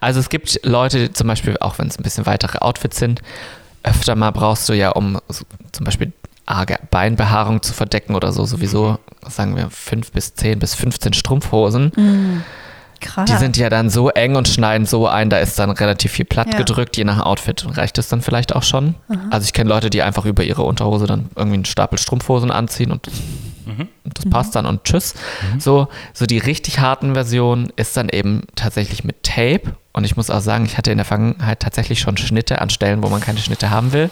Also es gibt Leute, zum Beispiel, auch wenn es ein bisschen weitere Outfits sind, öfter mal brauchst du ja, um zum Beispiel arge Beinbehaarung zu verdecken oder so, sowieso, sagen wir, 5 bis 10 bis 15 Strumpfhosen. Mhm. Krass. Die sind ja dann so eng und schneiden so ein, da ist dann relativ viel platt Ja. gedrückt, je nach Outfit reicht es dann vielleicht auch schon. Also ich kenne Leute, die einfach über ihre Unterhose dann irgendwie einen Stapel Strumpfhosen anziehen und das, und das passt dann und tschüss. So, so die richtig harten Versionen ist dann eben tatsächlich mit Tape und ich muss auch sagen, ich hatte in der Vergangenheit tatsächlich schon Schnitte an Stellen, wo man keine Schnitte haben will,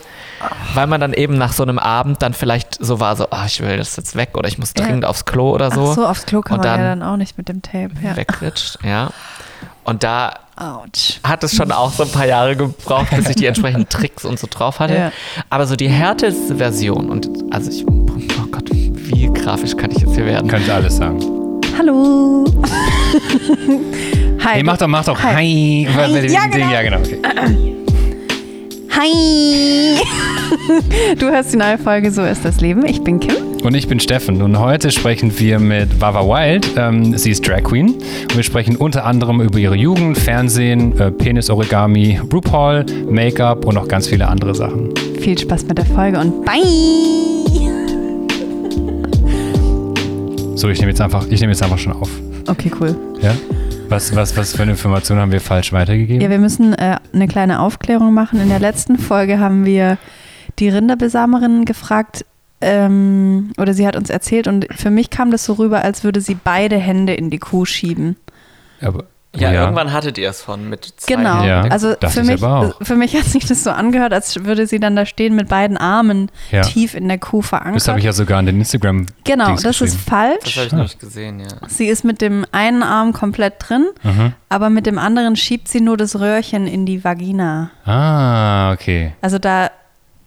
weil man dann eben nach so einem Abend dann vielleicht so war, so, ah, ich will das jetzt weg oder ich muss Ja. dringend aufs Klo oder so. Ach so, aufs Klo kann Und man ja dann dann auch nicht mit dem Tape. Ja. wegritscht, ja. Und da Autsch. hat es schon auch so ein paar Jahre gebraucht, bis ich die entsprechenden Tricks und so drauf hatte. Ja. Aber so die härteste Version und also ich, oh wie grafisch kann ich jetzt hier werden? Könnt ihr alles sagen. Hallo. Hi. Hey, mach doch, mach doch. Hi. Hi. Dem Ja, genau. Ja, genau. Okay. Hi. Du hörst die neue Folge So ist das Leben. Ich bin Kim. Und ich bin Steffen und heute sprechen wir mit Vava Wild. Ähm, sie ist Drag Queen und wir sprechen unter anderem über ihre Jugend, Fernsehen, äh, Penis-Origami, RuPaul, Make-up und noch ganz viele andere Sachen. Viel Spaß mit der Folge und bye. So, ich nehme jetzt einfach, ich nehme jetzt einfach schon auf. Okay, cool. Ja? Was, was, was für eine Information haben wir falsch weitergegeben? Ja, wir müssen äh, eine kleine Aufklärung machen. In der letzten Folge haben wir die Rinderbesamerin gefragt, ähm, oder sie hat uns erzählt, und für mich kam das so rüber, als würde sie beide Hände in die Kuh schieben. Aber, Ja, irgendwann hattet ihr es von mit zwei Genau. Ja, also für ich mich, für mich hat sich das so angehört, als würde sie dann da stehen mit beiden Armen Ja. tief in der Kuh verankert. Das habe ich ja sogar an den Instagram. genau, das ist geschrieben. Das falsch. habe ich noch nicht gesehen, ja. Sie ist mit dem einen Arm komplett drin, Mhm. aber mit dem anderen schiebt sie nur das Röhrchen in die Vagina. Ah, okay. Also da,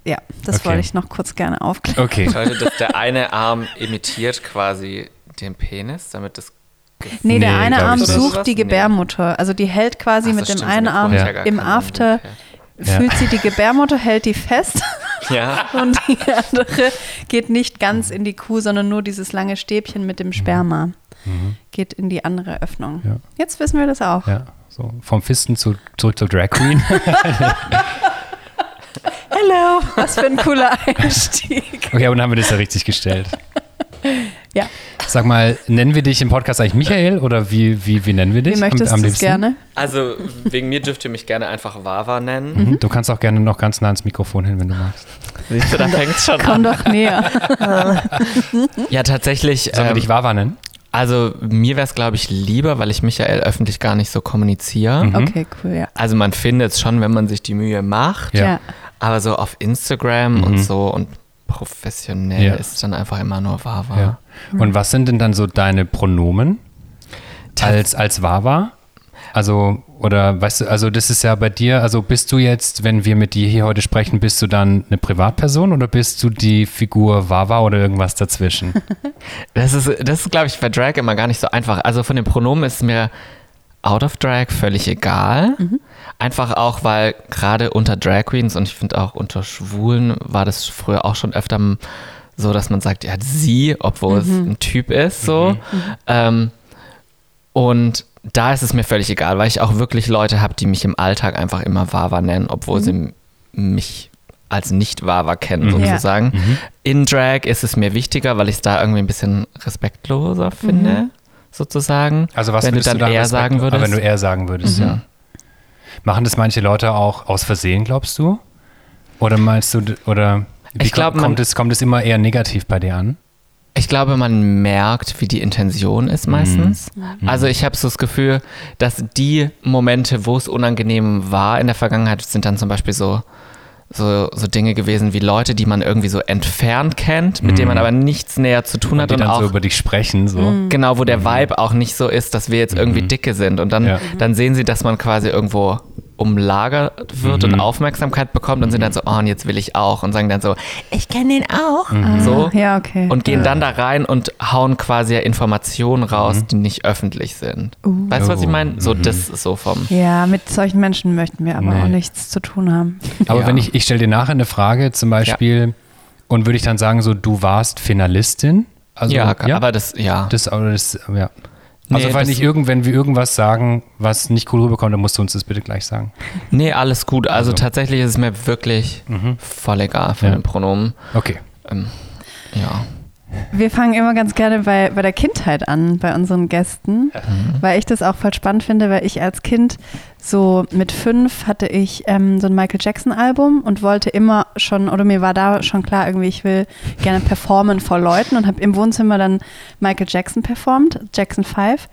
ja, das Okay. wollte ich noch kurz gerne aufklären. Okay. Bedeutet, dass der eine Arm imitiert quasi den Penis, damit das Nee, der Nee, eine Arm sucht die. Gebärmutter. Also die hält quasi Ach mit dem einen Arm ja im After, Ja. fühlt sie die Gebärmutter, hält die fest Ja. und die andere geht nicht ganz in die Kuh, sondern nur dieses lange Stäbchen mit dem Sperma geht in die andere Öffnung. Mhm. Ja. Jetzt wissen wir das auch. Ja, so vom Fisten zu, zurück zur Drag Queen. Hello! Was für ein cooler Einstieg. Okay, aber dann haben wir das ja richtig gestellt. Ja. Sag mal, nennen wir dich im Podcast eigentlich Michael oder wie, wie, wie nennen wir dich? Wie möchtest am, am gerne? Also wegen mir dürft ihr mich gerne einfach Wawa nennen. Mhm. Du kannst auch gerne noch ganz nah ans Mikrofon hin, wenn du magst. Siehst du, da fängt es schon Komm an. doch näher. Ja, tatsächlich. Sollen wir ähm, dich Wawa nennen? Also mir wäre es, glaube ich, lieber, weil ich Michael öffentlich gar nicht so kommuniziere. Mhm. Okay, cool, ja. Also man findet es schon, wenn man sich die Mühe macht. Ja. Ja. Aber so auf Instagram Mhm. und so und professionell Ja. ist es dann einfach immer nur Wawa. Ja. Und was sind denn dann so deine Pronomen als, als Wawa? Also, oder weißt du, also das ist ja bei dir, also bist du jetzt, wenn wir mit dir hier heute sprechen, bist du dann eine Privatperson oder bist du die Figur Wawa oder irgendwas dazwischen? Das ist, das ist glaube ich, bei Drag immer gar nicht so einfach. Also von den Pronomen ist mir out of Drag völlig egal. Einfach auch, weil gerade unter Drag Queens und ich finde auch unter Schwulen war das früher auch schon öfter so, dass man sagt, ja, sie, obwohl es ein Typ ist, so. Ähm, und da ist es mir völlig egal, weil ich auch wirklich Leute habe, die mich im Alltag einfach immer Wawa nennen, obwohl sie m- mich als nicht-Wawa kennen, Mhm. Sozusagen. In Drag ist es mir wichtiger, weil ich es da irgendwie ein bisschen respektloser finde, sozusagen. Also was wenn du dann da eher Respekt- sagen Aber würdest. wenn du eher sagen würdest, Mhm. ja. Machen das manche Leute auch aus Versehen, glaubst du? Oder meinst du, oder wie Ich glaub, kommt, man- es, kommt es immer eher negativ bei dir an? Ich glaube, man merkt, wie die Intention ist meistens. Also ich habe so das Gefühl, dass die Momente, wo es unangenehm war in der Vergangenheit, sind dann zum Beispiel so, so, so Dinge gewesen wie Leute, die man irgendwie so entfernt kennt, mit denen man aber nichts näher zu tun Und hat die und dann auch so über dich sprechen, so. genau, wo der Vibe auch nicht so ist, dass wir jetzt irgendwie dicke sind. Und dann, Ja. dann sehen sie, dass man quasi irgendwo umlagert wird und Aufmerksamkeit bekommt und sind dann so, oh, und jetzt will ich auch und sagen dann so, ich kenne den auch. So. Ja, okay. Und gehen dann da rein und hauen quasi Informationen raus, die nicht öffentlich sind. Weißt du, was ich meine? So, das ist so vom. ja, mit solchen Menschen möchten wir aber Nee. auch nichts zu tun haben. Aber Ja. wenn ich, ich stelle dir nachher eine Frage zum Beispiel und würde ich dann sagen, so, du warst Finalistin? Also, ja, aber das, ja. das, aber das, ja. Also Nee, das- nicht irgend, wenn wir irgendwas sagen, was nicht cool rüberkommt, dann musst du uns das bitte gleich sagen. Nee, alles gut. Also, Also. tatsächlich ist es mir wirklich voll egal von Ja. den Pronomen. Okay. Ähm, ja. Wir fangen immer ganz gerne bei, bei der Kindheit an, bei unseren Gästen, weil ich das auch voll spannend finde, weil ich als Kind so mit fünf hatte ich ähm, so ein Michael Jackson Album und wollte immer schon, oder mir war da schon klar, irgendwie, ich will gerne performen vor Leuten und habe im Wohnzimmer dann Michael Jackson performt, Jackson 5.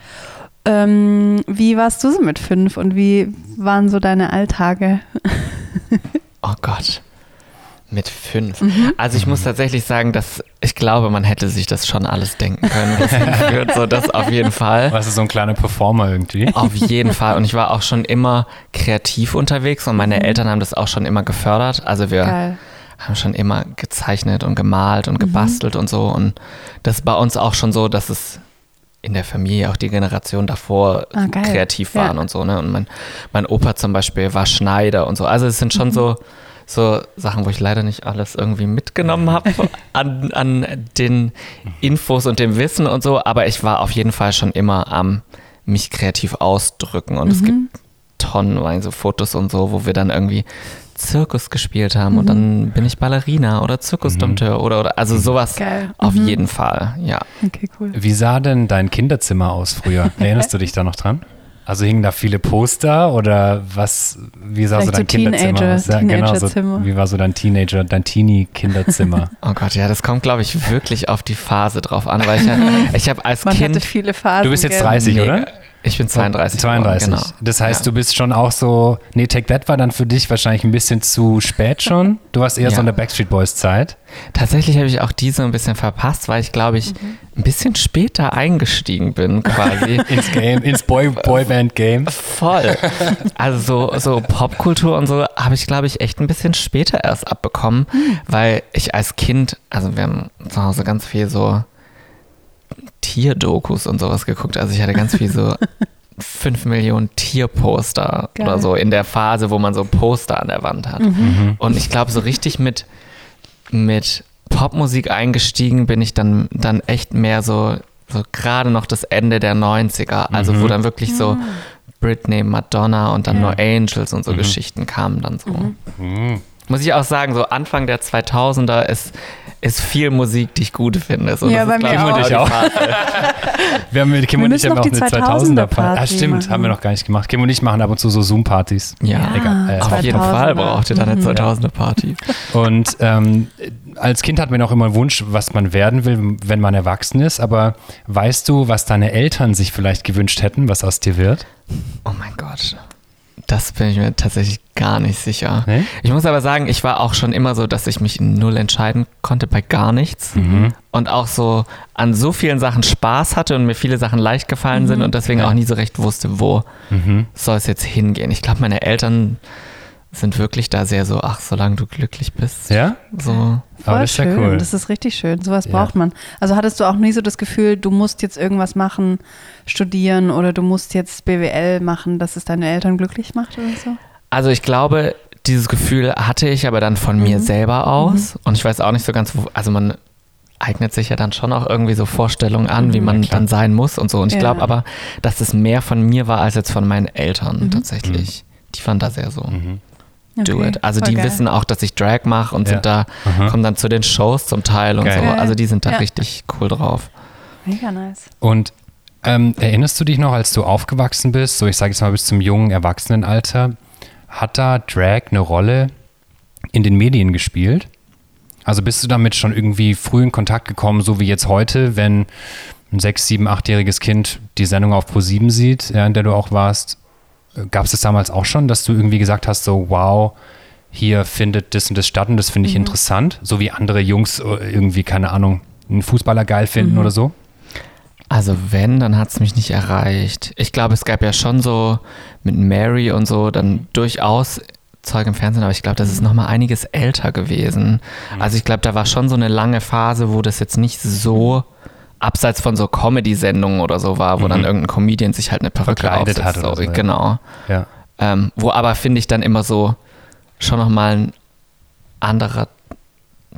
Ähm, wie warst du so mit fünf und wie waren so deine Alltage? Oh Gott. Mit fünf. Mhm. Also ich muss tatsächlich sagen, dass ich glaube, man hätte sich das schon alles denken können. hinführt. so das auf jeden Fall. Was ist so ein kleiner Performer irgendwie? Auf jeden Fall. Und ich war auch schon immer kreativ unterwegs und meine Mhm. Eltern haben das auch schon immer gefördert. Also wir Geil. haben schon immer gezeichnet und gemalt Mhm. und gebastelt und so. Und das ist bei uns auch schon so, dass es in der Familie auch die Generation davor Ah, kreativ Ja. waren und so. Ne? Und mein, mein Opa zum Beispiel war Schneider und so. Also es sind Mhm. schon so, so Sachen, wo ich leider nicht alles irgendwie mitgenommen habe an, an den Infos und dem Wissen und so. Aber ich war auf jeden Fall schon immer am mich kreativ ausdrücken. Und es Mhm. gibt tonnenweise so Fotos und so, wo wir dann irgendwie Zirkus gespielt haben und Mhm. dann bin ich Ballerina oder Zirkusdompteur oder, oder also sowas Geil. auf Mhm. jeden Fall, ja. Okay, cool. Wie sah denn dein Kinderzimmer aus früher? Erinnerst du dich da noch dran? Also hingen da viele Poster oder was? Wie sah so Vielleicht dein so Kinderzimmer Teenager- aus? Ja, genau, so, wie war so dein Teenager, dein Teenie-Kinderzimmer? Oh Gott, ja, das kommt, glaube ich, wirklich auf die Phase drauf an, weil ich, ja- ich habe als Man Kind... hatte viele Phasen. Du bist jetzt gell? 30, Nee, oder? Ich bin 32. 32. geworden, Genau. Das heißt, Ja. du bist schon auch so. Nee, Take That war dann für dich wahrscheinlich ein bisschen zu spät schon. Du warst eher so Ja. in der Backstreet Boys Zeit. Tatsächlich habe ich auch diese ein bisschen verpasst, weil ich, glaube ich, ein bisschen später eingestiegen bin, quasi. Ins Game, ins Boy, Boyband Game. Voll. Also so, so Popkultur und so habe ich, glaube ich, echt ein bisschen später erst abbekommen, weil ich als Kind, also wir haben zu Hause ganz viel so Tierdokus und sowas geguckt. Also ich hatte ganz viel so 5 Millionen Tierposter Geil. oder so in der Phase, wo man so Poster an der Wand hat. Und ich glaube, so richtig mit, mit Popmusik eingestiegen bin ich dann, dann echt mehr so, so gerade noch das Ende der 90er. Also wo dann wirklich so Britney, Madonna und dann Ja. No Angels und so Geschichten kamen dann so. Mhm. Muss ich auch sagen, so Anfang der 2000er ist, ist viel Musik, die ich gut finde. So, Ja, bei mir ich, auch. genau die Phase. Wir haben mit Kim Wir und ich haben auch eine 2000er 2000er Party. Ah, Party stimmt, machen. haben wir noch gar nicht gemacht. Kim und ich machen ab und zu so Zoom-Partys. Ja, Egal. Äh, auf jeden 2000er. Fall braucht ihr dann eine Mhm. 2000er Party. Und ähm, als Kind hat man auch immer einen Wunsch, was man werden will, wenn man erwachsen ist. Aber weißt du, was deine Eltern sich vielleicht gewünscht hätten, was aus dir wird? Oh mein Gott. Das bin ich mir tatsächlich gar nicht sicher. Nee? Ich muss aber sagen, ich war auch schon immer so, dass ich mich null entscheiden konnte bei gar nichts. Mhm. Und auch so an so vielen Sachen Spaß hatte und mir viele Sachen leicht gefallen sind und deswegen auch nie so recht wusste, wo Mhm. soll es jetzt hingehen. Ich glaube, meine Eltern sind wirklich da sehr so, ach, solange du glücklich bist. Ja? So. Aber Voll das ist ja schön. cool. Das ist richtig schön. Sowas Ja. braucht man. Also hattest du auch nie so das Gefühl, du musst jetzt irgendwas machen, studieren oder du musst jetzt BWL machen, dass es deine Eltern glücklich macht oder so? Also ich glaube, dieses Gefühl hatte ich aber dann von Mhm. mir selber aus. Und ich weiß auch nicht so ganz, wo, also man eignet sich ja dann schon auch irgendwie so Vorstellungen an, wie Mhm. man Ja, klar. dann sein muss und so. Und ich Ja. glaube aber, dass es mehr von mir war als jetzt von meinen Eltern Mhm. tatsächlich. Die waren da sehr so, Mhm. Do Okay, it. Also voll die geil. wissen auch, dass ich Drag mache und Ja. sind da, Aha. kommen dann zu den Shows zum Teil und Geil. so. Also die sind da Ja. richtig cool drauf. Mega nice. Und ähm, erinnerst du dich noch, als du aufgewachsen bist, so ich sage jetzt mal bis zum jungen Erwachsenenalter, hat da Drag eine Rolle in den Medien gespielt? Also bist du damit schon irgendwie früh in Kontakt gekommen, so wie jetzt heute, wenn ein sechs-, sieben-, achtjähriges Kind die Sendung auf Pro7 sieht, ja, in der du auch warst? Gab es das damals auch schon, dass du irgendwie gesagt hast, so wow, hier findet das und das statt und das finde ich interessant, so wie andere Jungs äh, irgendwie, keine Ahnung, einen Fußballer geil finden oder so? Also wenn, dann hat es mich nicht erreicht. Ich glaube, es gab ja schon so mit Mary und so dann durchaus Zeug im Fernsehen, aber ich glaube, das ist noch mal einiges älter gewesen. Also ich glaube, da war schon so eine lange Phase, wo das jetzt nicht so abseits von so Comedy-Sendungen oder so war, wo dann irgendein Comedian sich halt eine Perücke Verkleidet aufsetzt. hat oder so, so, ja. Genau. Ja. Ähm, wo aber, finde ich, dann immer so schon noch mal ein anderer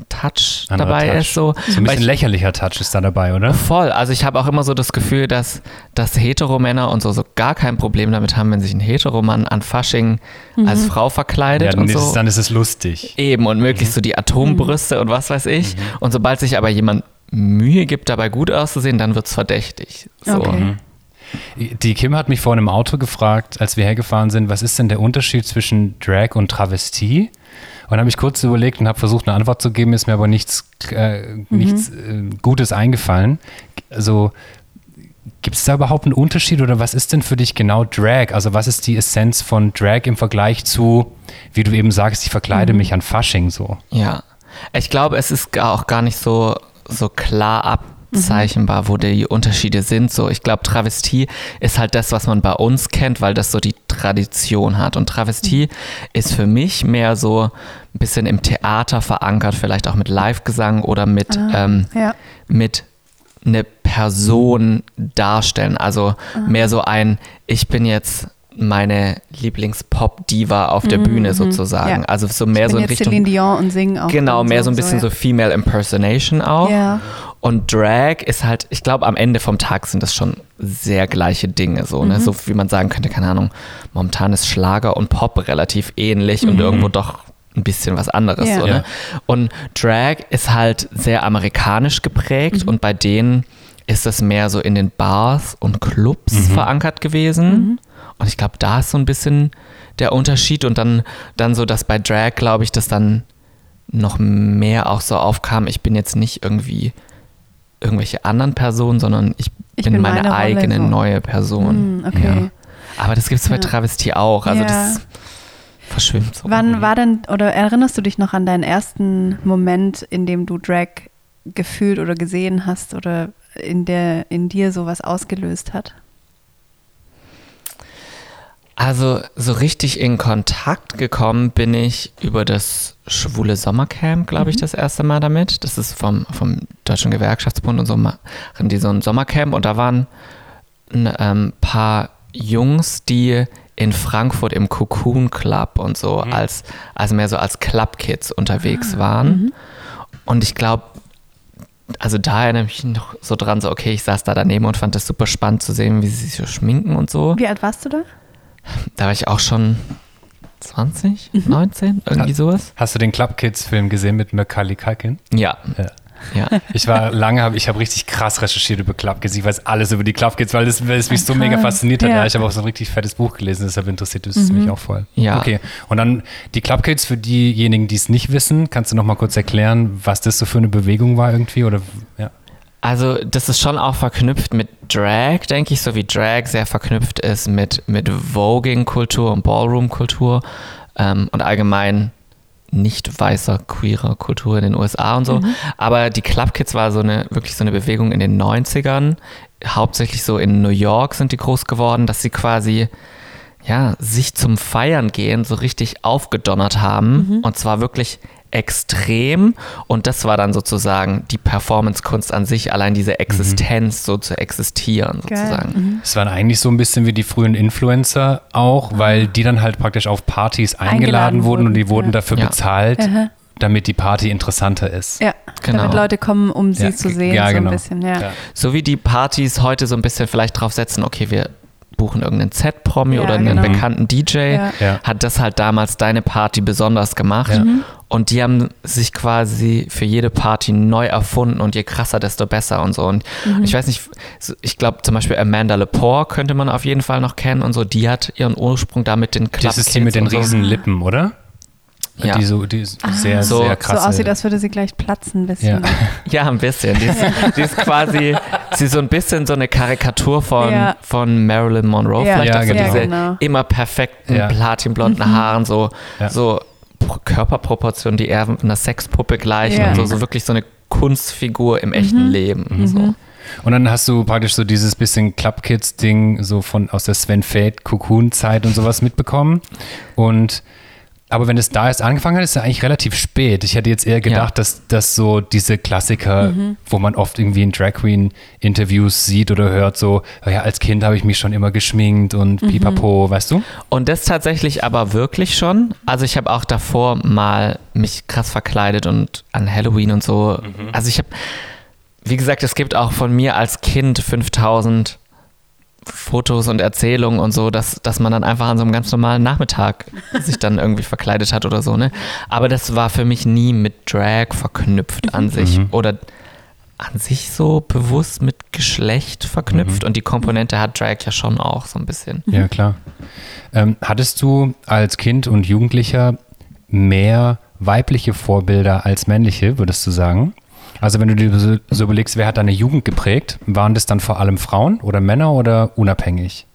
Touch Anderer dabei Touch. ist. So, So ein bisschen ich, lächerlicher Touch ist da dabei, oder? voll. Also ich habe auch immer so das Gefühl, dass, dass Heteromänner und so, so gar kein Problem damit haben, wenn sich ein Heteromann an Fasching als Frau verkleidet Ja, dann, und ist, so. dann ist es lustig. Eben und möglichst so die Atombrüste und was weiß ich. Und sobald sich aber jemand Mühe gibt, dabei gut auszusehen, dann wird es verdächtig. So. Okay. Die Kim hat mich vorhin im Auto gefragt, als wir hergefahren sind, was ist denn der Unterschied zwischen Drag und Travestie? Und habe ich kurz überlegt und habe versucht, eine Antwort zu geben, ist mir aber nichts, äh, nichts äh, Gutes eingefallen. Also gibt es da überhaupt einen Unterschied oder was ist denn für dich genau Drag? Also was ist die Essenz von Drag im Vergleich zu, wie du eben sagst, ich verkleide mich an Fasching so? Ja. Ich glaube, es ist auch gar nicht so, so klar abzeichnbar, wo die Unterschiede sind. So, ich glaube, Travestie ist halt das, was man bei uns kennt, weil das so die Tradition hat. Und Travestie ist für mich mehr so ein bisschen im Theater verankert, vielleicht auch mit Live-Gesang oder mit, ähm, Ja. mit eine Person darstellen. Also mehr so ein, ich bin jetzt meine Lieblings-Pop-Diva auf der Bühne sozusagen. Ja. Also so mehr so in jetzt Richtung Celine Dion und singe auch. Genau, mehr so ein bisschen so, ja. Female Impersonation auch. Ja. Und Drag ist halt, ich glaube, am Ende vom Tag sind das schon sehr gleiche Dinge, so, Mhm. ne? So wie man sagen könnte, keine Ahnung, momentan ist Schlager und Pop relativ ähnlich und irgendwo doch ein bisschen was anderes. Mhm. Ja. So, ne? Und Drag ist halt sehr amerikanisch geprägt Mhm. und bei denen ist es mehr so in den Bars und Clubs verankert gewesen. Und ich glaube, da ist so ein bisschen der Unterschied und dann, dann so, dass bei Drag, glaube ich, das dann noch mehr auch so aufkam, ich bin jetzt nicht irgendwie irgendwelche anderen Personen, sondern ich, Ich bin, bin meine, meine eigene so. neue Person. Mm, okay. Ja. Aber das gibt es bei Ja. Travestie auch. Also Ja. das verschwimmt so. Wann war denn, oder erinnerst du dich noch an deinen ersten Moment, in dem du Drag gefühlt oder gesehen hast oder in, der, in dir sowas ausgelöst hat? Also so richtig in Kontakt gekommen bin ich über das schwule Sommercamp, glaube ich, das erste Mal damit. Das ist vom, vom Deutschen Gewerkschaftsbund und so machen die so ein Sommercamp und da waren ein ähm, paar Jungs, die in Frankfurt im Cocoon Club und so als, also mehr so als Club-Kids unterwegs waren. Und ich glaube, also da erinnere ich mich noch so dran, so okay, ich saß da daneben und fand das super spannend zu sehen, wie sie sich so schminken und so. Wie alt warst du da? Da war ich auch schon 20, Mhm. 19, irgendwie sowas. Hast du den Club Kids Film gesehen mit Macaulay Culkin? Ja. Ja. Ja. Ich war lange, hab- ich habe richtig krass recherchiert über Club Kids. Ich weiß alles über die Club Kids, weil es mich so mega fasziniert hat. Ja. Ja, ich habe auch so ein richtig fettes Buch gelesen, deshalb interessiert es mich auch voll. Ja. Okay. Und dann die Club Kids, für diejenigen, die es nicht wissen, kannst du noch mal kurz erklären, was das so für eine Bewegung war irgendwie? Oder ja. Also das ist schon auch verknüpft mit Drag, denke ich, so wie Drag sehr verknüpft ist mit, mit Voging-Kultur und Ballroom-Kultur ähm, und allgemein nicht weißer queerer Kultur in den USA und so. Aber die Club Kids war so eine wirklich so eine Bewegung in den 90ern. Hauptsächlich so in New York sind die groß geworden, dass sie quasi ja, sich zum Feiern gehen so richtig aufgedonnert haben. Und zwar wirklich extrem. Und das war dann sozusagen die Performance-Kunst an sich, allein diese Existenz so zu existieren, Geil. sozusagen. Es waren eigentlich so ein bisschen wie die frühen Influencer auch, weil die dann halt praktisch auf Partys eingeladen, Eingeladen wurden und die wurden, ja. dafür Ja. bezahlt, Aha. damit die Party interessanter ist. Ja, Genau. damit Leute kommen, um sie Ja, zu sehen, ja, so genau. ein bisschen. Ja. Ja. So wie die Partys heute so ein bisschen vielleicht drauf setzen, okay, wir buchen irgendeinen Z-Promi Ja, oder einen genau. bekannten DJ, Ja. Ja. hat das halt damals deine Party besonders gemacht. Ja. Und die haben sich quasi für jede Party neu erfunden und je krasser, desto besser und so. Und Mhm. ich weiß nicht, so- ich glaube zum Beispiel Amanda Lepore könnte man auf jeden Fall noch kennen und so. Die hat ihren Ursprung da mit den Club Das ist die mit den so. riesen Lippen, oder? Ja. Die so, die ist sehr, So- sehr So krass. aussieht, als würde sie gleich platzen ein bisschen. Ja. Ja, ein bisschen. Die ist, die ist quasi, sie ist so ein bisschen so eine Karikatur von, Ja. von Marilyn Monroe. Ja, Vielleicht ja, auch so genau. diese genau. immer perfekten Ja. platinblonden Haaren, so, Ja. so Körperproportionen, die eher einer Sexpuppe gleichen und so, so wirklich so eine Kunstfigur im echten Leben. So. Und dann hast du praktisch so dieses bisschen Club Kids Ding so von aus der Sven Fade Cocoon Zeit und sowas mitbekommen und aber wenn es da erst angefangen hat, ist es eigentlich relativ spät. Ich hätte jetzt eher gedacht, ja. dass, dass so diese Klassiker, mhm. wo man oft irgendwie in Drag Queen Interviews sieht oder hört, so, oh ja, als Kind habe ich mich schon immer geschminkt und mhm. pipapo, weißt du? Und das tatsächlich aber wirklich schon. Also ich habe auch davor mal mich krass verkleidet und an Halloween und so. Mhm. Also ich habe, wie gesagt, es gibt auch von mir als Kind 5000 Fotos und Erzählungen und so, dass, dass man dann einfach an so einem ganz normalen Nachmittag sich dann irgendwie verkleidet hat oder so, ne? Aber das war für mich nie mit Drag verknüpft an mhm. sich mhm. oder an sich so bewusst mit Geschlecht verknüpft mhm. und die Komponente hat Drag ja schon auch so ein bisschen. Ja, klar. Ähm, hattest du als Kind und Jugendlicher mehr weibliche Vorbilder als männliche, würdest du sagen? Also wenn du dir so überlegst, wer hat deine Jugend geprägt, waren das dann vor allem Frauen oder Männer oder unabhängig?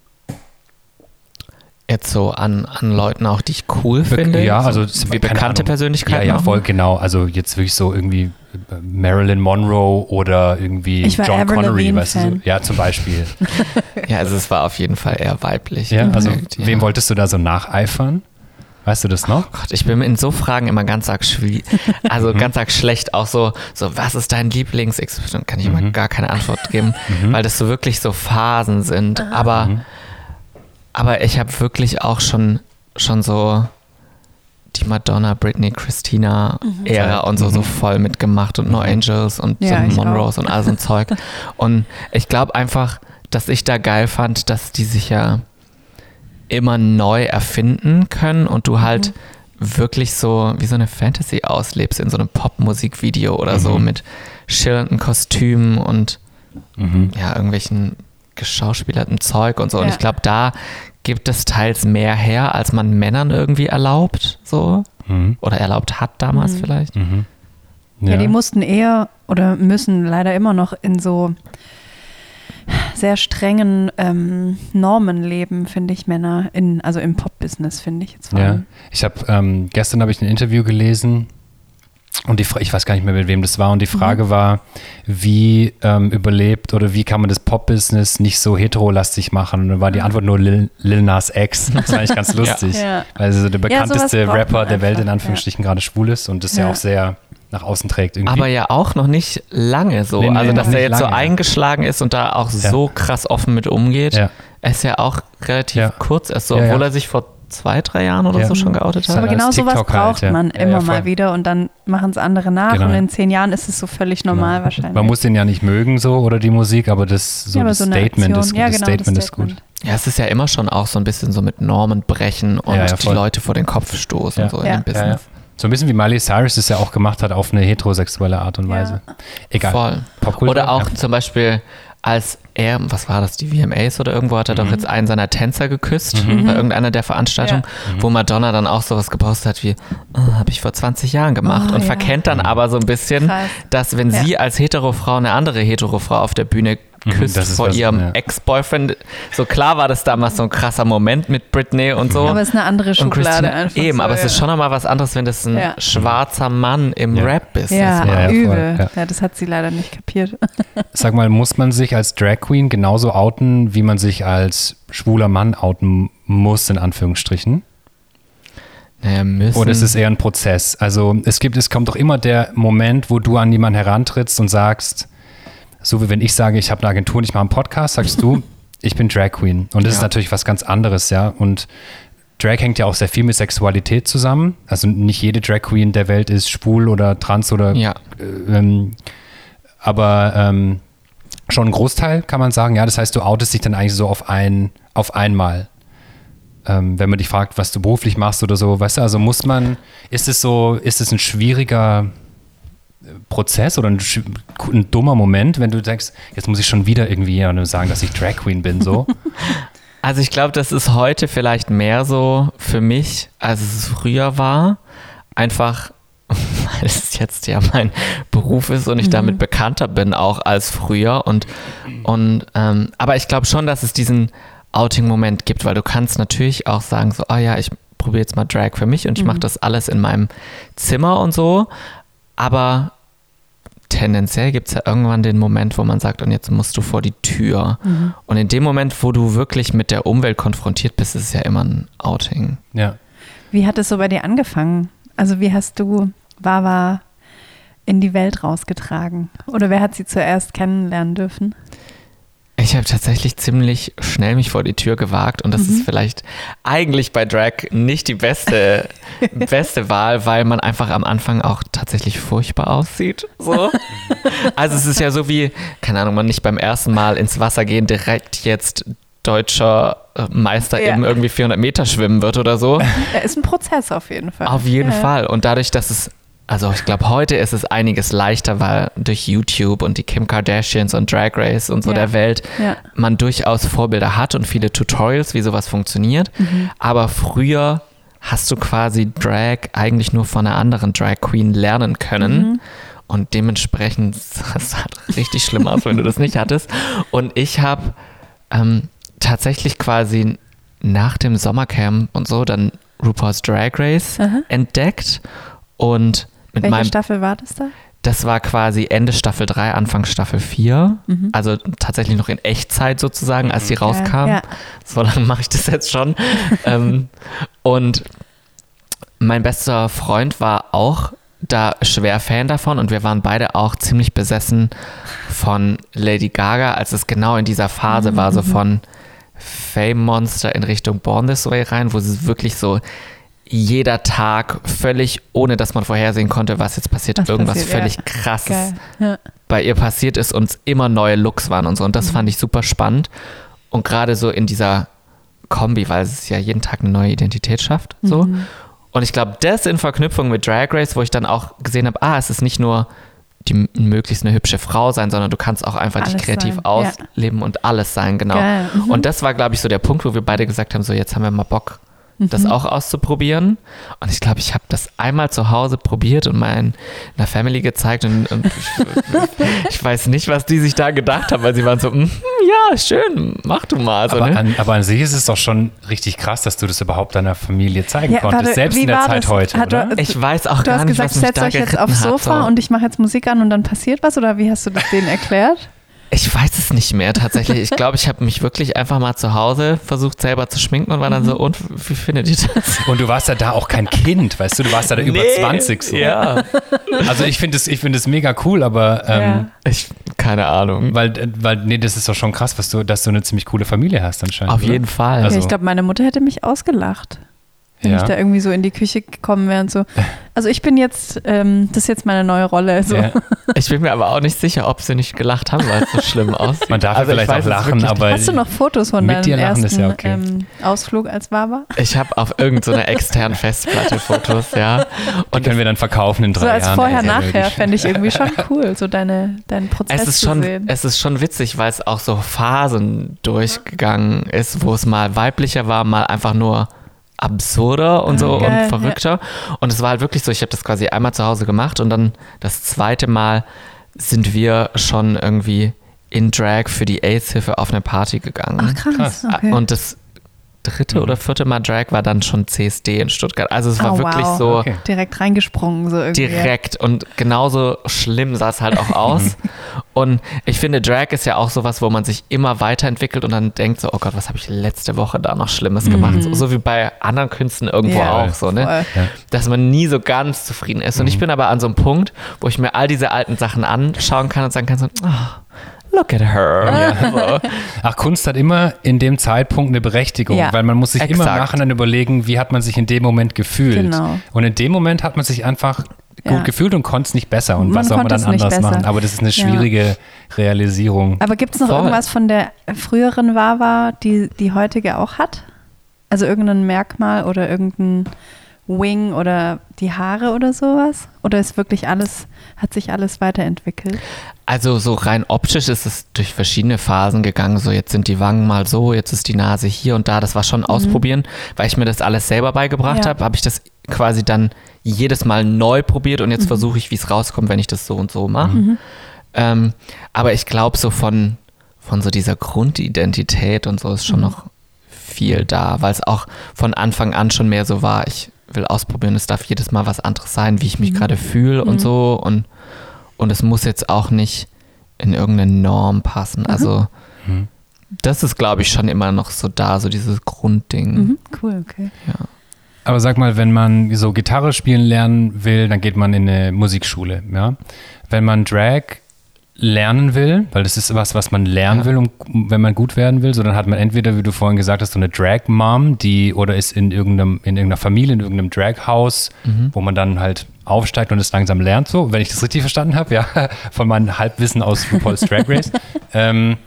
Jetzt so an, an Leuten auch, die ich cool finde. Ja, also wie bekannte Ahnung. Persönlichkeiten. Ja, ja, voll genau. Also jetzt wirklich so irgendwie äh, Marilyn Monroe oder irgendwie John Avril Connery, weißt du? So. Ja, zum Beispiel. ja, also es war auf jeden Fall eher weiblich. Ja, also ja. wem wolltest du da so nacheifern? Weißt du das noch? Oh Gott, ich bin in so Fragen immer ganz arg schwierig, also mhm. ganz arg schlecht. Auch so, so was ist dein Lieblings? Kann ich immer mhm. gar keine Antwort geben, mhm. weil das so wirklich so Phasen sind. Aber, mhm. aber ich habe wirklich auch schon, schon so die Madonna, Britney, Christina mhm. Ära und so, so voll mitgemacht und No Angels und ja, so Monroes und all so ein Zeug. Und ich glaube einfach, dass ich da geil fand, dass die sich ja immer neu erfinden können und du halt mhm. wirklich so wie so eine Fantasy auslebst in so einem Popmusikvideo oder mhm. so mit schillernden Kostümen und mhm. ja, irgendwelchen geschauspielerten Zeug und so. Ja. Und ich glaube, da gibt es teils mehr her, als man Männern irgendwie erlaubt, so. Mhm. Oder erlaubt hat damals mhm. vielleicht. Mhm. Ja. ja, die mussten eher oder müssen leider immer noch in so sehr strengen ähm, Normen leben, finde ich, Männer, in, also im Pop-Business, finde ich jetzt vor allem. Ja, ich habe, ähm, gestern habe ich ein Interview gelesen und die, ich weiß gar nicht mehr, mit wem das war. Und die Frage mhm. war, wie ähm, überlebt oder wie kann man das Pop-Business nicht so heterolastig machen? Und dann war die Antwort nur Lil, Lil Nas X. Das war eigentlich ganz lustig. ja. Weil also der bekannteste ja, Rapper der Welt in Anführungsstrichen ja. gerade schwul ist und das ja auch sehr nach außen trägt. Irgendwie. Aber ja auch noch nicht lange so. Nee, nee, also, dass er jetzt lange, so eingeschlagen ist und da auch ja. so krass offen mit umgeht. Ja. Er ist ja auch relativ ja. kurz erst so, obwohl er sich vor zwei, drei Jahren oder so schon geoutet hat. Aber genau sowas halt, braucht halt, man immer mal wieder und dann machen es andere nach genau. und in zehn Jahren ist es so völlig normal genau. wahrscheinlich. Man muss den ja nicht mögen so oder die Musik, aber das, so das so Statement, ist, genau, das Statement ist gut. Ja, es ist ja immer schon auch so ein bisschen so mit Normen brechen und die Leute vor den Kopf stoßen so in dem Business. So ein bisschen wie Miley Cyrus es ja auch gemacht hat auf eine heterosexuelle Art und Weise. Ja. Egal. Voll. Popkultur, oder auch ja. zum Beispiel, als er, was war das, die VMAs oder irgendwo, hat er mhm. doch jetzt einen seiner Tänzer geküsst mhm. bei irgendeiner der Veranstaltungen, ja. wo Madonna dann auch sowas gepostet hat wie, oh, habe ich vor 20 Jahren gemacht oh, und verkennt dann aber so ein bisschen, Krass. dass wenn sie als Hetero-Frau eine andere Hetero-Frau auf der Bühne küsst vor was, ihrem ja. Ex-Boyfriend. So klar war das damals so ein krasser Moment mit Britney und so. Aber es ist eine andere Schublade einfach. Eben, so, aber ja. es ist schon nochmal was anderes, wenn das ein ja. schwarzer Mann im Rap-Business ja, ja, übel. Ja. das hat sie leider nicht kapiert. Sag mal, muss man sich als Drag Queen genauso outen, wie man sich als schwuler Mann outen muss, in Anführungsstrichen? Naja, müssen. Oder ist es eher ein Prozess? Also es gibt, es kommt doch immer der Moment, wo du an jemanden herantrittst und sagst, so wie wenn ich sage, ich habe eine Agentur und ich mache einen Podcast, sagst du, ich bin Drag Queen. Und das ja. ist natürlich was ganz anderes, ja. Und Drag hängt ja auch sehr viel mit Sexualität zusammen. Also nicht jede Drag Queen der Welt ist schwul oder trans oder ja. Äh, ähm, aber ähm, schon ein Großteil kann man sagen, ja. Das heißt, du outest dich dann eigentlich so auf ein, auf einmal. Ähm, wenn man dich fragt, was du beruflich machst oder so, weißt du, also muss man, ist es so, ist es ein schwieriger Prozess oder ein, ein, dummer Moment, wenn du denkst, jetzt muss ich schon wieder irgendwie sagen, dass ich Drag Queen bin, so? Also ich glaube, das ist heute vielleicht mehr so für mich, als es früher war. Einfach, weil es jetzt ja mein Beruf ist und ich mhm. damit bekannter bin auch als früher. Und, und ähm, aber ich glaube schon, dass es diesen Outing-Moment gibt, weil du kannst natürlich auch sagen, so, oh ja, ich probiere jetzt mal Drag für mich und ich mhm. mache das alles in meinem Zimmer und so. Aber tendenziell gibt es ja irgendwann den Moment, wo man sagt, und jetzt musst du vor die Tür. Mhm. Und in dem Moment, wo du wirklich mit der Umwelt konfrontiert bist, ist es ja immer ein Outing. Ja. Wie hat es so bei dir angefangen? Also wie hast du Wawa in die Welt rausgetragen? Oder wer hat sie zuerst kennenlernen dürfen? Ich habe tatsächlich ziemlich schnell mich vor die Tür gewagt und das mhm. ist vielleicht eigentlich bei Drag nicht die beste, beste Wahl, weil man einfach am Anfang auch tatsächlich furchtbar aussieht. So. Also es ist ja so wie, keine Ahnung, man nicht beim ersten Mal ins Wasser gehen direkt jetzt deutscher äh, Meister ja. im irgendwie 400 Meter schwimmen wird oder so. Ja, ist ein Prozess auf jeden Fall. Auf jeden ja. Fall. Und dadurch, dass es also ich glaube, heute ist es einiges leichter, weil durch YouTube und die Kim Kardashians und Drag Race und so ja. der Welt ja. man durchaus Vorbilder hat und viele Tutorials, wie sowas funktioniert. Mhm. Aber früher hast du quasi Drag eigentlich nur von einer anderen Drag Queen lernen können. Mhm. Und dementsprechend, sah richtig schlimm aus, wenn du das nicht hattest. Und ich habe ähm, tatsächlich quasi nach dem Sommercamp und so dann RuPaul's Drag Race Aha. entdeckt und mit Welche meinem, Staffel war das da? Das war quasi Ende Staffel 3, Anfang Staffel 4. Mhm. Also tatsächlich noch in Echtzeit sozusagen, als sie rauskam. Ja. So lange mache ich das jetzt schon. ähm, und mein bester Freund war auch da schwer Fan davon und wir waren beide auch ziemlich besessen von Lady Gaga, als es genau in dieser Phase mhm. war, so mhm. von Fame Monster in Richtung Born This Way rein, wo sie wirklich so jeder Tag völlig, ohne dass man vorhersehen konnte, was jetzt passiert, was irgendwas passiert, völlig ja. krasses ja. bei ihr passiert ist und immer neue Looks waren und so. Und das mhm. fand ich super spannend. Und gerade so in dieser Kombi, weil es ja jeden Tag eine neue Identität schafft. So. Mhm. Und ich glaube, das in Verknüpfung mit Drag Race, wo ich dann auch gesehen habe, ah, es ist nicht nur die möglichst eine hübsche Frau sein, sondern du kannst auch einfach alles dich kreativ sein. ausleben ja. und alles sein, genau. Mhm. Und das war, glaube ich, so der Punkt, wo wir beide gesagt haben, so jetzt haben wir mal Bock, das mhm. auch auszuprobieren. Und ich glaube, ich habe das einmal zu Hause probiert und meiner Family gezeigt und, und ich, ich, weiß nicht, was die sich da gedacht haben, weil sie waren so, mm, ja, schön, mach du mal. So, aber, ne? an, aber, an, sich ist es doch schon richtig krass, dass du das überhaupt deiner Familie zeigen ja, konntest, warte, selbst in der Zeit das? heute. Hat, du, ich weiß auch gar nicht, gesagt, was mich setzt euch jetzt aufs Sofa so. und ich mache jetzt Musik an und dann passiert was oder wie hast du das denen erklärt? Ich weiß es nicht mehr tatsächlich. Ich glaube, ich habe mich wirklich einfach mal zu Hause versucht selber zu schminken und war dann so, mhm. und wie findet ihr das? Und du warst ja da auch kein Kind, weißt du, du warst ja da nee, über 20 so. Ja. Also ich finde es find mega cool, aber ähm, ja. ich, keine Ahnung. Weil, weil, nee, das ist doch schon krass, was du, dass du eine ziemlich coole Familie hast anscheinend. Auf oder? jeden Fall. Also, ich glaube, meine Mutter hätte mich ausgelacht wenn ja. ich da irgendwie so in die Küche gekommen wäre und so. Also ich bin jetzt, ähm, das ist jetzt meine neue Rolle. So. Ja. Ich bin mir aber auch nicht sicher, ob sie nicht gelacht haben, weil es so schlimm aussieht. Man darf also vielleicht weiß, auch lachen, aber... Hast du noch Fotos von deinem ersten ja okay. ähm, Ausflug als Baba? Ich habe auf irgendeiner so externen Festplatte Fotos, ja. Und Die können wir dann verkaufen in drei so als Jahren. vorher, nachher fände ich irgendwie schon cool, so deine, deinen Prozess es ist schon, zu sehen. Es ist schon witzig, weil es auch so Phasen durchgegangen ist, wo es mal weiblicher war, mal einfach nur absurder und so Geil, und verrückter. Ja. Und es war halt wirklich so, ich habe das quasi einmal zu Hause gemacht und dann das zweite Mal sind wir schon irgendwie in Drag für die AIDS-Hilfe auf eine Party gegangen. Ach krass. Okay. Und das dritte mhm. oder vierte Mal Drag war dann schon CSD in Stuttgart. Also es war oh, wirklich wow. so. Okay. Direkt reingesprungen, so irgendwie. Direkt. Und genauso schlimm sah es halt auch aus. und ich finde, Drag ist ja auch sowas, wo man sich immer weiterentwickelt und dann denkt so, oh Gott, was habe ich letzte Woche da noch Schlimmes mhm. gemacht? So, so, wie bei anderen Künsten irgendwo ja, auch so, ne? Ja. Dass man nie so ganz zufrieden ist. Und ich mhm. bin aber an so einem Punkt, wo ich mir all diese alten Sachen anschauen kann und sagen kann so, oh, look at her. Ja, so. Ach, Kunst hat immer in dem Zeitpunkt eine Berechtigung, ja, weil man muss sich exakt. immer im Nachhinein überlegen, wie hat man sich in dem Moment gefühlt. Genau. Und in dem Moment hat man sich einfach gut ja. gefühlt und konnte es nicht besser. Und man was soll man dann anders machen? Aber das ist eine schwierige. Realisierung. Aber gibt es noch Voll. irgendwas von der früheren Wawa, die die heutige auch hat? Also irgendein Merkmal oder irgendein Wing oder die Haare oder sowas? Oder ist wirklich alles, hat sich alles weiterentwickelt? Also so rein optisch ist es durch verschiedene Phasen gegangen. So jetzt sind die Wangen mal so, jetzt ist die Nase hier und da. Das war schon mhm. ausprobieren, weil ich mir das alles selber beigebracht ja. habe. Habe ich das quasi dann jedes Mal neu probiert und jetzt mhm. versuche ich, wie es rauskommt, wenn ich das so und so mache. Mhm. Ähm, aber ich glaube so von, von so dieser Grundidentität und so ist schon mhm. noch viel da, weil es auch von Anfang an schon mehr so war. Ich will ausprobieren, es darf jedes Mal was anderes sein, wie ich mich mhm. gerade fühle und mhm. so. Und, und es muss jetzt auch nicht in irgendeine Norm passen. Mhm. Also mhm. das ist, glaube ich, schon immer noch so da, so dieses Grundding. Mhm. Cool, okay. Ja. Aber sag mal, wenn man so Gitarre spielen lernen will, dann geht man in eine Musikschule, ja. Wenn man Drag lernen will, weil das ist was, was man lernen Ja. will, um, wenn man gut werden will, so dann hat man entweder, wie du vorhin gesagt hast, so eine Drag-Mom, die oder ist in irgendeinem, in irgendeiner Familie, in irgendeinem Drag-Haus, wo man dann halt aufsteigt und es langsam lernt, so, wenn ich das richtig verstanden habe, ja, von meinem Halbwissen aus RuPaul's Drag Race. ähm,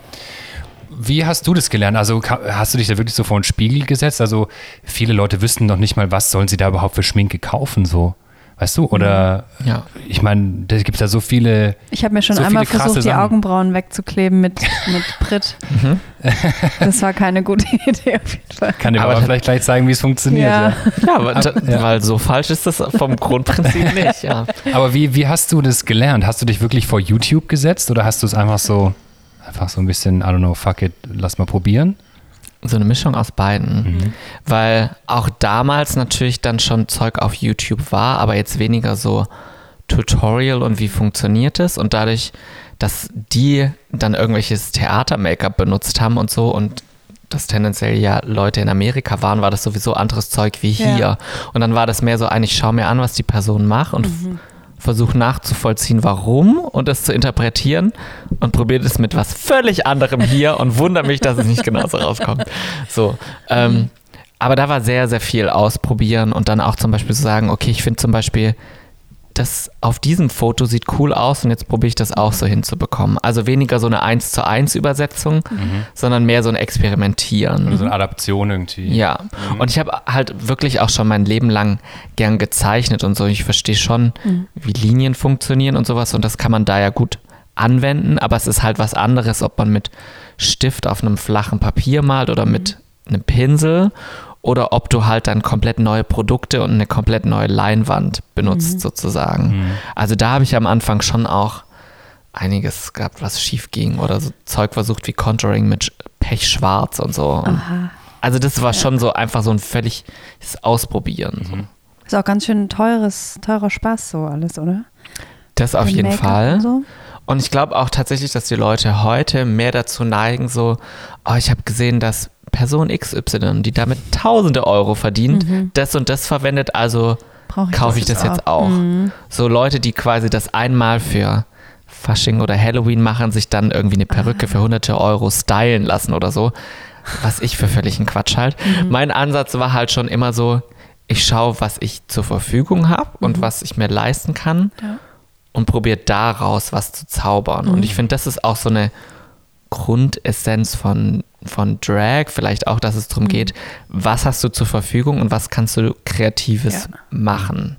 wie hast du das gelernt? Also hast du dich da wirklich so vor den Spiegel gesetzt? Also viele Leute wüssten noch nicht mal, was sollen sie da überhaupt für Schminke kaufen, so. Weißt du? Oder Ja. ich meine, da gibt es ja so viele. Ich habe mir schon So einmal versucht, die Sachen. Augenbrauen wegzukleben mit, mit Brit. Mhm. Das war keine gute Idee auf jeden Fall. Kann dir Aber aber vielleicht gleich zeigen, wie es funktioniert. Ja. Ja. Ja, aber, weil so falsch ist das vom Grundprinzip nicht, ja. Aber wie, wie hast du das gelernt? Hast du dich wirklich vor YouTube gesetzt oder hast du es einfach so, einfach so ein bisschen, I don't know, fuck it, lass mal probieren? So eine Mischung aus beiden. Weil auch damals natürlich dann schon Zeug auf YouTube war, aber jetzt weniger so Tutorial und wie funktioniert es. Und dadurch, dass die dann irgendwelches Theater-Make-up benutzt haben und so und das tendenziell ja Leute in Amerika waren, war das sowieso anderes Zeug wie hier. Ja. Und dann war das mehr so ein, ich schaue mir an, was die Person macht und versuche nachzuvollziehen, warum und das zu interpretieren und probiere das mit was völlig anderem hier und wundere mich, dass es nicht genauso rauskommt. So, ähm, aber da war sehr, sehr viel ausprobieren und dann auch zum Beispiel so sagen, okay, ich finde zum Beispiel, das auf diesem Foto sieht cool aus und jetzt probiere ich das auch so hinzubekommen. Also weniger so eine 1 zu 1 Übersetzung, sondern mehr so ein Experimentieren. Oder so eine Adaption irgendwie. Ja, und ich habe halt wirklich auch schon mein Leben lang gern gezeichnet und so. Ich verstehe schon, wie Linien funktionieren und sowas und das kann man da ja gut anwenden, aber es ist halt was anderes, ob man mit Stift auf einem flachen Papier malt oder mit einem Pinsel oder ob du halt dann komplett neue Produkte und eine komplett neue Leinwand benutzt sozusagen. Also da habe ich am Anfang schon auch einiges gehabt, was schief ging oder so Zeug versucht wie Contouring mit Pechschwarz und so. Und Aha. also das war schon so einfach so ein völliges Ausprobieren. So. Ist auch ganz schön teures, teurer Spaß so alles, oder? Das auf jeden Fall. Und so. Und ich glaube auch tatsächlich, dass die Leute heute mehr dazu neigen, so, oh, ich habe gesehen, dass Person XY, die damit tausende Euro verdient, das und das verwendet, also ich kaufe ich das jetzt auch. Mhm. So Leute, die quasi das einmal für Fasching oder Halloween machen, sich dann irgendwie eine Perücke für hunderte Euro stylen lassen oder so. Was ich für völligen Quatsch halt. Mein Ansatz war halt schon immer so, ich schaue, was ich zur Verfügung habe und was ich mir leisten kann Ja. und probiere daraus was zu zaubern. Und ich finde, das ist auch so eine Grundessenz von, von Drag, vielleicht auch, dass es darum geht, was hast du zur Verfügung und was kannst du Kreatives Ja. machen.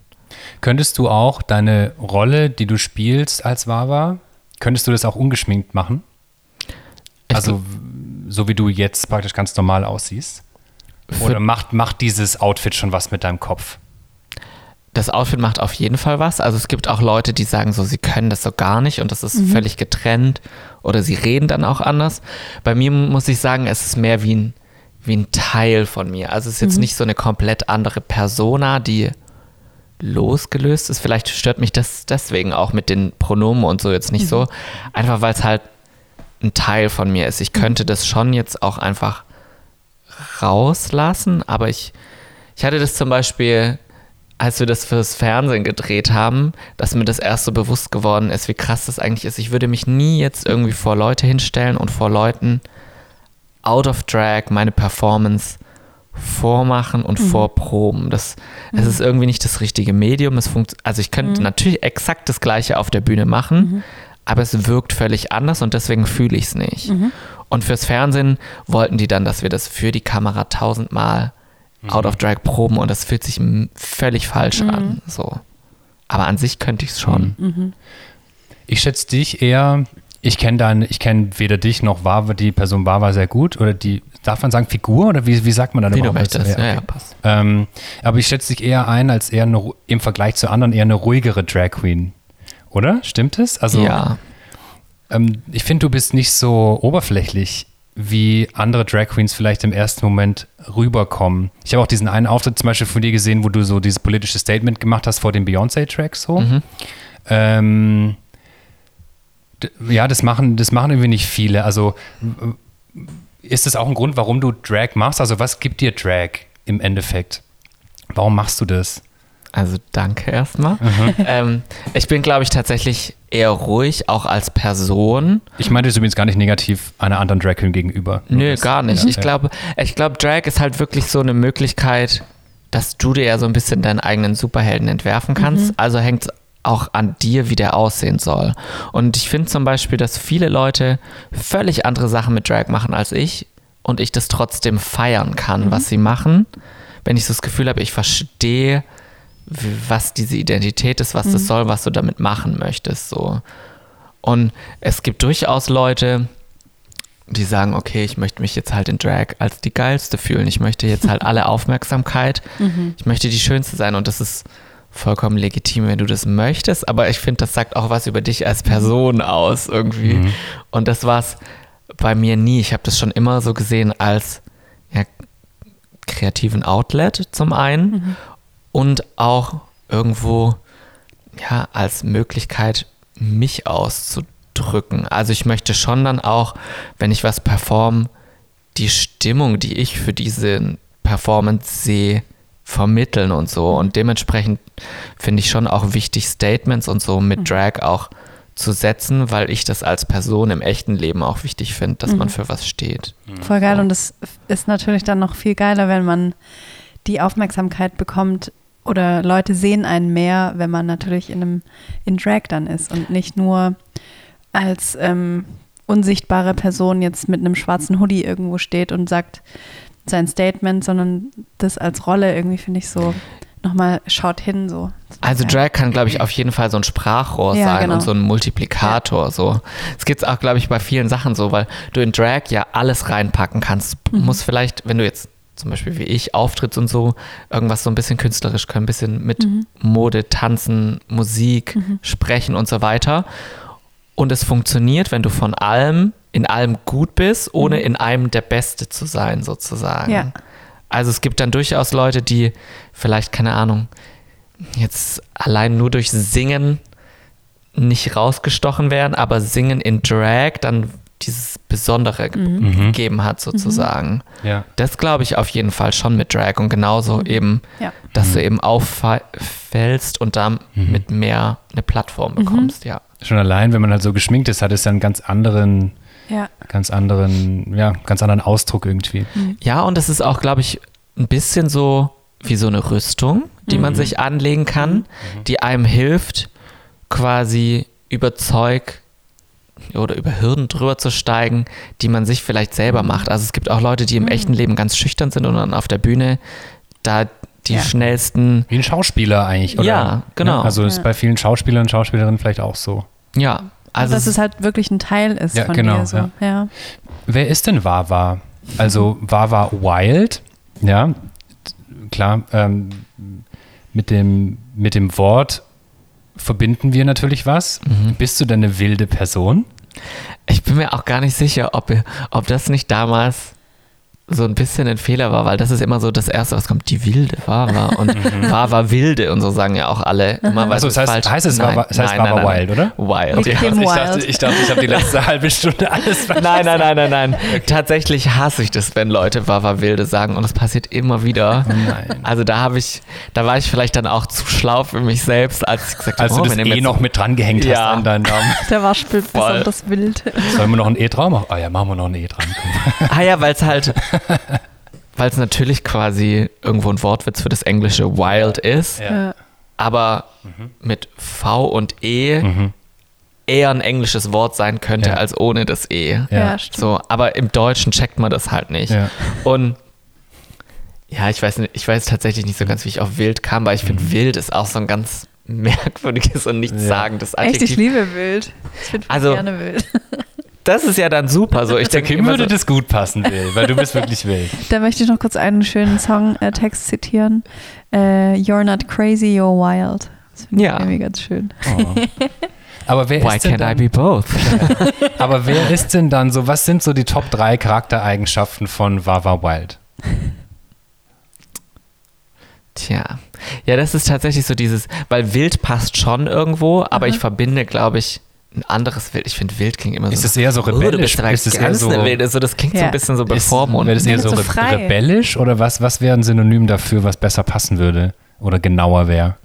Könntest du auch deine Rolle, die du spielst als Wawa, könntest du das auch ungeschminkt machen? Ich also so wie du jetzt praktisch ganz normal aussiehst? Oder macht, macht dieses Outfit schon was mit deinem Kopf? das Outfit macht auf jeden Fall was. Also es gibt auch Leute, die sagen so, sie können das so gar nicht und das ist völlig getrennt oder sie reden dann auch anders. Bei mir muss ich sagen, es ist mehr wie ein, wie ein Teil von mir. Also es ist jetzt nicht so eine komplett andere Persona, die losgelöst ist. Vielleicht stört mich das deswegen auch mit den Pronomen und so jetzt nicht so. Einfach weil es halt ein Teil von mir ist. Ich könnte das schon jetzt auch einfach rauslassen, aber ich, ich hatte das zum Beispiel, als wir das fürs Fernsehen gedreht haben, dass mir das erst so bewusst geworden ist, wie krass das eigentlich ist. Ich würde mich nie jetzt irgendwie vor Leute hinstellen und vor Leuten out of drag meine Performance vormachen und vorproben. Das, das ist irgendwie nicht das richtige Medium. Es funkt, also ich könnte natürlich exakt das Gleiche auf der Bühne machen, aber es wirkt völlig anders und deswegen fühle ich es nicht. Und fürs Fernsehen wollten die dann, dass wir das für die Kamera tausendmal out of drag proben und das fühlt sich völlig falsch an. So. Aber an sich könnte ich es schon. Ich schätze dich eher, ich kenne deine, ich kenne weder dich noch Wawa, die Person Wawa sehr gut oder die, darf man sagen Figur oder wie, wie sagt man dann Wie du überhaupt? möchtest. Ja, okay. ja, passt. Ähm, aber ich schätze dich eher ein als eher eine, im Vergleich zu anderen eher eine ruhigere Drag Queen. Oder? Stimmt es? Also ja. ähm, ich finde, du bist nicht so oberflächlich, wie andere Drag Queens vielleicht im ersten Moment rüberkommen. Ich habe auch diesen einen Auftritt zum Beispiel von dir gesehen, wo du so dieses politische Statement gemacht hast vor dem Beyoncé-Track so. Ähm, d- ja, das machen, das machen irgendwie nicht viele. Also ist das auch ein Grund, warum du Drag machst? Also was gibt dir Drag im Endeffekt? Warum machst du das? Also danke erstmal. Ähm, ich bin, glaube ich, tatsächlich eher ruhig, auch als Person. Ich meinte es übrigens gar nicht negativ einer anderen Drag Queen gegenüber. Nö, das- gar nicht. ja, ich ja. glaube, ich glaube, Drag ist halt wirklich so eine Möglichkeit, dass du dir ja so ein bisschen deinen eigenen Superhelden entwerfen kannst. Also hängt es auch an dir, wie der aussehen soll. Und ich finde zum Beispiel, dass viele Leute völlig andere Sachen mit Drag machen als ich und ich das trotzdem feiern kann, was sie machen. Wenn ich so das Gefühl habe, ich verstehe, was diese Identität ist, was das soll, was du damit machen möchtest. So. Und es gibt durchaus Leute, die sagen, okay, ich möchte mich jetzt halt in Drag als die geilste fühlen. Ich möchte jetzt halt alle Aufmerksamkeit. Ich möchte die schönste sein und das ist vollkommen legitim, wenn du das möchtest. Aber ich finde, das sagt auch was über dich als Person aus irgendwie. Und das war es bei mir nie. Ich habe das schon immer so gesehen als ja, kreativen Outlet zum einen und auch irgendwo ja als Möglichkeit mich auszudrücken. Also ich möchte schon dann auch, wenn ich was perform, die Stimmung, die ich für diese Performance sehe, vermitteln und so. Und dementsprechend finde ich schon auch wichtig, Statements und so mit Drag auch zu setzen, weil ich das als Person im echten Leben auch wichtig finde, dass man für was steht. Voll geil. Und es ist natürlich dann noch viel geiler, wenn man die Aufmerksamkeit bekommt oder Leute sehen einen mehr, wenn man natürlich in einem in Drag dann ist und nicht nur als ähm, unsichtbare Person jetzt mit einem schwarzen Hoodie irgendwo steht und sagt sein Statement, sondern das als Rolle irgendwie finde ich so nochmal schaut hin so. Also Drag kann, glaube ich, auf jeden Fall so ein Sprachrohr Ja, sein genau. und so ein Multiplikator. So. Es auch, glaube ich, bei vielen Sachen so, weil du in Drag ja alles reinpacken kannst. Mhm. musst vielleicht, wenn du jetzt zum Beispiel wie ich auftrittst und so, irgendwas so ein bisschen künstlerisch können, ein bisschen mit Mhm. Mode, Tanzen, Musik, Sprechen und so weiter. Und es funktioniert, wenn du von allem in allem gut bist, ohne in einem der Beste zu sein, sozusagen. Mhm. Ja. Also es gibt dann durchaus Leute, die vielleicht, keine Ahnung, jetzt allein nur durch Singen nicht rausgestochen werden, aber Singen in Drag dann dieses Besondere ge Mhm. gegeben hat, sozusagen. Ja. Das glaube ich auf jeden Fall schon mit Drag und genauso eben, Ja. dass du eben auffällst und damit mit mehr eine Plattform bekommst, ja. Schon allein, wenn man halt so geschminkt ist, hat es ja einen ganz anderen, Ja. ganz anderen, ja, ganz anderen Ausdruck irgendwie. Ja, und es ist auch, glaube ich, ein bisschen so wie so eine Rüstung, die man sich anlegen kann, die einem hilft, quasi über Zeug oder über Hürden drüber zu steigen, die man sich vielleicht selber macht. Also es gibt auch Leute, die im echten Leben ganz schüchtern sind und dann auf der Bühne da die Ja. schnellsten, Wie ein Schauspieler eigentlich, oder? Ja, genau. Also ist Ja. bei vielen Schauspielern und Schauspielerinnen vielleicht auch so. ja, Also also dass es halt wirklich ein Teil ist Ja, von genau, dir so. ja. ja. Wer ist denn Wawa? Also Wawa Wild, ja, klar, ähm, mit, dem, mit dem Wort verbinden wir natürlich was. Mhm. Bist du denn eine wilde Person? Ich bin mir auch gar nicht sicher, ob, ob das nicht damals so ein bisschen ein Fehler war, weil das ist immer so das Erste, was kommt, die Wilde, Wawa und Wawa Wilde und so sagen ja auch alle immer, weil Also es das heißt, falsch heißt es Nein, Wawa, das heißt nein, nein, Wawa nein, Wild, oder? Wild, Okay. ja. Kim ich, Wild. dachte, ich dachte, ich habe die letzte halbe Stunde alles verstanden. Nein, nein, nein, nein, nein. Tatsächlich hasse ich das, wenn Leute Wawa Wilde sagen und das passiert immer wieder. Nein. Also da habe ich, da war ich vielleicht dann auch zu schlau für mich selbst, als ich gesagt habe, Als du oh, das nehmen eh jetzt- noch mit dran gehängt hast Ja. an deinen Namen. Der Waschbild Voll. besonders wild. Sollen wir noch ein E dran machen? Ah ja, machen wir noch ein E dran. Ah ja, weil es halt, weil es natürlich quasi irgendwo ein Wortwitz für das englische Wild ist, Ja. Ja. aber mit V und E eher ein englisches Wort sein könnte Ja. als ohne das E. Ja. So, aber im Deutschen checkt man das halt nicht. Ja. Und ja, ich weiß, nicht, ich weiß tatsächlich nicht so ganz, wie ich auf wild kam, weil ich finde, wild ist auch so ein ganz merkwürdiges und nichtssagendes Echt, ich Adjektiv. liebe wild. Ich finde Also- gerne wild. Das ist ja dann super. So, ich Der denke Kim immer würde so, das gut passen, Will, weil du bist wirklich wild. Da möchte ich noch kurz einen schönen Songtext zitieren. Äh, You're not crazy, you're wild. Das finde ich Ja. irgendwie ganz schön. Oh. Aber wer Why ist denn can't I dann, be both? Aber wer ist denn dann so, was sind so die Top 3 Charaktereigenschaften von Wawa Wild? Tja, ja, das ist tatsächlich so dieses, weil wild passt schon irgendwo, aber ich verbinde, glaube ich, ein anderes Wild. Ich finde Wild klingt immer so. Ist es eher so Oh, du rebellisch? bist aber ist es eher so, eine Wilde. So, das klingt so Ja. ein bisschen so ist, wäre bevormundend. das eher so, so re rebellisch oder was, was wäre ein Synonym dafür, was besser passen würde oder genauer wäre?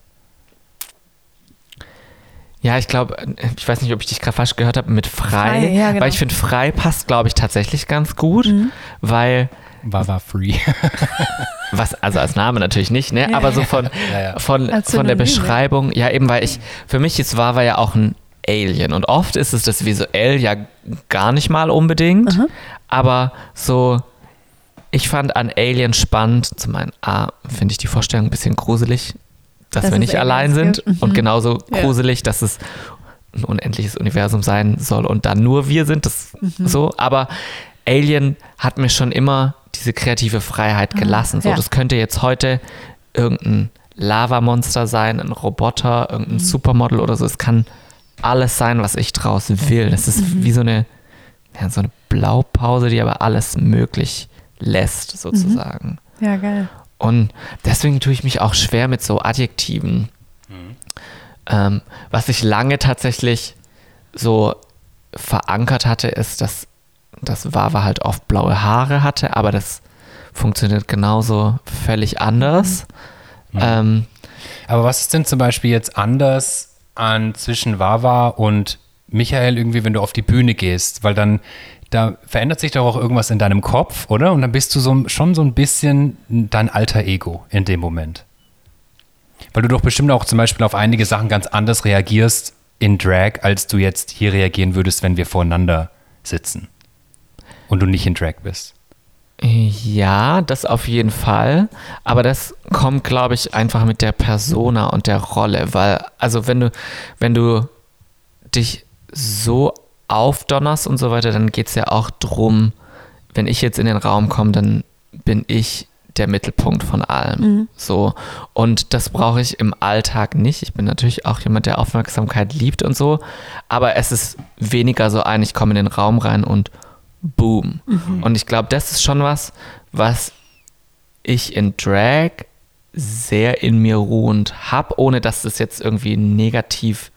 Ja, ich glaube, ich weiß nicht, ob ich dich gerade falsch gehört habe mit frei, Frei, ja, genau. weil ich finde frei passt, glaube ich, tatsächlich ganz gut, Mhm. weil Wawa Free. was also als Name natürlich nicht, ne, Ja, aber so von Ja, ja. von von der ja. Beschreibung, ja eben, weil ich für mich ist Wawa ja auch ein Alien und oft ist es das visuell ja gar nicht mal unbedingt, Aha. aber so ich fand an Alien spannend, zum einen A, finde ich die Vorstellung ein bisschen gruselig, dass Dass wir nicht allein sind. Mhm. und genauso Ja. gruselig, dass es ein unendliches Universum sein soll und dann nur wir sind, das Mhm. so, aber Alien hat mir schon immer diese kreative Freiheit gelassen. So, Ah, ja. das könnte jetzt heute irgendein Lavamonster sein, ein Roboter, Mhm. irgendein Supermodel oder so. Es kann alles sein, was ich draus will. Das ist Mhm. wie so eine, ja, so eine Blaupause, die aber alles möglich lässt, sozusagen. Ja, geil. Und deswegen tue ich mich auch schwer mit so Adjektiven. Ähm, was ich lange tatsächlich so verankert hatte, ist, dass das Wawa halt oft blaue Haare hatte, aber das funktioniert genauso völlig anders. Ähm, Aber was ist denn zum Beispiel jetzt anders an zwischen Wawa und Michael irgendwie, wenn du auf die Bühne gehst? Weil dann, da verändert sich doch auch irgendwas in deinem Kopf, oder? Und dann bist du so, schon so ein bisschen dein alter Ego in dem Moment. Weil du doch bestimmt auch zum Beispiel auf einige Sachen ganz anders reagierst in Drag, als du jetzt hier reagieren würdest, wenn wir voreinander sitzen. Und du nicht in Drag bist. Ja, das auf jeden Fall. Aber das kommt, glaube ich, einfach mit der Persona und der Rolle. Weil, also wenn du, wenn du dich so aufdonnerst und so weiter, dann geht es ja auch drum, wenn ich jetzt in den Raum komme, dann bin ich der Mittelpunkt von allem. So. Und das brauche ich im Alltag nicht. Ich bin natürlich auch jemand, der Aufmerksamkeit liebt und so. Aber es ist weniger so ein, ich komme in den Raum rein und boom. Und ich glaube, das ist schon was, was ich in Drag sehr in mir ruhend habe, ohne dass das jetzt irgendwie negativ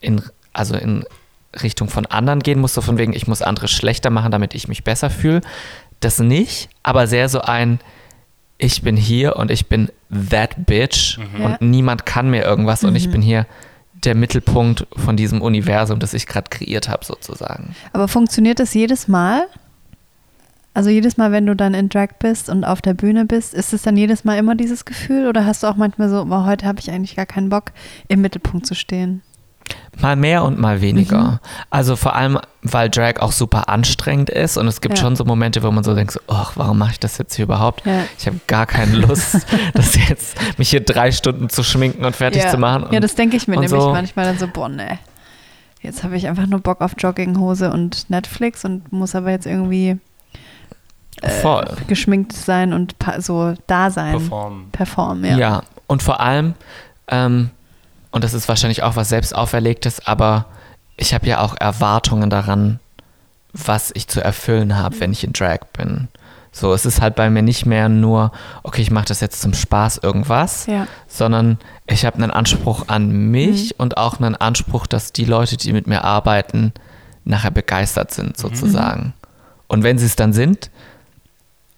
in, also in Richtung von anderen gehen muss, so von wegen, ich muss andere schlechter machen, damit ich mich besser fühle. Das nicht, aber sehr so ein, ich bin hier und ich bin that bitch Ja. und niemand kann mir irgendwas und ich bin hier der Mittelpunkt von diesem Universum, das ich gerade kreiert habe, sozusagen. Aber funktioniert das jedes Mal? Also jedes Mal, wenn du dann in Drag bist und auf der Bühne bist, ist es dann jedes Mal immer dieses Gefühl oder hast du auch manchmal so, boah, heute habe ich eigentlich gar keinen Bock, im Mittelpunkt zu stehen? Mal mehr und mal weniger. Mhm. Also vor allem, weil Drag auch super anstrengend ist und es gibt Ja. schon so Momente, wo man so denkt, so, ach, warum mache ich das jetzt hier überhaupt? Ja. Ich habe gar keine Lust, das jetzt mich hier drei Stunden zu schminken und fertig ja. zu machen. Und ja, das denke ich mir nämlich so. manchmal dann so, boah, ne. Jetzt habe ich einfach nur Bock auf Jogginghose und Netflix und muss aber jetzt irgendwie äh, voll. geschminkt sein und so da sein. Performen. Performen, Ja. ja. und vor allem, ähm, und das ist wahrscheinlich auch was selbst auferlegtes, aber ich habe ja auch Erwartungen daran, was ich zu erfüllen habe, wenn ich in Drag bin. So, es ist halt bei mir nicht mehr nur, okay, ich mache das jetzt zum Spaß irgendwas, Ja. sondern ich habe einen Anspruch an mich und auch einen Anspruch, dass die Leute, die mit mir arbeiten, nachher begeistert sind, sozusagen. Und wenn sie es dann sind,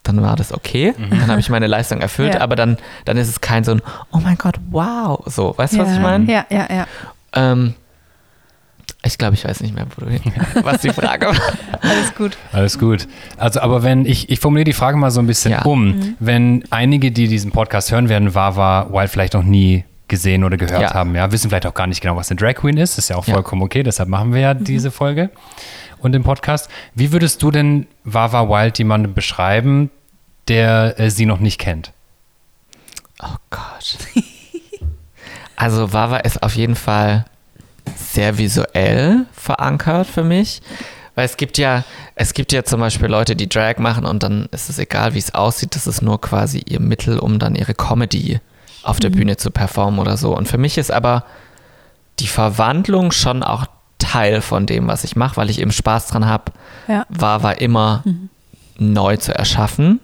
dann war das okay, dann habe ich meine Leistung erfüllt, Ja. aber dann, dann ist es kein so ein, oh mein Gott, wow, so, weißt du, ja. was ich meine? Ja, ja, ja. Ähm, ich glaube, ich weiß nicht mehr, wo du hin, was die Frage war. Alles gut. Alles gut. Also, aber wenn ich, ich formuliere die Frage mal so ein bisschen Ja. um. Wenn einige, die diesen Podcast hören werden, Wawa Wild vielleicht noch nie gesehen oder gehört Ja. haben, ja, wissen vielleicht auch gar nicht genau, was eine Drag Queen ist. Ist ja auch Ja. vollkommen okay, deshalb machen wir ja diese Folge und den Podcast. Wie würdest du denn Wawa Wild jemandem beschreiben, der äh, sie noch nicht kennt? Oh Gott. Also Wawa ist auf jeden Fall sehr visuell verankert für mich. Weil es gibt ja, es gibt ja zum Beispiel Leute, die Drag machen und dann ist es egal, wie es aussieht, das ist nur quasi ihr Mittel, um dann ihre Comedy auf der Bühne zu performen oder so. Und für mich ist aber die Verwandlung schon auch Teil von dem, was ich mache, weil ich eben Spaß dran habe, Ja. war, war immer neu zu erschaffen,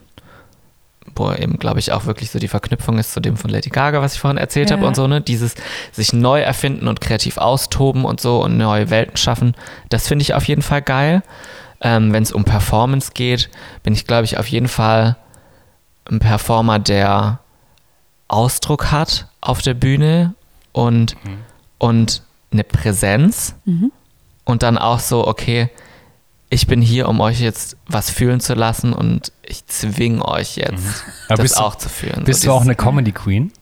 wo eben, glaube ich, auch wirklich so die Verknüpfung ist zu dem von Lady Gaga, was ich vorhin erzählt Ja. habe und so, ne? Dieses sich neu erfinden und kreativ austoben und so und neue Welten schaffen, das finde ich auf jeden Fall geil. Ähm, Wenn es um Performance geht, bin ich, glaube ich, auf jeden Fall ein Performer, der Ausdruck hat auf der Bühne und, und eine Präsenz und dann auch so, okay, ich bin hier, um euch jetzt was fühlen zu lassen und ich zwinge euch jetzt, Aber das bist du- auch zu fühlen. Bist so du auch eine Comedy Queen?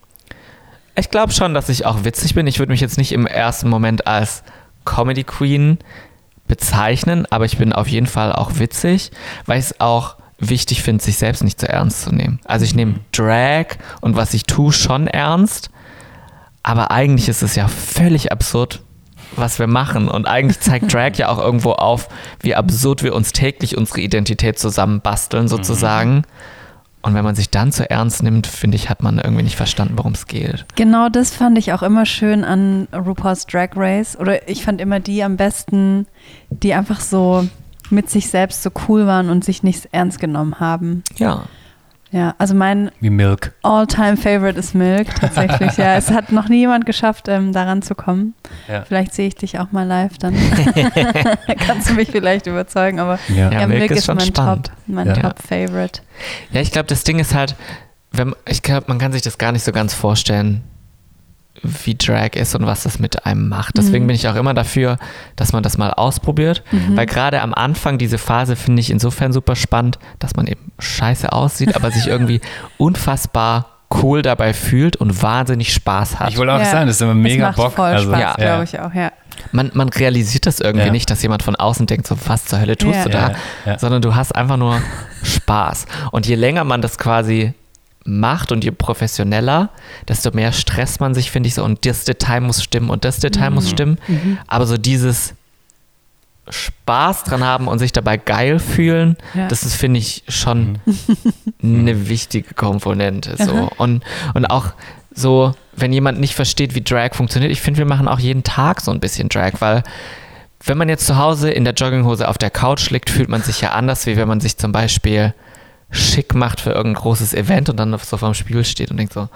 ich glaube schon, dass ich auch witzig bin. Ich würde mich jetzt nicht im ersten Moment als Comedy Queen bezeichnen, aber ich bin auf jeden Fall auch witzig, weil ich es auch wichtig finde, sich selbst nicht zu ernst zu nehmen. Also ich nehme Drag und was ich tue schon ernst, aber eigentlich ist es ja völlig absurd, was wir machen. Und eigentlich zeigt Drag ja auch irgendwo auf, wie absurd wir uns täglich unsere Identität zusammenbasteln, sozusagen. Und wenn man sich dann zu ernst nimmt, finde ich, hat man irgendwie nicht verstanden, worum es geht. Genau das fand ich auch immer schön an RuPaul's Drag Race. Oder ich fand immer die am besten, die einfach so mit sich selbst so cool waren und sich nicht ernst genommen haben. Ja. Ja, also mein Wie Milk. All-Time-Favorite ist Milk, tatsächlich. ja, es hat noch nie jemand geschafft, ähm, daran zu kommen. Ja. Vielleicht sehe ich dich auch mal live, dann kannst du mich vielleicht überzeugen. Aber Ja. ja, Ja, Milk, Milk ist, ist schon mein spannend. Top, mein Ja. Top-Favorite. Ja, ich glaube, das Ding ist halt, wenn, ich glaube, man kann sich das gar nicht so ganz vorstellen, wie Drag ist und was das mit einem macht. Deswegen Mhm. bin ich auch immer dafür, dass man das mal ausprobiert, weil gerade am Anfang diese Phase finde ich insofern super spannend, dass man eben scheiße aussieht, aber sich irgendwie unfassbar cool dabei fühlt und wahnsinnig Spaß hat. Ich wollte auch Ja. sagen, das ist immer mega das macht Bock. voll also, Spaß, ja. glaube ich auch, ja. Man, man realisiert das irgendwie Ja. nicht, dass jemand von außen denkt, so was zur Hölle tust Ja. du da, Ja, ja. sondern du hast einfach nur Spaß. Und je länger man das quasi macht und je professioneller, desto mehr stresst man sich, finde ich so, und das Detail muss stimmen und das Detail Mhm. muss stimmen. Aber so dieses Spaß dran haben und sich dabei geil fühlen, Ja. das ist, finde ich, schon Mhm. eine wichtige Komponente. So. Und, und auch so, wenn jemand nicht versteht, wie Drag funktioniert, ich finde, wir machen auch jeden Tag so ein bisschen Drag, weil wenn man jetzt zu Hause in der Jogginghose auf der Couch liegt, fühlt man sich ja anders, wie wenn man sich zum Beispiel schick macht für irgendein großes Event und dann so vorm Spiegel steht und denkt so,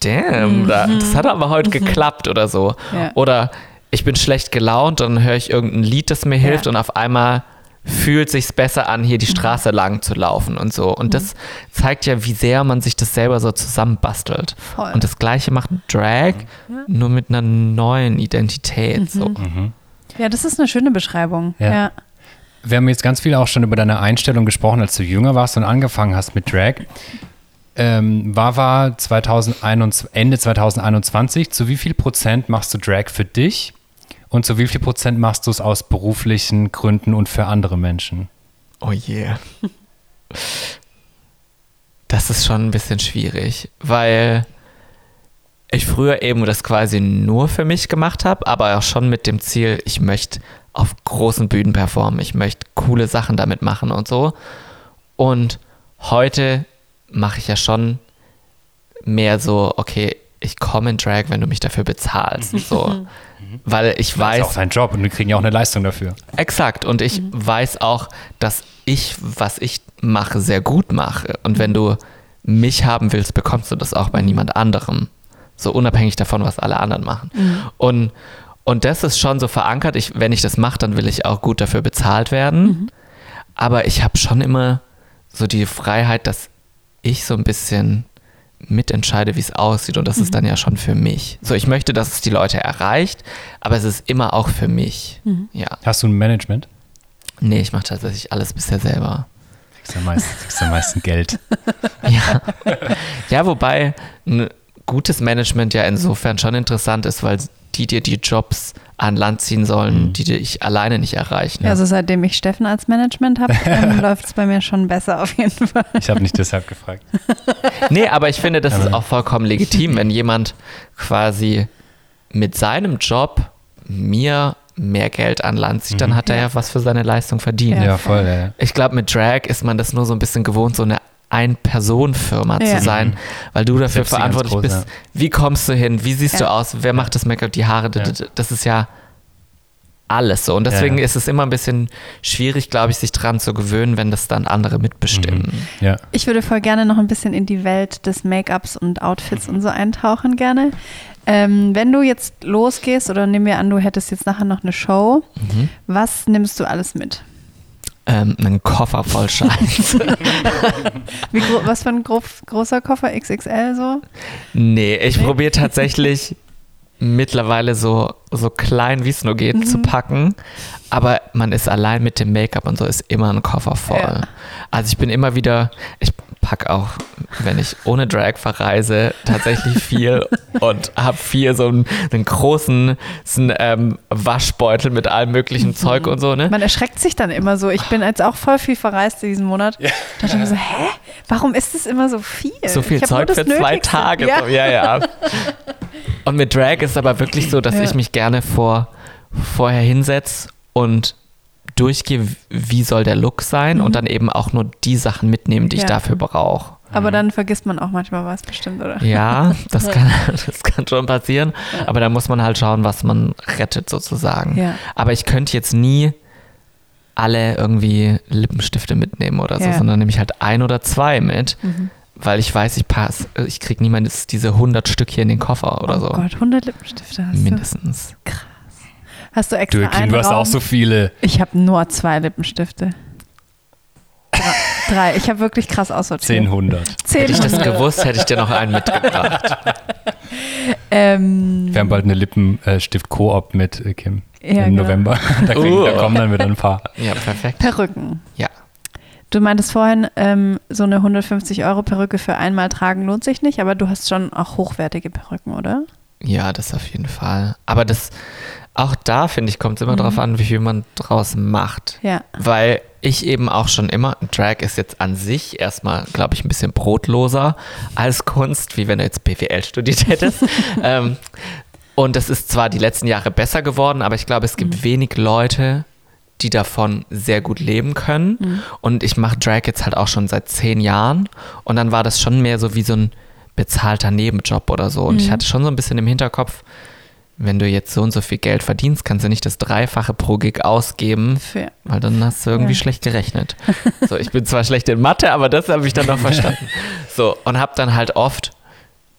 damn, da, das hat aber heute geklappt oder so. Ja. Oder ich bin schlecht gelaunt, dann höre ich irgendein Lied, das mir hilft Ja. und auf einmal fühlt sich's besser an, hier die Straße lang zu laufen und so. Und das zeigt ja, wie sehr man sich das selber so zusammenbastelt. Voll. Und das gleiche macht Drag, nur mit einer neuen Identität. So. Ja, das ist eine schöne Beschreibung. Ja. Wir haben jetzt ganz viel auch schon über deine Einstellung gesprochen, als du jünger warst und angefangen hast mit Drag. Ähm, Wawa 2021, Ende 2021, zu wie viel Prozent machst du Drag für dich und zu wie viel Prozent machst du es aus beruflichen Gründen und für andere Menschen? Oh je. Das ist schon ein bisschen schwierig, weil ich früher eben das quasi nur für mich gemacht habe, aber auch schon mit dem Ziel, ich möchte auf großen Bühnen performen, ich möchte coole Sachen damit machen und so. Und heute mache ich ja schon mehr so, okay, ich komme in Drag, wenn du mich dafür bezahlst. So. Weil ich Das weiß, ist auch dein Job und wir kriegen ja auch eine Leistung dafür. Exakt. Und ich weiß auch, dass ich, was ich mache, sehr gut mache. Und wenn du mich haben willst, bekommst du das auch bei niemand anderem. So unabhängig davon, was alle anderen machen. Und, und das ist schon so verankert. Ich, wenn ich das mache, dann will ich auch gut dafür bezahlt werden. Aber ich habe schon immer so die Freiheit, dass ich so ein bisschen mitentscheide, wie es aussieht. Und das ist dann ja schon für mich. So, ich möchte, dass es die Leute erreicht, aber es ist immer auch für mich. Ja. Hast du ein Management? Nee, ich mache tatsächlich alles bisher selber. Kriegst am meisten, kriegst am meisten Geld. Ja. ja, wobei ein gutes Management ja insofern schon interessant ist, weil die dir die Jobs an Land ziehen sollen, die dir ich alleine nicht erreichen. Also seitdem ich Steffen als Management habe, ähm, läuft es bei mir schon besser auf jeden Fall. Ich habe nicht deshalb gefragt. Nee, aber ich finde, das ist Aber- auch vollkommen legitim, wenn jemand quasi mit seinem Job mir mehr Geld an Land zieht, dann hat er ja was für seine Leistung verdient. Ja, voll. Ja. Ich glaube, mit Drag ist man das nur so ein bisschen gewohnt, so eine Ein-Personen-Firma Ja. zu sein, weil du dafür verantwortlich großen, bist. Wie kommst du hin? Wie siehst du Ja. aus? Wer macht das Make-up, die Haare? Ja. Das ist ja alles so. Und deswegen Ja, ja. ist es immer ein bisschen schwierig, glaube ich, sich dran zu gewöhnen, wenn das dann andere mitbestimmen. Ja. Ich würde voll gerne noch ein bisschen in die Welt des Make-ups und Outfits und so eintauchen gerne. Ähm, wenn du jetzt losgehst oder nehmen wir an, du hättest jetzt nachher noch eine Show, Mhm. was nimmst du alles mit? Ähm, einen Koffer voll Scheiß. Wie was für ein großer Koffer? XXL so? nee, ich Nee? probiere tatsächlich mittlerweile so, so klein, wie es nur geht, Mhm. zu packen. Aber man ist allein mit dem Make-up und so, ist immer ein Koffer voll. Ja. Also ich bin immer wieder, ich packe auch, wenn ich ohne Drag verreise, tatsächlich viel und habe viel so einen, einen großen so einen, ähm, Waschbeutel mit allem möglichen Zeug und so, ne? Man erschreckt sich dann immer so. Ich bin jetzt auch voll viel verreist diesen Monat. Da dachte ich mir so, hä? Warum ist das immer so viel? So viel Ich Zeug für zwei. Tage. Ja. So, ja, ja. Und mit Drag ist aber wirklich so, dass Ja. ich mich gerne vor, vorher hinsetze und durchgehe, wie soll der Look sein und dann eben auch nur die Sachen mitnehmen, die ich Mhm. Ja. dafür brauche. Aber dann vergisst man auch manchmal was bestimmt, oder? Ja, das kann, das kann schon passieren, aber da muss man halt schauen, was man rettet sozusagen. Ja. Aber ich könnte jetzt nie alle irgendwie Lippenstifte mitnehmen oder so, Ja. sondern nehme ich halt ein oder zwei mit, Mhm. weil ich weiß, ich passe, ich kriege niemals diese 100 Stück hier in den Koffer oder oh so. Gott, 100 Lippenstifte hast Mindestens. du. Hast du extra Du, Kim, einen du hast Raum? auch so viele. Ich habe nur zwei Lippenstifte. Drei. Drei. Ich habe wirklich krass aussortiert. 10, 100. Zehn. Hätte ich das gewusst, hätte ich dir noch einen mitgebracht. Ähm, Wir haben bald eine Lippenstift-Koop mit äh, Kim Ja, im genau. November. Da, kriegen, Uh. da kommen dann wieder ein paar. Ja, perfekt. Perücken. Ja. Du meintest vorhin, ähm, so eine 150 Euro Perücke für einmal tragen lohnt sich nicht, aber du hast schon auch hochwertige Perücken, oder? Ja, das auf jeden Fall. Aber das, auch da finde ich, kommt es immer Mhm. drauf an, wie viel man draus macht. Ja. Weil ich eben auch schon immer, Drag ist jetzt an sich erstmal, glaube ich, ein bisschen brotloser als Kunst, wie wenn du jetzt BWL studiert hättest. ähm, und das ist zwar die letzten Jahre besser geworden, aber ich glaube, es gibt wenig Leute, die davon sehr gut leben können. Und ich mache Drag jetzt halt auch schon seit zehn Jahren. Und dann war das schon mehr so wie so ein bezahlter Nebenjob oder so. Und ich hatte schon so ein bisschen im Hinterkopf, wenn du jetzt so und so viel Geld verdienst, kannst du nicht das Dreifache pro Gig ausgeben, Für, weil dann hast du irgendwie Ja. schlecht gerechnet. So, ich bin zwar schlecht in Mathe, aber das habe ich dann noch verstanden. So, und habe dann halt oft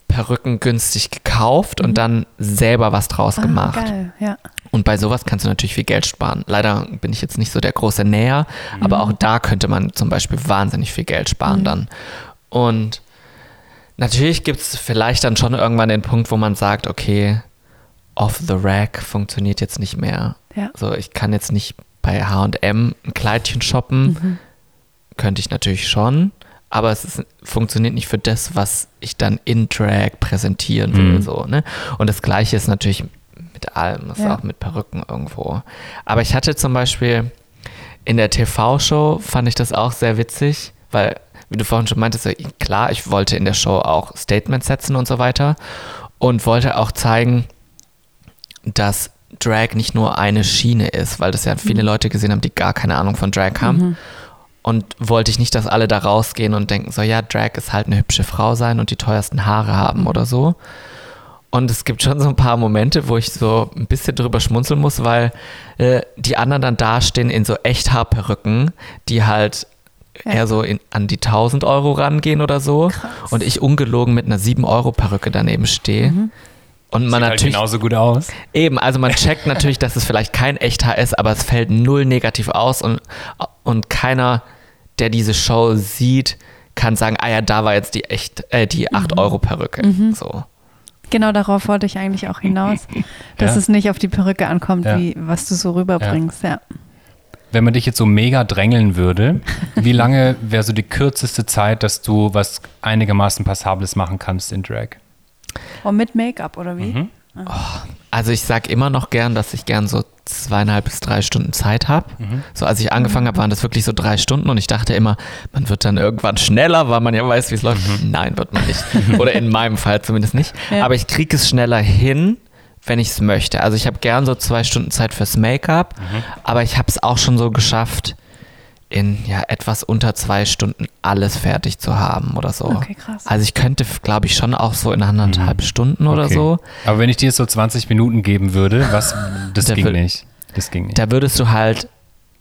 Perücken günstig gekauft und dann selber was draus ah, gemacht. geil, ja. Und bei sowas kannst du natürlich viel Geld sparen. Leider bin ich jetzt nicht so der große Näher, aber auch da könnte man zum Beispiel wahnsinnig viel Geld sparen dann. Und natürlich gibt es vielleicht dann schon irgendwann den Punkt, wo man sagt, okay, off the rack funktioniert jetzt nicht mehr. Ja. So, ich kann jetzt nicht bei H&M ein Kleidchen shoppen. Könnte ich natürlich schon, aber es ist, funktioniert nicht für das, was ich dann in Drag präsentieren will. Mhm. So, ne? Und das Gleiche ist natürlich mit allem, ist Ja. auch mit Perücken irgendwo. Aber ich hatte zum Beispiel in der TV-Show, fand ich das auch sehr witzig, weil, wie du vorhin schon meintest, klar, ich wollte in der Show auch Statements setzen und so weiter und wollte auch zeigen, dass Drag nicht nur eine Schiene ist, weil das ja viele Leute gesehen haben, die gar keine Ahnung von Drag haben. Und wollte ich nicht, dass alle da rausgehen und denken, so ja, Drag ist halt eine hübsche Frau sein und die teuersten Haare haben oder so. Und es gibt schon so ein paar Momente, wo ich so ein bisschen drüber schmunzeln muss, weil äh, die anderen dann dastehen in so Echthaarperücken, die halt Ja. eher so in, an die 1000 Euro rangehen oder so. Krass. Und ich ungelogen mit einer 7-Euro-Perücke daneben stehe. Und man Sieht halt natürlich genauso gut aus. Eben, also man checkt natürlich, dass es vielleicht kein Echthaar ist, aber es fällt null negativ aus und, und keiner, der diese Show sieht, kann sagen, ah ja, da war jetzt die echt, äh, die 8-Euro-Perücke. So. Genau darauf wollte ich eigentlich auch hinaus, dass Ja. es nicht auf die Perücke ankommt, Ja. wie was du so rüberbringst. Ja. Wenn man dich jetzt so mega drängeln würde, wie lange wäre so die kürzeste Zeit, dass du was einigermaßen Passables machen kannst in Drag? Und Oh, mit Make-up oder wie? Mhm. Also ich sag immer noch gern, dass ich gern so zweieinhalb bis drei Stunden Zeit habe. So als ich angefangen habe, waren das wirklich so drei Stunden und ich dachte immer, man wird dann irgendwann schneller, weil man ja weiß, wie es läuft. Nein, wird man nicht. Oder in meinem Fall zumindest nicht. Ja. Aber ich kriege es schneller hin, wenn ich es möchte. Also ich habe gern so zwei Stunden Zeit fürs Make-up, aber ich habe es auch schon so geschafft, in ja etwas unter zwei Stunden alles fertig zu haben oder so. Okay, krass. Also ich könnte, glaube ich, schon auch so in anderthalb Stunden oder Okay. so. Aber wenn ich dir jetzt so 20 Minuten geben würde, was, das ging nicht. Das ging nicht. Da würdest du halt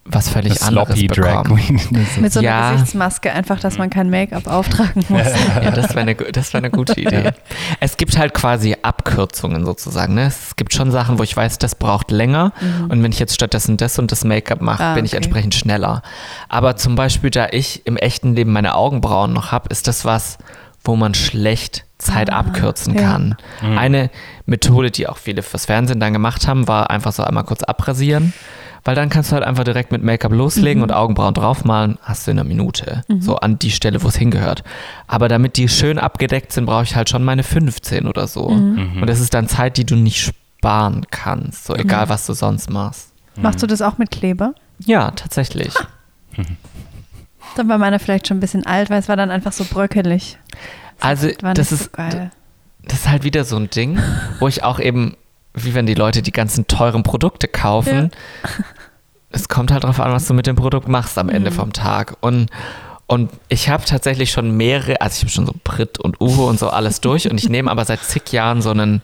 was völlig anderes bekommen. Queen. Mit so einer Ja. Gesichtsmaske, einfach, dass man kein Make-up auftragen muss. Ja, das wäre eine, das wär eine gute Idee. Es gibt halt quasi Abkürzungen sozusagen. Ne? Es gibt schon Sachen, wo ich weiß, das braucht länger. Und wenn ich jetzt stattdessen das und das Make-up mache, Mhm. Ah, bin ich okay. entsprechend schneller. Aber zum Beispiel, da ich im echten Leben meine Augenbrauen noch habe, ist das was, wo man schlecht Zeit abkürzen Ah, ja. kann. Eine Methode, die auch viele fürs Fernsehen dann gemacht haben, war einfach so einmal kurz abrasieren. Weil dann kannst du halt einfach direkt mit Make-up loslegen und Augenbrauen draufmalen, hast du in einer Minute. So an die Stelle, wo es hingehört. Aber damit die schön abgedeckt sind, brauche ich halt schon meine 15 oder so. Und das ist dann Zeit, die du nicht sparen kannst. So egal, was du sonst machst. Machst du das auch mit Kleber? Ja, tatsächlich. Dann war meiner vielleicht schon ein bisschen alt, weil es war dann einfach so bröckelig. Also War das ist, so geil. das ist halt wieder so ein Ding, wo ich auch eben, wie wenn die Leute die ganzen teuren Produkte kaufen, es kommt halt drauf an, was du mit dem Produkt machst am Ende vom Tag. Und, und ich habe tatsächlich schon mehrere, also ich habe schon so Brit und Uwe und so alles durch und ich nehme aber seit zig Jahren so einen,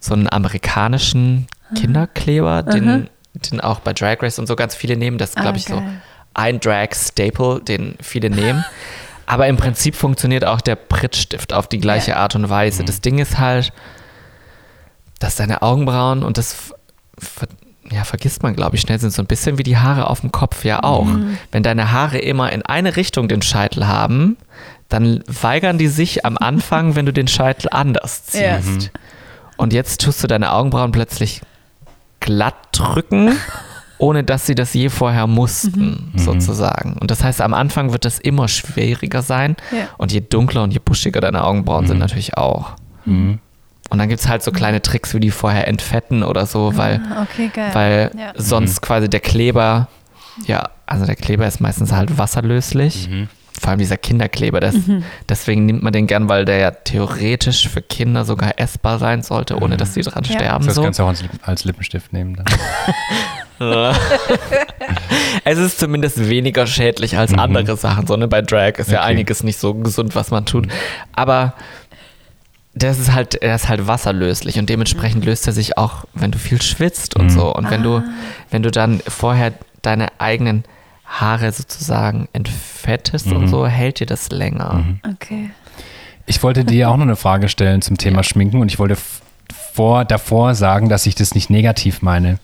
so einen amerikanischen Kinderkleber, den, den auch bei Drag Race und so ganz viele nehmen. Das ist, Ah, glaube ich, so geil. ein Drag-Staple, den viele nehmen. Aber im Prinzip funktioniert auch der Prittstift auf die gleiche Ja. Art und Weise. Das Ding ist halt, dass deine Augenbrauen und das ver- ja, vergisst man, glaube ich, schnell, sind so ein bisschen wie die Haare auf dem Kopf ja auch. Wenn deine Haare immer in eine Richtung den Scheitel haben, dann weigern die sich am Anfang, wenn du den Scheitel anders ziehst. Und jetzt tust du deine Augenbrauen plötzlich glatt drücken, ohne dass sie das je vorher mussten, sozusagen. Und das heißt, am Anfang wird das immer schwieriger sein. Ja. Und je dunkler und je buschiger deine Augenbrauen sind natürlich auch. Mhm. Und dann gibt es halt so kleine Tricks, wie die vorher entfetten oder so, weil, Ah, okay, geil. weil Ja. sonst quasi der Kleber, ja, also der Kleber ist meistens halt wasserlöslich. Vor allem dieser Kinderkleber, das, deswegen nimmt man den gern, weil der ja theoretisch für Kinder sogar essbar sein sollte, ohne dass sie dran Ja. sterben. Das so. kannst du auch als, als Lippenstift nehmen. Dann. Es ist zumindest weniger schädlich als andere Sachen. So, ne? Bei Drag ist ja Okay. einiges nicht so gesund, was man tut. Aber das ist halt, er ist halt wasserlöslich und dementsprechend löst er sich auch, wenn du viel schwitzt und so. Und wenn du, wenn du dann vorher deine eigenen Haare sozusagen entfettest und so, hält dir das länger. okay. Ich wollte dir auch noch eine Frage stellen zum Thema Schminken und ich wollte vor, davor sagen, dass ich das nicht negativ meine.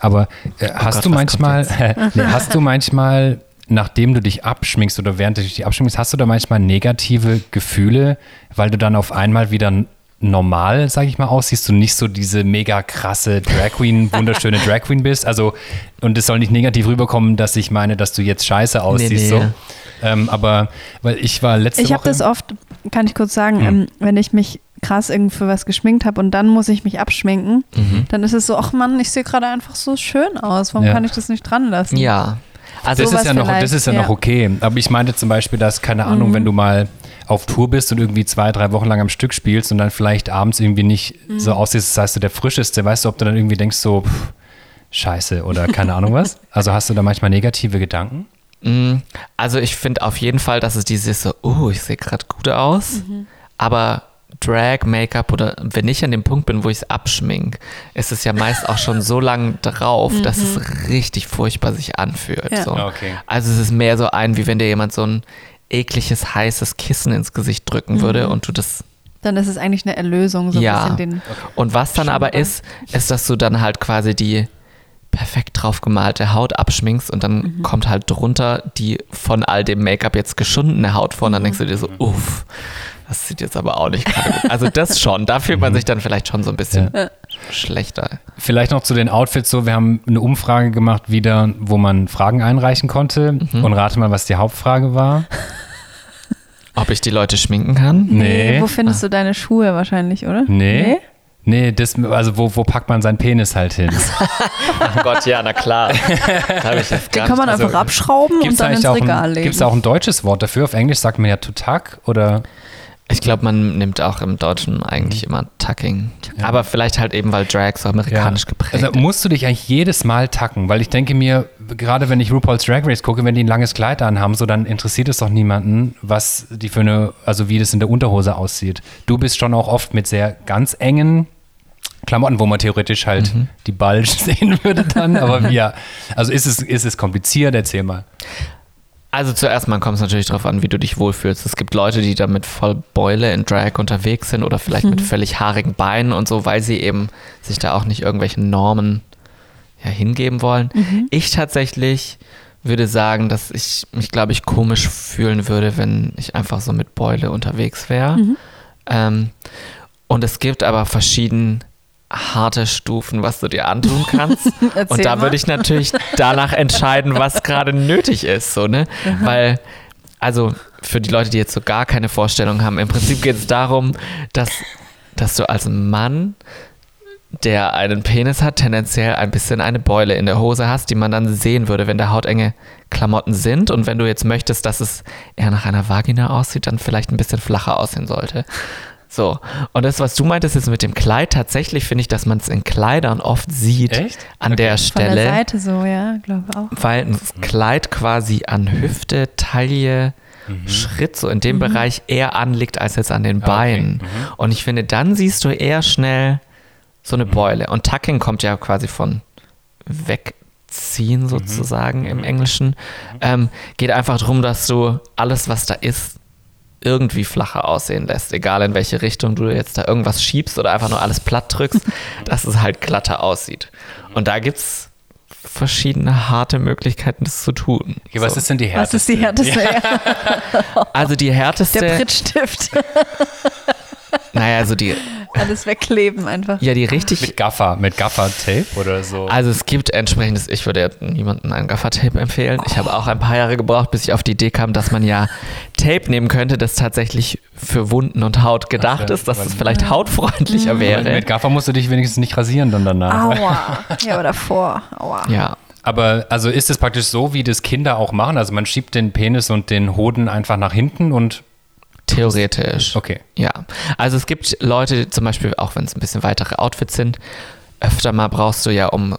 Aber äh, hast Gott, du manchmal, nee, hast du manchmal, nachdem du dich abschminkst oder während du dich abschminkst, hast du da manchmal negative Gefühle, weil du dann auf einmal wieder normal, sag ich mal, aussiehst und nicht so diese mega krasse Drag Queen, wunderschöne Drag Queen bist? Also, und es soll nicht negativ rüberkommen, dass ich meine, dass du jetzt scheiße aussiehst. nee. So. Ähm, aber, weil ich war letzte Ich habe das oft, kann ich kurz sagen, Ja. ähm, wenn ich mich krass irgendwie für was geschminkt habe und dann muss ich mich abschminken, Mhm. dann ist es so, ach Mann, ich sehe gerade einfach so schön aus. Warum Ja. kann ich das nicht dran lassen? Ja. Also, Das ist, ja noch, das ist ja, ja. noch okay. Aber ich meinte zum Beispiel, dass, keine Ahnung, Mhm. wenn du mal auf Tour bist und irgendwie zwei, drei Wochen lang am Stück spielst und dann vielleicht abends irgendwie nicht Mhm. so aussiehst, das heißt du der frischeste, weißt du, ob du dann irgendwie denkst so, pff, scheiße oder keine Ahnung was? Also hast du da manchmal negative Gedanken? Mm, Also ich finde auf jeden Fall, dass es dieses so, oh, ich sehe gerade gut aus, aber Drag, Make-up oder wenn ich an dem Punkt bin, wo ich es abschmink, ist es ja meist auch schon so lang drauf, dass es richtig furchtbar sich anfühlt. Ja. So. Okay. Also es ist mehr so ein, wie wenn dir jemand so ein ekliges, heißes Kissen ins Gesicht drücken würde und du das Dann ist es eigentlich eine Erlösung, so ein Ja. bisschen den. und was dann aber ist, ist, dass du dann halt quasi die perfekt drauf gemalte Haut abschminkst und dann Mhm. kommt halt drunter die von all dem Make-up jetzt geschundene Haut vor und dann denkst du dir so, Mhm. uff, das sieht jetzt aber auch nicht gerade gut. Also das schon, da fühlt Mhm. man sich dann vielleicht schon so ein bisschen schlechter. Vielleicht noch zu den Outfits so, wir haben eine Umfrage gemacht wieder, wo man Fragen einreichen konnte Mhm. und rate mal, was die Hauptfrage war. Ob ich die Leute schminken kann? Nee. Wo findest du deine Schuhe wahrscheinlich, oder? Nee. Nee, das, also wo, wo packt man seinen Penis halt hin? Oh Gott, ja, na klar. Den kann man einfach abschrauben und Gibt es dann ins Regal ein, legen. gibt's auch ein deutsches Wort dafür? Auf Englisch sagt man ja Tutak oder Ich glaube, man nimmt auch im Deutschen eigentlich immer Tucking. Aber vielleicht halt eben, weil Drag so amerikanisch geprägt Also musst du dich eigentlich jedes Mal tacken, weil ich denke mir, gerade wenn ich RuPaul's Drag Race gucke, wenn die ein langes Kleid anhaben, so dann interessiert es doch niemanden, was die für eine, also wie das in der Unterhose aussieht. Du bist schon auch oft mit sehr ganz engen Klamotten, wo man theoretisch halt Mhm. die Bulge sehen würde dann, aber ja. Also ist es, ist es kompliziert? Erzähl mal. Also zuerst mal kommt es natürlich darauf an, wie du dich wohlfühlst. Es gibt Leute, die da mit voll Beule in Drag unterwegs sind oder vielleicht mit völlig haarigen Beinen und so, weil sie eben sich da auch nicht irgendwelchen Normen ja, hingeben wollen. Ich tatsächlich würde sagen, dass ich mich, glaube ich, komisch fühlen würde, wenn ich einfach so mit Beule unterwegs wäre. Ähm, und es gibt aber verschieden harte Stufen, was du dir antun kannst. Und da würde ich natürlich danach entscheiden, was gerade nötig ist, so, ne? Weil, also für die Leute, die jetzt so gar keine Vorstellung haben, im Prinzip geht es darum, dass, dass du als Mann, der einen Penis hat, tendenziell ein bisschen eine Beule in der Hose hast, die man dann sehen würde, wenn da hautenge Klamotten sind. Und wenn du jetzt möchtest, dass es eher nach einer Vagina aussieht, dann vielleicht ein bisschen flacher aussehen sollte. So, und das, was du meintest jetzt mit dem Kleid, tatsächlich finde ich, dass man es in Kleidern oft sieht Echt? an der Von Stelle, der Seite so, ja, glaube auch. weil ein Kleid quasi an Hüfte, Taille, Schritt so in dem Bereich eher anliegt als jetzt an den Ah, okay. Beinen. Und ich finde, dann siehst du eher schnell so eine Beule. Und Tucking kommt ja quasi von wegziehen sozusagen im Englischen. Ähm, geht einfach darum, dass du alles, was da ist, irgendwie flacher aussehen lässt, egal in welche Richtung du jetzt da irgendwas schiebst oder einfach nur alles platt drückst, dass es halt glatter aussieht. Und da gibt es verschiedene harte Möglichkeiten, das zu tun. Okay, was So. ist denn die Was härteste? ist die härteste? Ja. Also die härteste, Der Prittstift. naja, also die, Alles wegkleben einfach. ja, die richtig, Mit Gaffer, mit Gaffer-Tape oder so? also es gibt entsprechendes, ich würde ja niemandem ein Gaffer-Tape empfehlen. Ich habe auch ein paar Jahre gebraucht, bis ich auf die Idee kam, dass man ja Tape nehmen könnte, das tatsächlich für Wunden und Haut gedacht ja, ist, dass es vielleicht hautfreundlicher wäre. Mit Gaffer musst du dich wenigstens nicht rasieren dann danach. Aua. Ja, aber davor. Aua. Ja, Aber also ist es praktisch so, wie das Kinder auch machen? Also man schiebt den Penis und den Hoden einfach nach hinten und theoretisch. okay. Ja, also es gibt Leute, zum Beispiel, auch wenn es ein bisschen weitere Outfits sind, öfter mal brauchst du ja, um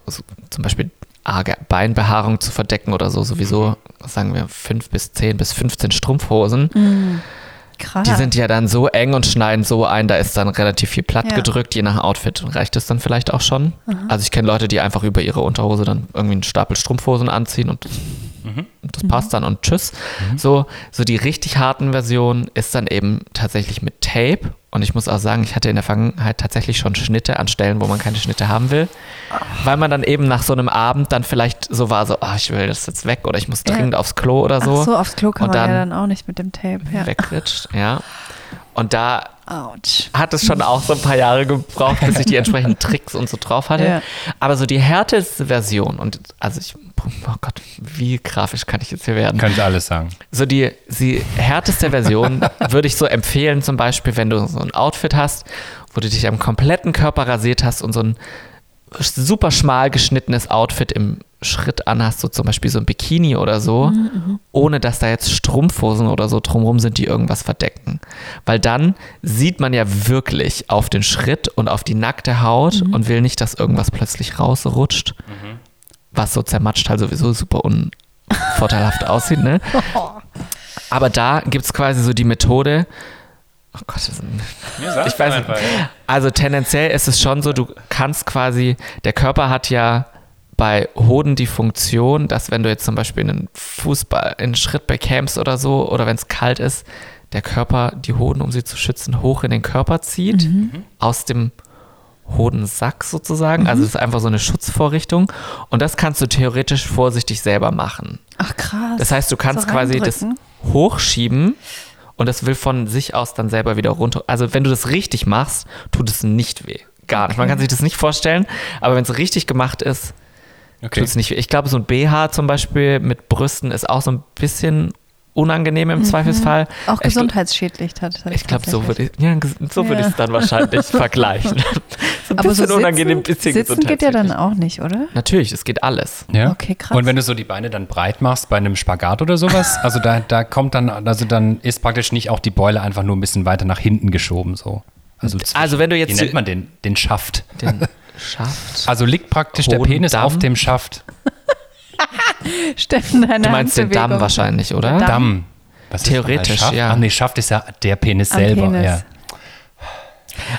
zum Beispiel arge Beinbehaarung zu verdecken oder so, sowieso, sagen wir, 5 bis 10 bis 15 Strumpfhosen. Krass. Die sind ja dann so eng und schneiden so ein, da ist dann relativ viel platt Ja. gedrückt, je nach Outfit reicht es dann vielleicht auch schon. Also ich kenne Leute, die einfach über ihre Unterhose dann irgendwie einen Stapel Strumpfhosen anziehen und das, und das passt dann und tschüss. So, so die richtig harten Versionen ist dann eben tatsächlich mit Tape. Und ich muss auch sagen, ich hatte in der Vergangenheit tatsächlich schon Schnitte an Stellen, wo man keine Schnitte haben will. Weil man dann eben nach so einem Abend dann vielleicht so war, so, ah, ich will das jetzt weg oder ich muss Ja. dringend aufs Klo oder so. Ach so, aufs Klo kann Und man ja dann dann auch nicht mit dem Tape. Ja. Wegritscht, ja. Und da Autsch. hat es schon auch so ein paar Jahre gebraucht, bis ich die entsprechenden Tricks und so drauf hatte. Ja. Aber so die härteste Version, und also ich, oh Gott, wie grafisch kann ich jetzt hier werden? Kann ich alles sagen. So die, die härteste Version würde ich so empfehlen, zum Beispiel, wenn du so ein Outfit hast, wo du dich am kompletten Körper rasiert hast und so ein super schmal geschnittenes Outfit im Schritt anhast, so zum Beispiel so ein Bikini oder so, ohne dass da jetzt Strumpfhosen oder so drumherum sind, die irgendwas verdecken. Weil dann sieht man ja wirklich auf den Schritt und auf die nackte Haut und will nicht, dass irgendwas plötzlich rausrutscht, was so zermatscht halt sowieso super unvorteilhaft aussieht, ne? Aber da gibt es quasi so die Methode, oh Gott, das ist ich weiß nicht. Also tendenziell ist es schon so, du kannst quasi, der Körper hat ja bei Hoden die Funktion, dass wenn du jetzt zum Beispiel einen Fußball, einen Schritt bekämst oder so, oder wenn es kalt ist, der Körper die Hoden, um sie zu schützen, hoch in den Körper zieht, aus dem Hodensack sozusagen. Also es ist einfach so eine Schutzvorrichtung. Und das kannst du theoretisch vorsichtig selber machen. Ach krass. Das heißt, du kannst So quasi das hochschieben und das will von sich aus dann selber wieder runter. Also wenn du das richtig machst, tut es nicht weh. Gar nicht. Man kann sich das nicht vorstellen, aber wenn es richtig gemacht ist, Okay. tut es nicht weh. Ich glaube, so ein BH zum Beispiel mit Brüsten ist auch so ein bisschen unangenehm im Zweifelsfall. Mhm. Auch Ich gesundheitsschädlich tatsächlich. Ich glaube, so würde ich, ja, so würde Ja. ich es dann wahrscheinlich vergleichen. so ein Aber bisschen so unangenehm, sitzen, bisschen sitzen geht ja dann auch nicht, oder? Natürlich, es geht alles. Ja? Okay, krass. Und wenn du so die Beine dann breit machst bei einem Spagat oder sowas, also da, da kommt dann, also dann ist praktisch nicht auch die Beule einfach nur ein bisschen weiter nach hinten geschoben so. Also, Also wenn du wie jetzt nennt man den? Den Schaft. den Schaft. Also liegt praktisch der Hodendamm? Penis auf dem Schaft. Steffen, deine Du meinst den Damm wahrscheinlich, oder? Damm. Damm. Was Theoretisch, Schaft? ja. Ach nee, Schaft ist ja der Penis Am selber. Penis. Ja.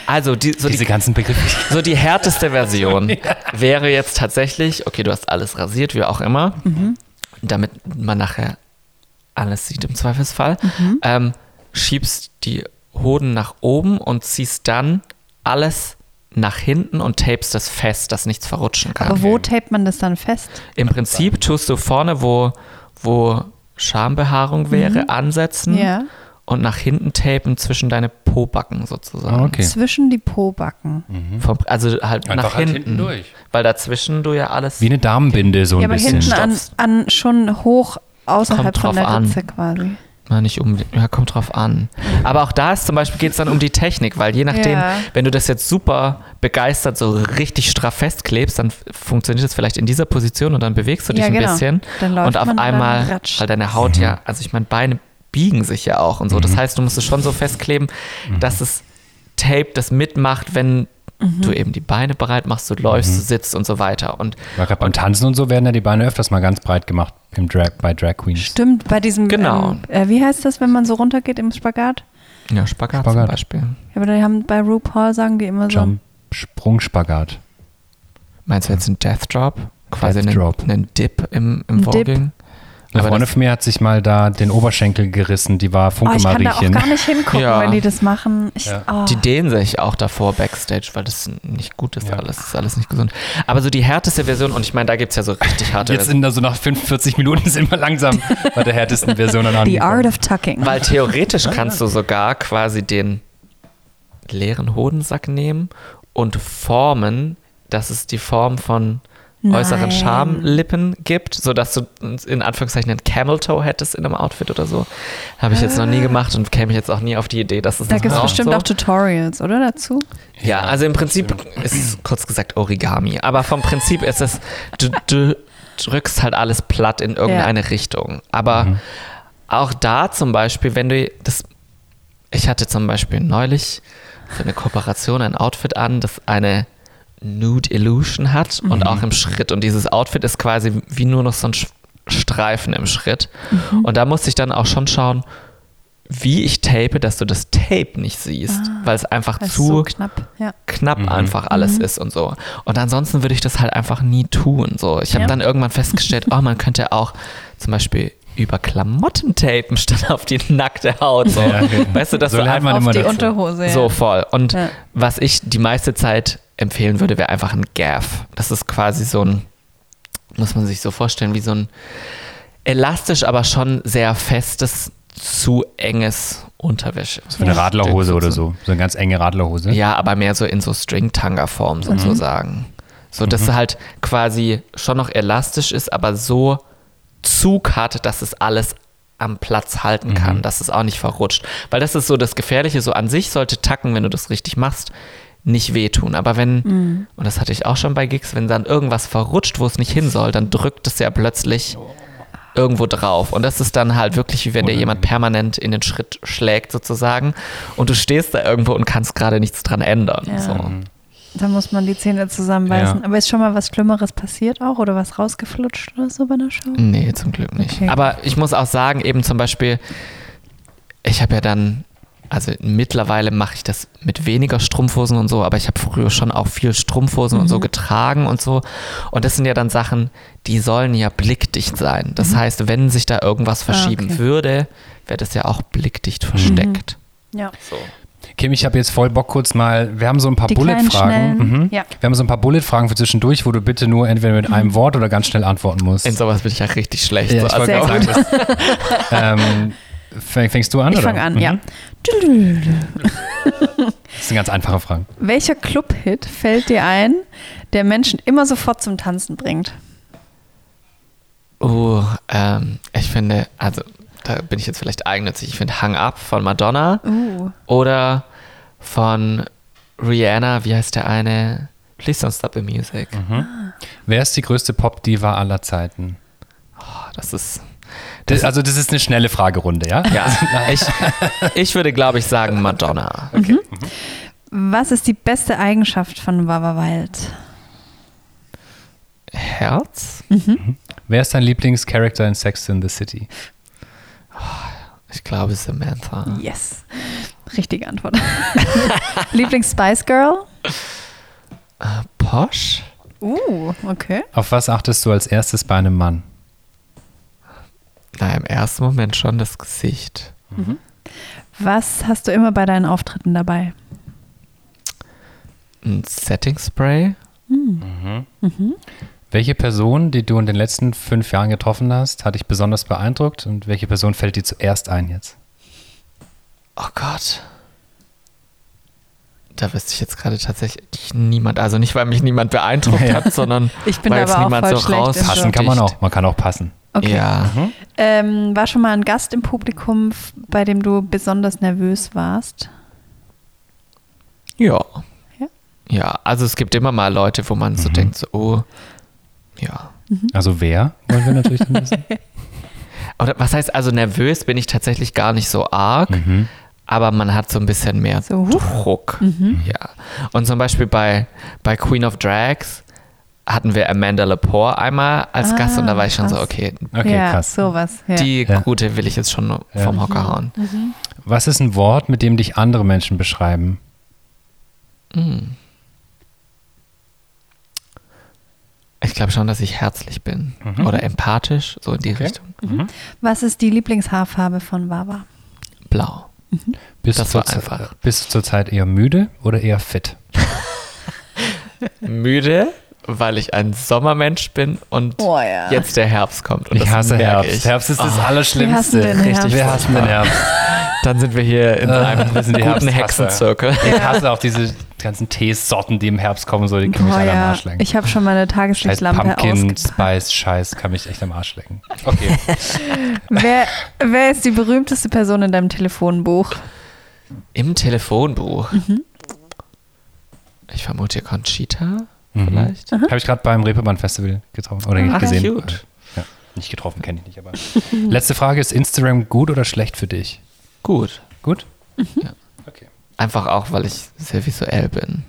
Also die, so, Diese die, ganzen Begriffe. so die härteste Version wäre jetzt tatsächlich, okay, du hast alles rasiert, wie auch immer, damit man nachher alles sieht im Zweifelsfall. Ähm, schiebst die Hoden nach oben und ziehst dann alles nach hinten und tapest das fest, dass nichts verrutschen kann. Aber wo tapet man das dann fest? Im Prinzip tust du vorne, wo, wo Schambehaarung wäre, ansetzen Ja. und nach hinten tapen zwischen deine Pobacken sozusagen. Ah, okay. Zwischen die Pobacken. Vom, also halt Einfach nach halt hinten. hinten durch. Weil dazwischen du ja alles. Wie eine Damenbinde, so ein Ja, aber bisschen. hinten an, an schon hoch außerhalb Kommt von der an. Ritze quasi. Na, nicht um, ja, kommt drauf an. Aber auch da ist zum Beispiel geht es dann um die Technik, weil je nachdem, Ja. wenn du das jetzt super begeistert so richtig straff festklebst, dann funktioniert es vielleicht in dieser Position und dann bewegst du dich Ja, ein genau. bisschen Dann läuft und auf man und dann einmal, ratscht. weil deine Haut ja, also ich meine, Beine biegen sich ja auch und so. Das heißt, du musst es schon so festkleben, dass das Tape das mitmacht, wenn Mhm. du eben die Beine bereit machst, du läufst, du sitzt und so weiter. Und gerade beim Tanzen und so werden ja die Beine öfters mal ganz breit gemacht im Drag, bei Drag Queens. Stimmt, bei diesem, Genau. ähm, äh, wie heißt das, wenn man so runtergeht im Spagat? ja, Spagat, Spagat. zum Beispiel. Ja, aber die haben bei RuPaul sagen die immer Jump, Sprungspagat. Meinst du jetzt einen Death Drop? Quasi Death einen, Drop. einen Dip im, im. Voguing? Eine Aber Freundin von mir hat sich mal da den Oberschenkel gerissen, die war so. Oh, ich kann da auch gar nicht hingucken, Ja. wenn die das machen. Ich, Ja. oh. Die dehnen sich auch davor backstage, weil das nicht gut ist Ja. alles. Das ist alles nicht gesund. Aber so die härteste Version, und ich meine, da gibt es ja so richtig harte Jetzt sind da so nach 45 Minuten sind wir langsam bei der härtesten Version an The Art of Tucking. Weil theoretisch kannst du sogar quasi den leeren Hodensack nehmen und formen, dass es die Form von äußeren. Schamlippen gibt, sodass du in Anführungszeichen einen Camel Toe hättest in einem Outfit oder so. Habe ich jetzt noch nie gemacht und käme ich jetzt auch nie auf die Idee, dass es da gibt es bestimmt so. auch Tutorials, oder dazu? Ja, also im Prinzip ist es kurz gesagt Origami. Aber vom Prinzip ist es, du, du drückst halt alles platt in irgendeine Richtung. Aber auch da zum Beispiel, wenn du das, ich hatte zum Beispiel neulich für eine Kooperation ein Outfit an, das eine Nude Illusion hat und auch im Schritt. Und dieses Outfit ist quasi wie nur noch so ein Sch- Streifen im Schritt. Und da musste ich dann auch schon schauen, wie ich tape, dass du das Tape nicht siehst, weil es einfach zu so knapp. Ja. knapp Mhm. einfach alles ist und so. Und ansonsten würde ich das halt einfach nie tun. So. Ich habe Ja. dann irgendwann festgestellt, oh, man könnte auch zum Beispiel über Klamotten tapen statt auf die nackte Haut. So. Ja, okay. Weißt du, dass So du einfach immer Auf die dazu. Unterhose. Ja. so voll. Und Ja. was ich die meiste Zeit empfehlen würde, wäre einfach ein Gaff. Das ist quasi so ein, muss man sich so vorstellen, wie so ein elastisch, aber schon sehr festes, zu enges Unterwäsche. Für eine Radlerhose oder so. So eine ganz enge Radlerhose. Ja, aber mehr so in so String-Tanga-Form sozusagen. So, dass es halt quasi schon noch elastisch ist, aber so Zug hat, dass es alles am Platz halten kann, dass es auch nicht verrutscht. Weil das ist so das Gefährliche, so an sich sollte Tacken, wenn du das richtig machst, nicht wehtun. Aber wenn, und das hatte ich auch schon bei Gigs, wenn dann irgendwas verrutscht, wo es nicht hin soll, dann drückt es ja plötzlich irgendwo drauf. Und das ist dann halt wirklich, wie wenn dir jemand permanent in den Schritt schlägt sozusagen und du stehst da irgendwo und kannst gerade nichts dran ändern. Ja. So. Da muss man die Zähne zusammenbeißen. Ja. Aber ist schon mal was Schlimmeres passiert auch oder was rausgeflutscht oder so bei einer Show? Nee, zum Glück nicht. Okay. Aber ich muss auch sagen, eben zum Beispiel, ich habe ja dann, also mittlerweile mache ich das mit weniger Strumpfhosen und so, aber ich habe früher schon auch viel Strumpfhosen und so getragen und so. Und das sind ja dann Sachen, die sollen ja blickdicht sein. Das heißt, wenn sich da irgendwas verschieben okay. würde, wäre das ja auch blickdicht versteckt. Ja. So. Kim, ich habe jetzt voll Bock kurz mal, wir haben so ein paar Bullet-Fragen. Mhm. ja. Wir haben so ein paar Bullet-Fragen für zwischendurch, wo du bitte nur entweder mit einem Wort oder ganz schnell antworten musst. In sowas bin ich ja richtig schlecht. Ja, so. ich Also, sagen, ähm, fäng- fängst du an? Ich fange an, Mhm. ja. Das sind ganz einfache Fragen. Welcher Club-Hit fällt dir ein, der Menschen immer sofort zum Tanzen bringt? Oh, ähm, ich finde, also da bin ich jetzt vielleicht eigennützig. Ich finde Hang Up von Madonna Uh. oder von Rihanna, wie heißt der eine? Please don't stop the music. Wer ist die größte Pop-Diva aller Zeiten? Oh, das ist. Das, also das ist eine schnelle Fragerunde, ja? Ja, ich, ich würde, glaube ich, sagen Madonna. Was ist die beste Eigenschaft von Wawa Wild? Herz? Wer ist dein Lieblingscharakter in Sex in the City? Ich glaube Samantha. Yes. Richtige Antwort. Lieblings-Spice Girl? Posch? Uh, okay. Auf was achtest du als erstes bei einem Mann? Na, im ersten Moment schon das Gesicht. Was hast du immer bei deinen Auftritten dabei? Ein Setting Spray? Welche Person, die du in den letzten fünf Jahren getroffen hast, hat dich besonders beeindruckt und welche Person fällt dir zuerst ein jetzt? Oh Gott. Da wüsste ich jetzt gerade tatsächlich niemand, also nicht, weil mich niemand beeindruckt Ja. hat, sondern Ich bin weil aber jetzt auch niemand voll so schlecht im raus. Job. Passen kann man auch. Man kann auch passen. Okay. Ja. Ähm, war schon mal ein Gast im Publikum, bei dem du besonders nervös warst? Ja. Ja? Ja, also es gibt immer mal Leute, wo man so denkt, so, oh, ja. Also wer, wollen wir natürlich dann wissen. Oder was heißt, also nervös bin ich tatsächlich gar nicht so arg, Mhm. aber man hat so ein bisschen mehr So. Druck. Ja. Und zum Beispiel bei, bei Queen of Drags hatten wir Amanda Lepore einmal als Ah, Gast und da war ich schon so, okay, Okay, ja, krass. sowas. Ja. die Ja. gute will ich jetzt schon vom Hocker hauen. Was ist ein Wort, mit dem dich andere Menschen beschreiben? Ich glaube schon, dass ich herzlich bin oder empathisch, so in die Richtung. Was ist die Lieblingshaarfarbe von Wawa? Blau. Bist Das du war zur- einfach. Bist du zurzeit eher müde oder eher fit? Müde, weil ich ein Sommermensch bin und Oh ja. jetzt der Herbst kommt. Und Ich hasse Herbst. Ich. Herbst ist das Oh, Wir hassen Allerschlimmste. den Herbst. Wir hassen den Herbst. Dann sind wir hier in Äh, einem wir sind die guten. Hexenzirkel. Ich hasse auch diese ganzen Teesorten, die im Herbst kommen, so die können mich Boah, alle am ja. Arsch lecken. Ich habe schon meine Scheiß Tageslichtlampe Pumpkin ausgepackt. Spice Scheiß kann mich echt am Arsch lecken. Okay. Wer, wer ist die berühmteste Person in deinem Telefonbuch? Im Telefonbuch. Mhm. Ich vermute Conchita Mhm. vielleicht. Habe ich gerade beim Reeperbahn Festival getroffen oder Ach, gesehen. cute. Ja, nicht getroffen, kenne ich nicht, aber. Letzte Frage: Ist Instagram gut oder schlecht für dich? Gut. Gut? Ja. Okay. Einfach auch, weil ich sehr visuell bin.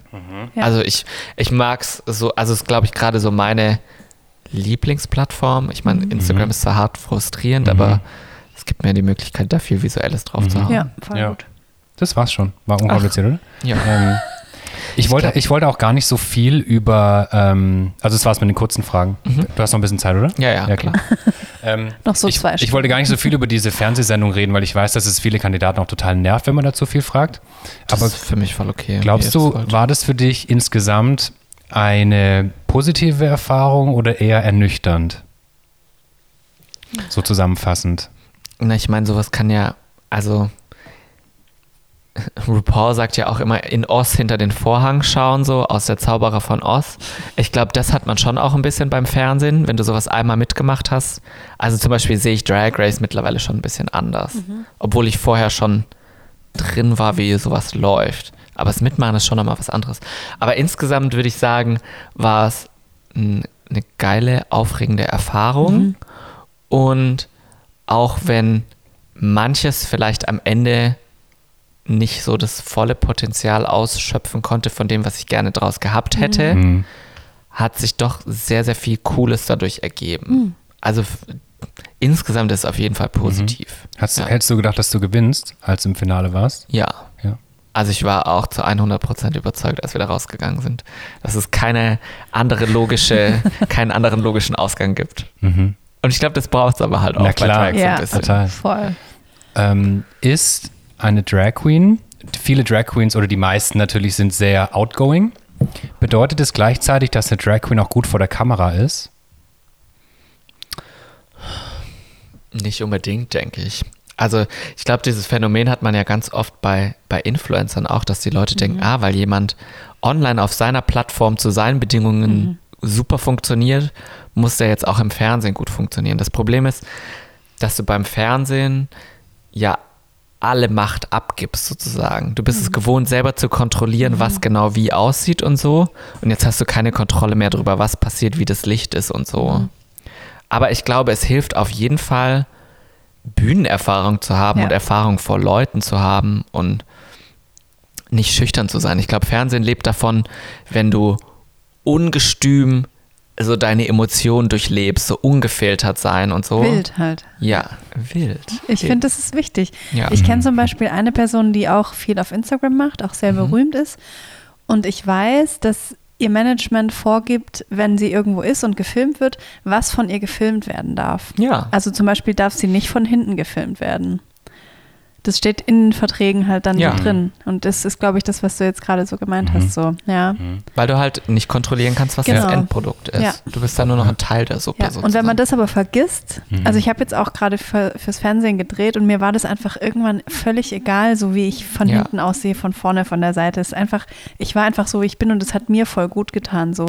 Ja. Also ich, ich mag es so, also es ist, glaube ich, gerade so meine Lieblingsplattform. Ich meine, Instagram ist zwar hart frustrierend, aber es gibt mir die Möglichkeit, da viel Visuelles drauf zu haben. Ja, voll Ja. gut. Das war's schon. War unkompliziert, oder? Ja. Ähm, ich, wollte, glaub- ich wollte auch gar nicht so viel über, ähm, also das war's mit den kurzen Fragen. Du hast noch ein bisschen Zeit, oder? Ja, ja, Ja, klar. ähm, Noch so ich, zwei ich wollte gar nicht so viel über diese Fernsehsendung reden, weil ich weiß, dass es viele Kandidaten auch total nervt, wenn man dazu viel fragt. Das Aber ist für mich voll okay. glaubst du, war das für dich insgesamt eine positive Erfahrung oder eher ernüchternd? So zusammenfassend. Na, ich meine, sowas kann ja, also RuPaul sagt ja auch immer in Oz hinter den Vorhang schauen, so aus der Zauberer von Oz. Ich glaube, das hat man schon auch ein bisschen beim Fernsehen, wenn du sowas einmal mitgemacht hast. Also zum Beispiel sehe ich Drag Race mittlerweile schon ein bisschen anders. Obwohl ich vorher schon drin war, wie sowas läuft. Aber das Mitmachen ist schon nochmal was anderes. Aber insgesamt würde ich sagen, war es ein, eine geile, aufregende Erfahrung. Und auch wenn manches vielleicht am Ende nicht so das volle Potenzial ausschöpfen konnte von dem, was ich gerne draus gehabt hätte, Mhm. hat sich doch sehr, sehr viel Cooles dadurch ergeben. Also f- insgesamt ist es auf jeden Fall positiv. Hast, Ja. Hättest du gedacht, dass du gewinnst, als du im Finale warst? Ja. Ja. Also ich war auch zu 100% überzeugt, als wir da rausgegangen sind, dass es keine andere logische, keinen anderen logischen Ausgang gibt. Mhm. Und ich glaube, das braucht es aber halt auch Na bei klar. Drag so Ja. ein bisschen. Total. Voll. Ähm, ist eine Drag Queen, viele Drag Queens oder die meisten natürlich sind sehr outgoing. Bedeutet es gleichzeitig, dass eine Drag Queen auch gut vor der Kamera ist? Nicht unbedingt, denke ich. Also ich glaube, dieses Phänomen hat man ja ganz oft bei, bei Influencern auch, dass die Leute denken, ah, weil jemand online auf seiner Plattform zu seinen Bedingungen super funktioniert, muss der jetzt auch im Fernsehen gut funktionieren. Das Problem ist, dass du beim Fernsehen ja alle Macht abgibst sozusagen. Du bist es gewohnt, selber zu kontrollieren, was genau wie aussieht und so. Und jetzt hast du keine Kontrolle mehr darüber, was passiert, wie das Licht ist und so. Aber ich glaube, es hilft auf jeden Fall, Bühnenerfahrung zu haben Ja. und Erfahrung vor Leuten zu haben und nicht schüchtern zu sein. Ich glaube, Fernsehen lebt davon, wenn du ungestüm so deine Emotionen durchlebst, so ungefiltert sein und so. Wild halt. Ja, wild. Ich finde, das ist wichtig. Ja. Ich kenne zum Beispiel eine Person, die auch viel auf Instagram macht, auch sehr Mhm. berühmt ist. Und ich weiß, dass ihr Management vorgibt, wenn sie irgendwo ist und gefilmt wird, was von ihr gefilmt werden darf. Ja. Also zum Beispiel darf sie nicht von hinten gefilmt werden. Das steht in den Verträgen halt dann Ja. drin. Und das ist, glaube ich, das, was du jetzt gerade so gemeint hast. So, ja. Weil du halt nicht kontrollieren kannst, was Genau. das Endprodukt ist. Ja. Du bist dann nur noch ein Teil der Suppe Ja, sozusagen. und wenn man das aber vergisst, also ich habe jetzt auch gerade für, fürs Fernsehen gedreht und mir war das einfach irgendwann völlig egal, so wie ich von hinten aussehe, von vorne, von der Seite. Es ist einfach, ich war einfach so, wie ich bin und es hat mir voll gut getan, so,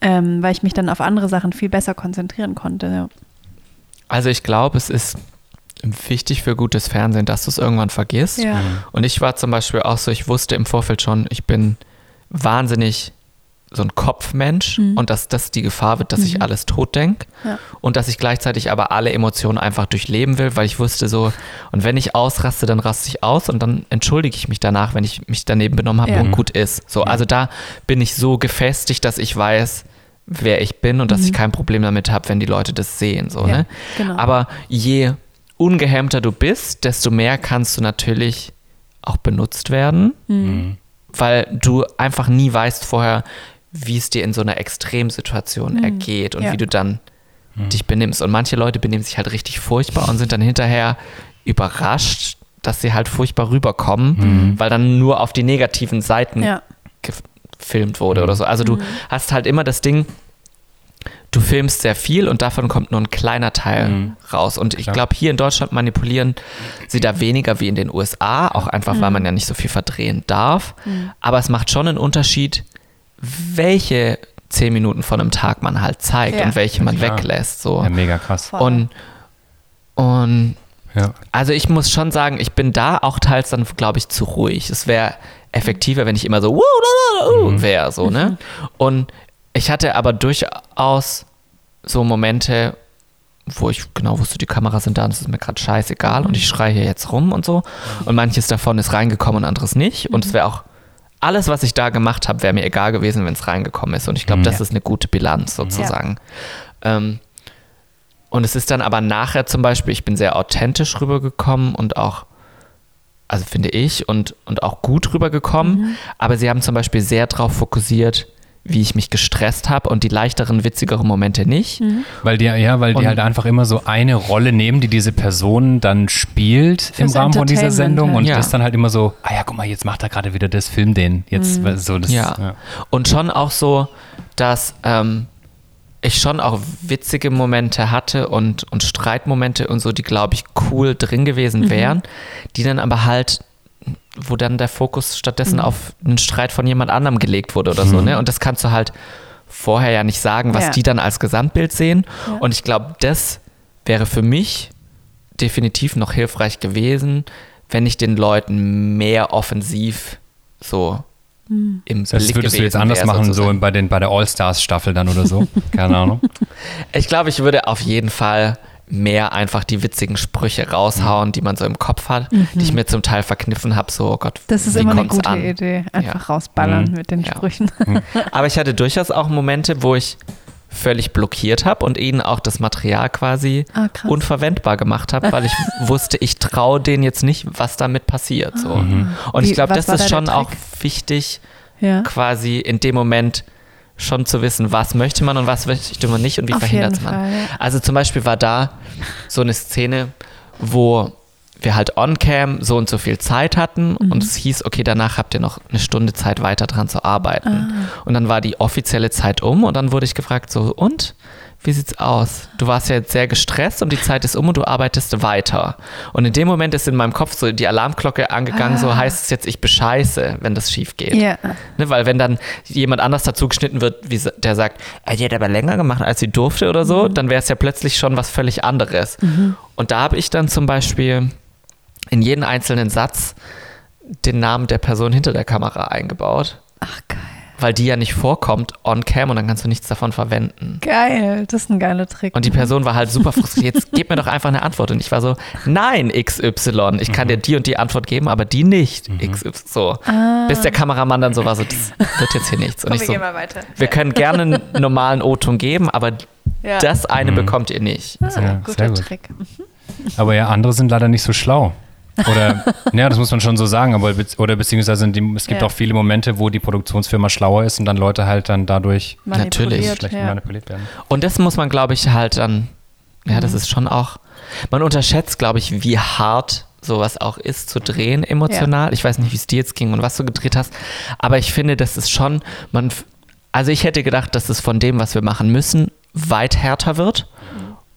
ähm, weil ich mich dann auf andere Sachen viel besser konzentrieren konnte. Also ich glaube, es ist wichtig für gutes Fernsehen, dass du es irgendwann vergisst. Ja. Und ich war zum Beispiel auch so, ich wusste im Vorfeld schon, ich bin wahnsinnig so ein Kopfmensch Mhm. und dass das die Gefahr wird, dass ich alles tot denke Ja. und dass ich gleichzeitig aber alle Emotionen einfach durchleben will, weil ich wusste so, und wenn ich ausraste, dann raste ich aus und dann entschuldige ich mich danach, wenn ich mich daneben benommen habe Ja. und gut ist. So, also da bin ich so gefestigt, dass ich weiß, wer ich bin und dass ich kein Problem damit habe, wenn die Leute das sehen. So, Mhm. Ja, ne? genau. Aber je ungehemmter du bist, desto mehr kannst du natürlich auch benutzt werden, Mhm. weil du einfach nie weißt vorher, wie es dir in so einer Extremsituation ergeht und Mhm. Ja. wie du dann dich benimmst. Und manche Leute benehmen sich halt richtig furchtbar und sind dann hinterher überrascht, dass sie halt furchtbar rüberkommen, weil dann nur auf die negativen Seiten Ja. gefilmt wurde oder so. Also du hast halt immer das Ding, du filmst sehr viel und davon kommt nur ein kleiner Teil raus. Und ich glaube, hier in Deutschland manipulieren sie da weniger wie in den USA, auch einfach, weil man ja nicht so viel verdrehen darf. Aber es macht schon einen Unterschied, welche zehn Minuten von einem Tag man halt zeigt Ja. und welche man Klar. weglässt. So. Ja, mega krass. Voll. Und, und Ja. also ich muss schon sagen, ich bin da auch teils dann, glaube ich, zu ruhig. Es wäre effektiver, wenn ich immer so wäre, so, ne? Und ich hatte aber durchaus so Momente, wo ich genau wusste, die Kameras sind da und es ist mir gerade scheißegal und ich schreie hier jetzt rum und so. Und manches davon ist reingekommen und anderes nicht. Und es wäre auch, alles, was ich da gemacht habe, wäre mir egal gewesen, wenn es reingekommen ist. Und ich glaube, das ist eine gute Bilanz sozusagen. Ähm, und es ist dann aber nachher zum Beispiel, ich bin sehr authentisch rübergekommen und auch, also finde ich, und, und auch gut rübergekommen. Aber sie haben zum Beispiel sehr darauf fokussiert, wie ich mich gestresst habe und die leichteren, witzigeren Momente nicht. Weil die, ja, weil die Und- halt einfach immer so eine Rolle nehmen, die diese Person dann spielt im Rahmen von dieser Sendung halt. und Ja. das dann halt immer so, ah ja, guck mal, jetzt macht er gerade wieder das, film den. Jetzt weil so das. Ja. Und schon auch so, dass ähm, ich schon auch witzige Momente hatte und, und Streitmomente und so, die, glaube ich, cool drin gewesen wären, die dann aber halt, wo dann der Fokus stattdessen auf einen Streit von jemand anderem gelegt wurde oder so, ne? Und das kannst du halt vorher ja nicht sagen, was Ja. die dann als Gesamtbild sehen. Ja. Und ich glaube, das wäre für mich definitiv noch hilfreich gewesen, wenn ich den Leuten mehr offensiv so im Das Blick würdest du jetzt anders wäre, machen, so bei, den, bei der All-Stars-Staffel dann oder so. Keine Ahnung. Ich glaube, ich würde auf jeden Fall mehr einfach die witzigen Sprüche raushauen, die man so im Kopf hat, die ich mir zum Teil verkniffen habe, so oh Gott, Das ist wie immer eine gute an? Idee. Einfach Ja. rausballern Mhm. mit den Ja. Sprüchen. Aber ich hatte durchaus auch Momente, wo ich völlig blockiert habe und ihnen auch das Material quasi Ah, unverwendbar gemacht habe, weil ich wusste, ich traue denen jetzt nicht, was damit passiert. So. Und Wie- ich glaube, das ist da schon auch wichtig, Ja. quasi in dem Moment schon zu wissen, was möchte man und was möchte man nicht und wie Auf verhindert man. Fall, ja. Also zum Beispiel war da so eine Szene, wo wir halt on-cam so und so viel Zeit hatten Mhm. und es hieß, okay, danach habt ihr noch eine Stunde Zeit weiter dran zu arbeiten. Ah. Und dann war die offizielle Zeit um und dann wurde ich gefragt, so, und? Wie sieht's aus? Du warst ja jetzt sehr gestresst und die Zeit ist um und du arbeitest weiter. Und in dem Moment ist in meinem Kopf so die Alarmglocke angegangen, so heißt es jetzt, ich bescheiße, wenn das schief geht. Ja. Ne, weil wenn dann jemand anders dazu geschnitten wird, wie, der sagt, "Ah, die hat aber länger gemacht, als sie durfte oder so, dann wäre es ja plötzlich schon was völlig anderes. Und da habe ich dann zum Beispiel in jeden einzelnen Satz den Namen der Person hinter der Kamera eingebaut. Ach, geil. Weil die ja nicht vorkommt on cam und dann kannst du nichts davon verwenden. Geil, das ist ein geiler Trick. Und die Person war halt super frustriert. Jetzt gib mir doch einfach eine Antwort. Und ich war so, nein, XY. Ich kann dir die und die Antwort geben, aber die nicht. XY. So. Bis der Kameramann dann so war, so, das wird jetzt hier nichts. Und Komm, ich wir so, gehen mal weiter. wir können gerne einen normalen O-Ton geben, aber Ja. das eine bekommt ihr nicht. Ah, So. Ja, guter sehr gut. Trick. Aber ja, andere sind leider nicht so schlau. Oder, ja, das muss man schon so sagen, aber be oder beziehungsweise die, es gibt Ja. auch viele Momente, wo die Produktionsfirma schlauer ist und dann Leute halt dann dadurch Natürlich. Manipuliert, schlecht Ja. manipuliert werden. Und das muss man, glaube ich, halt dann, ja, Mhm. das ist schon auch, man unterschätzt, glaube ich, wie hart sowas auch ist zu drehen emotional. Ich weiß nicht, wie es dir jetzt ging und was du gedreht hast, aber ich finde, das ist schon, man, also ich hätte gedacht, dass es von dem, was wir machen müssen, weit härter wird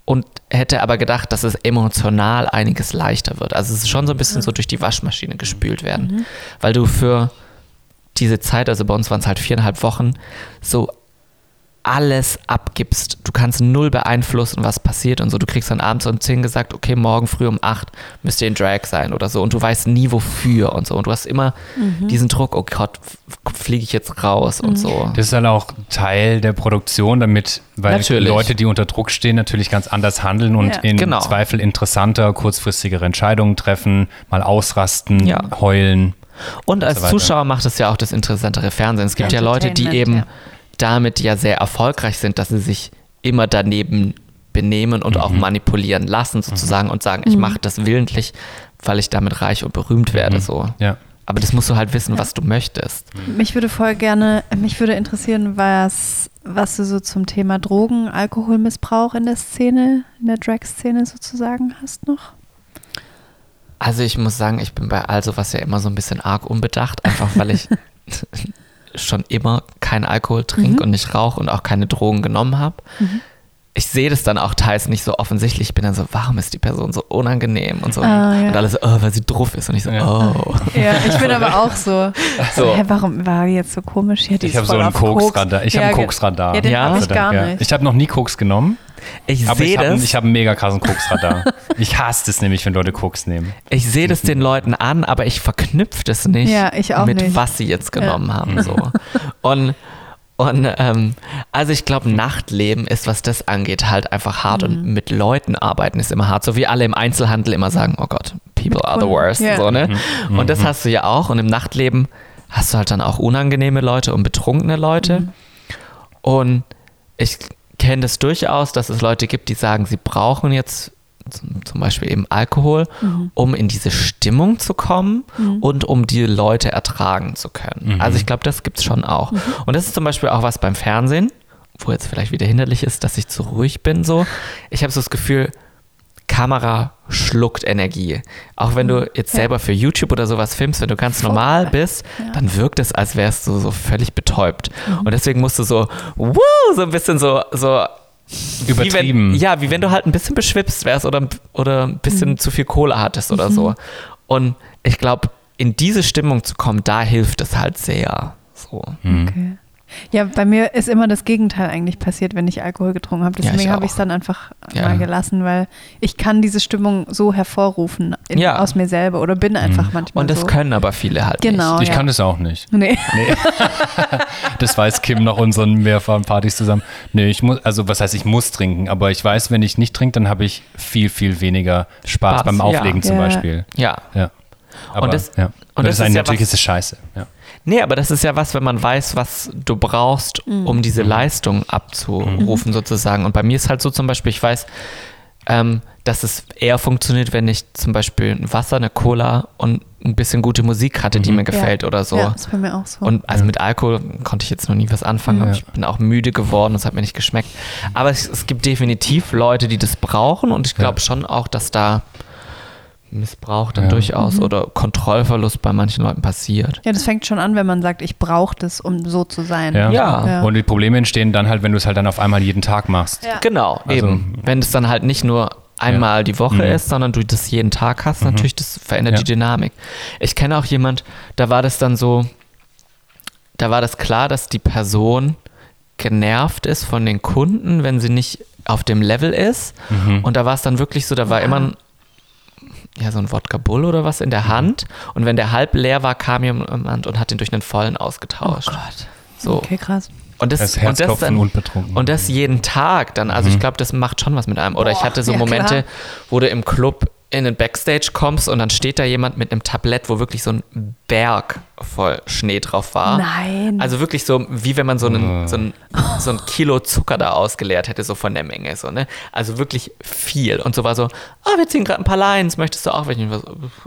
und hätte aber gedacht, dass es emotional einiges leichter wird. Also es ist schon so ein bisschen so durch die Waschmaschine gespült werden, weil du für diese Zeit, also bei uns waren es halt viereinhalb Wochen, so alles abgibst. Du kannst null beeinflussen, was passiert und so. Du kriegst dann abends um 10 gesagt, okay, morgen früh um 8 müsst ihr in Drag sein oder so. Und du weißt nie wofür und so. Und du hast immer diesen Druck, oh Gott, fliege ich jetzt raus und so. Das ist halt auch Teil der Produktion, damit, weil Natürlich. Leute, die unter Druck stehen, natürlich ganz anders handeln und Ja. in Genau. Zweifel interessanter, kurzfristigere Entscheidungen treffen, mal ausrasten, Ja. heulen. Und als so. Zuschauer macht es ja auch das interessantere Fernsehen. Es gibt ja, Leute, die eben Entertainment, damit ja sehr erfolgreich sind, dass sie sich immer daneben benehmen und auch manipulieren lassen sozusagen und sagen, ich mache das willentlich, weil ich damit reich und berühmt werde. So. Ja. Aber das musst du halt wissen, was du möchtest. Mich würde voll gerne, mich würde interessieren, was, was du so zum Thema Drogen, Alkoholmissbrauch in der Szene, in der Drag-Szene sozusagen hast noch. Also ich muss sagen, ich bin bei all sowas ja immer so ein bisschen arg unbedacht, einfach weil ich schon immer keinen Alkohol trinke und nicht rauche und auch keine Drogen genommen habe. Ich sehe das dann auch teils nicht so offensichtlich. Ich bin dann so, warum ist die Person so unangenehm und so. Ah, ja. Und alles so, oh, weil sie druff ist. Und ich so, Ja. oh. Ja, ich bin aber auch so. So. Hä, warum war die jetzt so komisch? Ja, die Ich habe so voll ein auf Koks. Koksradar. Ich Ja, habe ein ge- Koksradar. Ja, den Ja? hab ich gar nicht. Ich habe noch nie Koks genommen, Ich aber sehe ich habe das. ich hab einen mega krassen Koksradar. ich hasse es nämlich, wenn Leute Koks nehmen. Ich sehe das den Leuten an, aber ich verknüpfe das nicht Ja, ich auch mit nicht. was sie jetzt genommen haben. So. Und, und ähm, also ich glaube, Nachtleben ist, was das angeht, halt einfach hart Mhm. und mit Leuten arbeiten ist immer hart. So wie alle im Einzelhandel immer sagen, oh Gott, people are the worst. ja. So, ne? Mhm. Und das hast du ja auch. Und im Nachtleben hast du halt dann auch unangenehme Leute und betrunkene Leute. Mhm. Und ich kenne das durchaus, dass es Leute gibt, die sagen, sie brauchen jetzt zum zum Beispiel eben Alkohol, Mhm. um in diese Stimmung zu kommen und um die Leute ertragen zu können. Mhm. Also ich glaube, das gibt es schon auch. Mhm. Und das ist zum Beispiel auch was beim Fernsehen, wo jetzt vielleicht wieder hinderlich ist, dass ich zu ruhig bin. So, ich habe so das Gefühl, Kamera schluckt Energie. Auch wenn du jetzt Ja. selber für YouTube oder sowas filmst, wenn du ganz normal bist, Ja. dann wirkt es, als wärst du so völlig betäubt. Mhm. Und deswegen musst du so, wuh, so ein bisschen so, so Übertrieben. Wie wenn, ja, wie wenn du halt ein bisschen beschwipst wärst oder, oder ein bisschen Mhm. zu viel Kohle hattest oder so. Und ich glaube, in diese Stimmung zu kommen, da hilft es halt sehr. So. Mhm. Okay. Ja, bei mir ist immer das Gegenteil eigentlich passiert, wenn ich Alkohol getrunken habe. Ja, ich Deswegen habe auch. ich es dann einfach Ja. mal gelassen, weil ich kann diese Stimmung so hervorrufen in, Ja. aus mir selber oder bin einfach manchmal Und das so. können aber viele halt Genau. Ich ja. kann das auch nicht. Nee. Nee. das weiß Kim nach unseren mehrfachen Partys zusammen. Nee, ich muss, also was heißt, ich muss trinken, aber ich weiß, wenn ich nicht trinke, dann habe ich viel, viel weniger Spaß, Spaß, beim ja. Auflegen zum Ja. Beispiel. nicht. Ja. Ja. Aber, das- ja. und Und das das ist ja natürlich was- ist es scheiße. Ja. Nee, aber das ist ja was, wenn man weiß, was du brauchst, Mhm. um diese Leistung abzurufen, sozusagen. Und bei mir ist halt so zum Beispiel, ich weiß, ähm, dass es eher funktioniert, wenn ich zum Beispiel ein Wasser, eine Cola und ein bisschen gute Musik hatte, die Mhm. mir gefällt ja. oder so. Ja, ist bei mir auch so. Und also mit Alkohol konnte ich jetzt noch nie was anfangen, aber Ja. ich bin auch müde geworden, es hat mir nicht geschmeckt. Aber es, es gibt definitiv Leute, die das brauchen und ich glaube Ja. schon auch, dass da Missbrauch dann Ja. durchaus oder Kontrollverlust bei manchen Leuten passiert. ja, das fängt schon an, wenn man sagt, ich brauche das, um so zu sein. Ja. Ja. Ja. Und die Probleme entstehen dann halt, wenn du es halt dann auf einmal jeden Tag machst. Ja. Genau, Also- eben. Wenn es dann halt nicht nur einmal die Woche Mhm. ist, sondern du das jeden Tag hast, natürlich, das verändert Ja. die Dynamik. Ich kenne auch jemand, da war das dann so, da war das klar, dass die Person genervt ist von den Kunden, wenn sie nicht auf dem Level ist. Mhm. Und da war es dann wirklich so, da war immer ein, ja, so ein Wodka Bull oder was in der Hand. Und wenn der halb leer war, kam jemand und hat den durch einen vollen Oh ausgetauscht. Gott. So. Okay, krass. Und das, Das und das dann, und betrunken. und das jeden Tag dann. Also ich glaube, das macht schon was mit einem. Oder ich Boah, hatte so ja, Momente, klar. wo du im Club in den Backstage kommst und dann steht da jemand mit einem Tablett, wo wirklich so ein Berg voll Schnee drauf war. Nein. Also wirklich so, wie wenn man so, einen, Oh. so, ein, so ein Kilo Zucker da ausgeleert hätte, so von der Menge. So, ne? Also wirklich viel. Und so war so, ah, wir ziehen gerade ein paar Lines, möchtest du auch welche? So,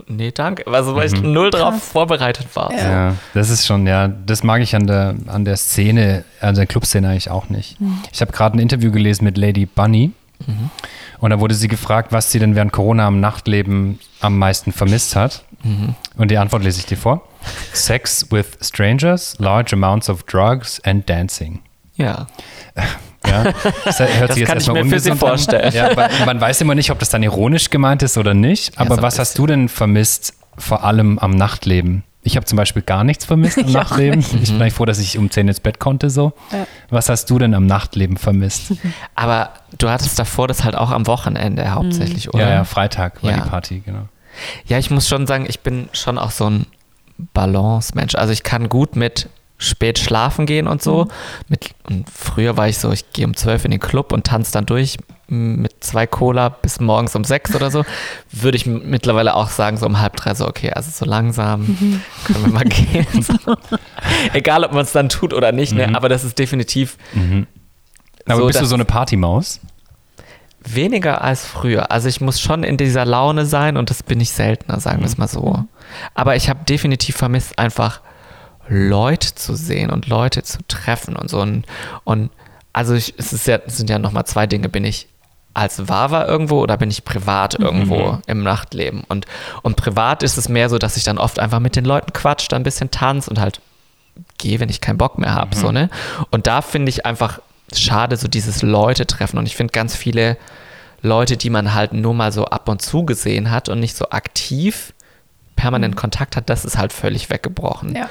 nee, danke. Also, weil ich null drauf vorbereitet war. So. Ja, das ist schon, ja, das mag ich an der, an der Szene, an der Clubszene eigentlich auch nicht. Ich habe gerade ein Interview gelesen mit Lady Bunny und da wurde sie gefragt, was sie denn während Corona am Nachtleben am meisten vermisst hat. Und die Antwort lese ich dir vor. Sex with strangers, large amounts of drugs and dancing. Ja. Ja, das hört Das sich jetzt kann ich erstmal mir für Sie ungesund an. vorstellen. Ja, man weiß immer nicht, ob das dann ironisch gemeint ist oder nicht. Aber so ein was hast du denn vermisst, vor allem am Nachtleben? Ich habe zum Beispiel gar nichts vermisst am Nachtleben. Ich bin eigentlich froh, dass ich um 10 ins Bett konnte so. Ja. Was hast du denn am Nachtleben vermisst? Aber du hattest davor das halt auch am Wochenende hauptsächlich, oder? Ja, ja, Freitag war Ja. die Party, genau. Ja, ich muss schon sagen, ich bin schon auch so ein Balance-Mensch. Also ich kann gut mit spät schlafen gehen und so. Mit, und früher war ich so, ich gehe um 12 in den Club und tanze dann durch mit zwei Cola bis morgens um sechs oder so. Würde ich mittlerweile auch sagen, so um halb drei, so okay, also so langsam können wir mal gehen. So. Egal, ob man es dann tut oder nicht, ne? aber das ist definitiv Aber So, bist du so eine Partymaus? Weniger als früher. Also ich muss schon in dieser Laune sein und das bin ich seltener, sagen wir es mal so. Aber ich habe definitiv vermisst, einfach Leute zu sehen und Leute zu treffen und so. Und, und also ich, es, ist ja, es sind ja nochmal zwei Dinge. Bin ich als Wawa irgendwo oder bin ich privat irgendwo im Nachtleben? Und, und privat ist es mehr so, dass ich dann oft einfach mit den Leuten quatsch, dann ein bisschen tanz und halt gehe, wenn ich keinen Bock mehr habe. So, ne? Und da finde ich einfach schade, so dieses Leute treffen. Und ich finde ganz viele Leute, die man halt nur mal so ab und zu gesehen hat und nicht so aktiv permanent Kontakt hat, das ist halt völlig weggebrochen. Ja.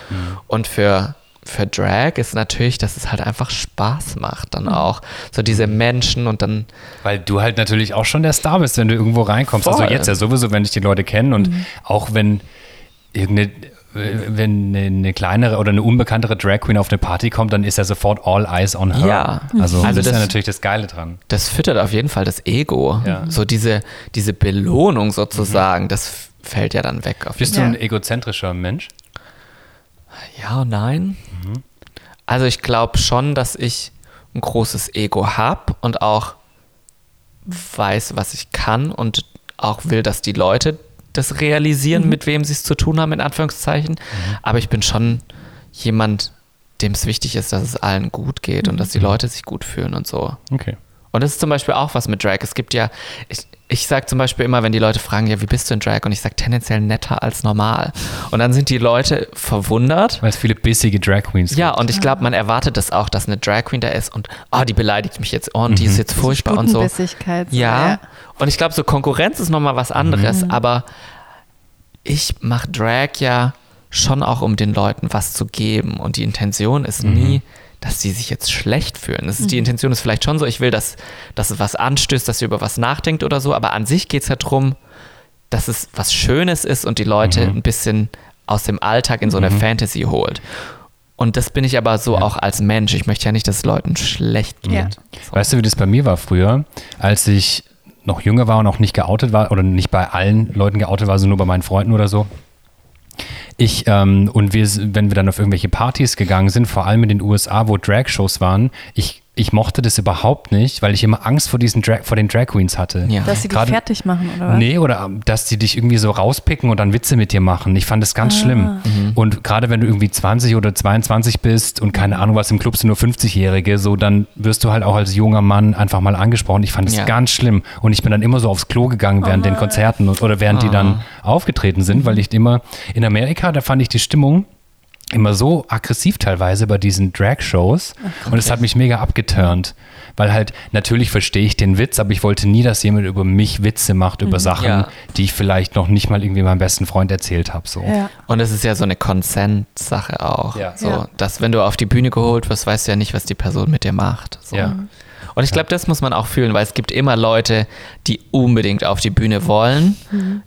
Und für, für Drag ist natürlich, dass es halt einfach Spaß macht dann auch. So diese Menschen und dann, Weil du halt natürlich auch schon der Star bist, wenn du irgendwo reinkommst. Also Voll. jetzt ja sowieso, wenn dich die Leute kennen und auch wenn irgendeine wenn eine, eine kleinere oder eine unbekanntere Drag Queen auf eine Party kommt, dann ist ja sofort all eyes on her. Ja. Also, Also das, ist ja das- natürlich das Geile dran. das füttert auf jeden Fall das Ego. Ja. So diese, diese Belohnung sozusagen, das f- fällt ja dann weg. Auf Bist Ja. du ein egozentrischer Mensch? Ja und nein. Also ich glaube schon, dass ich ein großes Ego habe und auch weiß, was ich kann und auch will, dass die Leute das realisieren, mit wem sie es zu tun haben, in Anführungszeichen. Aber ich bin schon jemand, dem es wichtig ist, dass es allen gut geht und dass die Leute sich gut fühlen und so. Okay. Und das ist zum Beispiel auch was mit Drag. Es gibt ja, ich, ich sage zum Beispiel immer, wenn die Leute fragen, ja, wie bist du in Drag? Und ich sage tendenziell netter als normal. Und dann sind die Leute verwundert. Weil es viele bissige Drag Queens Ja, gibt. und ich glaube, man erwartet das auch, dass eine Drag Queen da ist und, oh, die beleidigt mich jetzt, oh, und die Mhm. ist jetzt furchtbar und so. So, Ja, und ich glaube, so Konkurrenz ist nochmal was anderes, Mhm. aber ich mache Drag ja schon auch, um den Leuten was zu geben. Und die Intention ist Mhm. nie, dass sie sich jetzt schlecht fühlen. Das ist, Die Intention ist vielleicht schon so, ich will, dass, dass es was anstößt, dass ihr über was nachdenkt oder so, aber an sich geht es ja darum, dass es was Schönes ist und die Leute Mhm. ein bisschen aus dem Alltag in so eine Fantasy holt. Und das bin ich aber so auch als Mensch. Ich möchte ja nicht, dass es Leuten schlecht geht. Ja. So. Weißt du, wie das bei mir war früher, als ich noch jünger war und auch nicht geoutet war oder nicht bei allen Leuten geoutet war, sondern nur bei meinen Freunden oder so. Ich, ähm, und wir, wenn wir dann auf irgendwelche Partys gegangen sind, vor allem in den USA, wo Drag-Shows waren, ich, ich mochte das überhaupt nicht, weil ich immer Angst vor diesen Drag, vor den Drag Queens hatte. Ja. Dass sie dich Gerade- fertig machen, oder was? Nee, oder ähm, dass die dich irgendwie so rauspicken und dann Witze mit dir machen. Ich fand das ganz Ah. schlimm. Mhm. Und gerade wenn du irgendwie 20 oder 22 bist und keine Ahnung was, im Club sind nur 50-Jährige, so dann wirst du halt auch als junger Mann einfach mal angesprochen. Ich fand das Ja. ganz schlimm. Und ich bin dann immer so aufs Klo gegangen während den Konzerten oder während die dann aufgetreten sind, weil ich immer in Amerika, da fand ich die Stimmung immer so aggressiv teilweise bei diesen Drag-Shows und es hat mich mega abgeturnt, weil halt natürlich verstehe ich den Witz, aber ich wollte nie, dass jemand über mich Witze macht, über Sachen, Ja. die ich vielleicht noch nicht mal irgendwie meinem besten Freund erzählt habe. So. Ja. Und es ist ja so eine Consent-Sache auch. Ja. So, Ja. dass wenn du auf die Bühne geholt wirst, weißt du ja nicht, was die Person mit dir macht. So. Ja. Und ich glaube, das muss man auch fühlen, weil es gibt immer Leute, die unbedingt auf die Bühne wollen,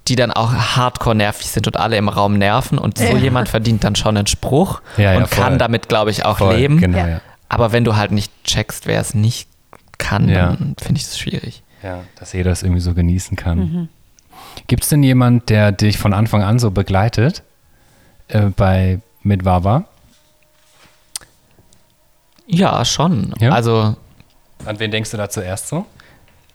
die dann auch hardcore nervig sind und alle im Raum nerven. Und so Ja. jemand verdient dann schon einen Spruch Ja, ja, und kann voll. damit, glaube ich, auch Voll, leben. Genau. Aber wenn du halt nicht checkst, wer es nicht kann, Ja. dann finde ich das schwierig. Ja, dass jeder es irgendwie so genießen kann. Gibt es denn jemand, der dich von Anfang an so begleitet äh, bei mit Wawa? Ja, schon. Ja? Also, An wen denkst du da zuerst so?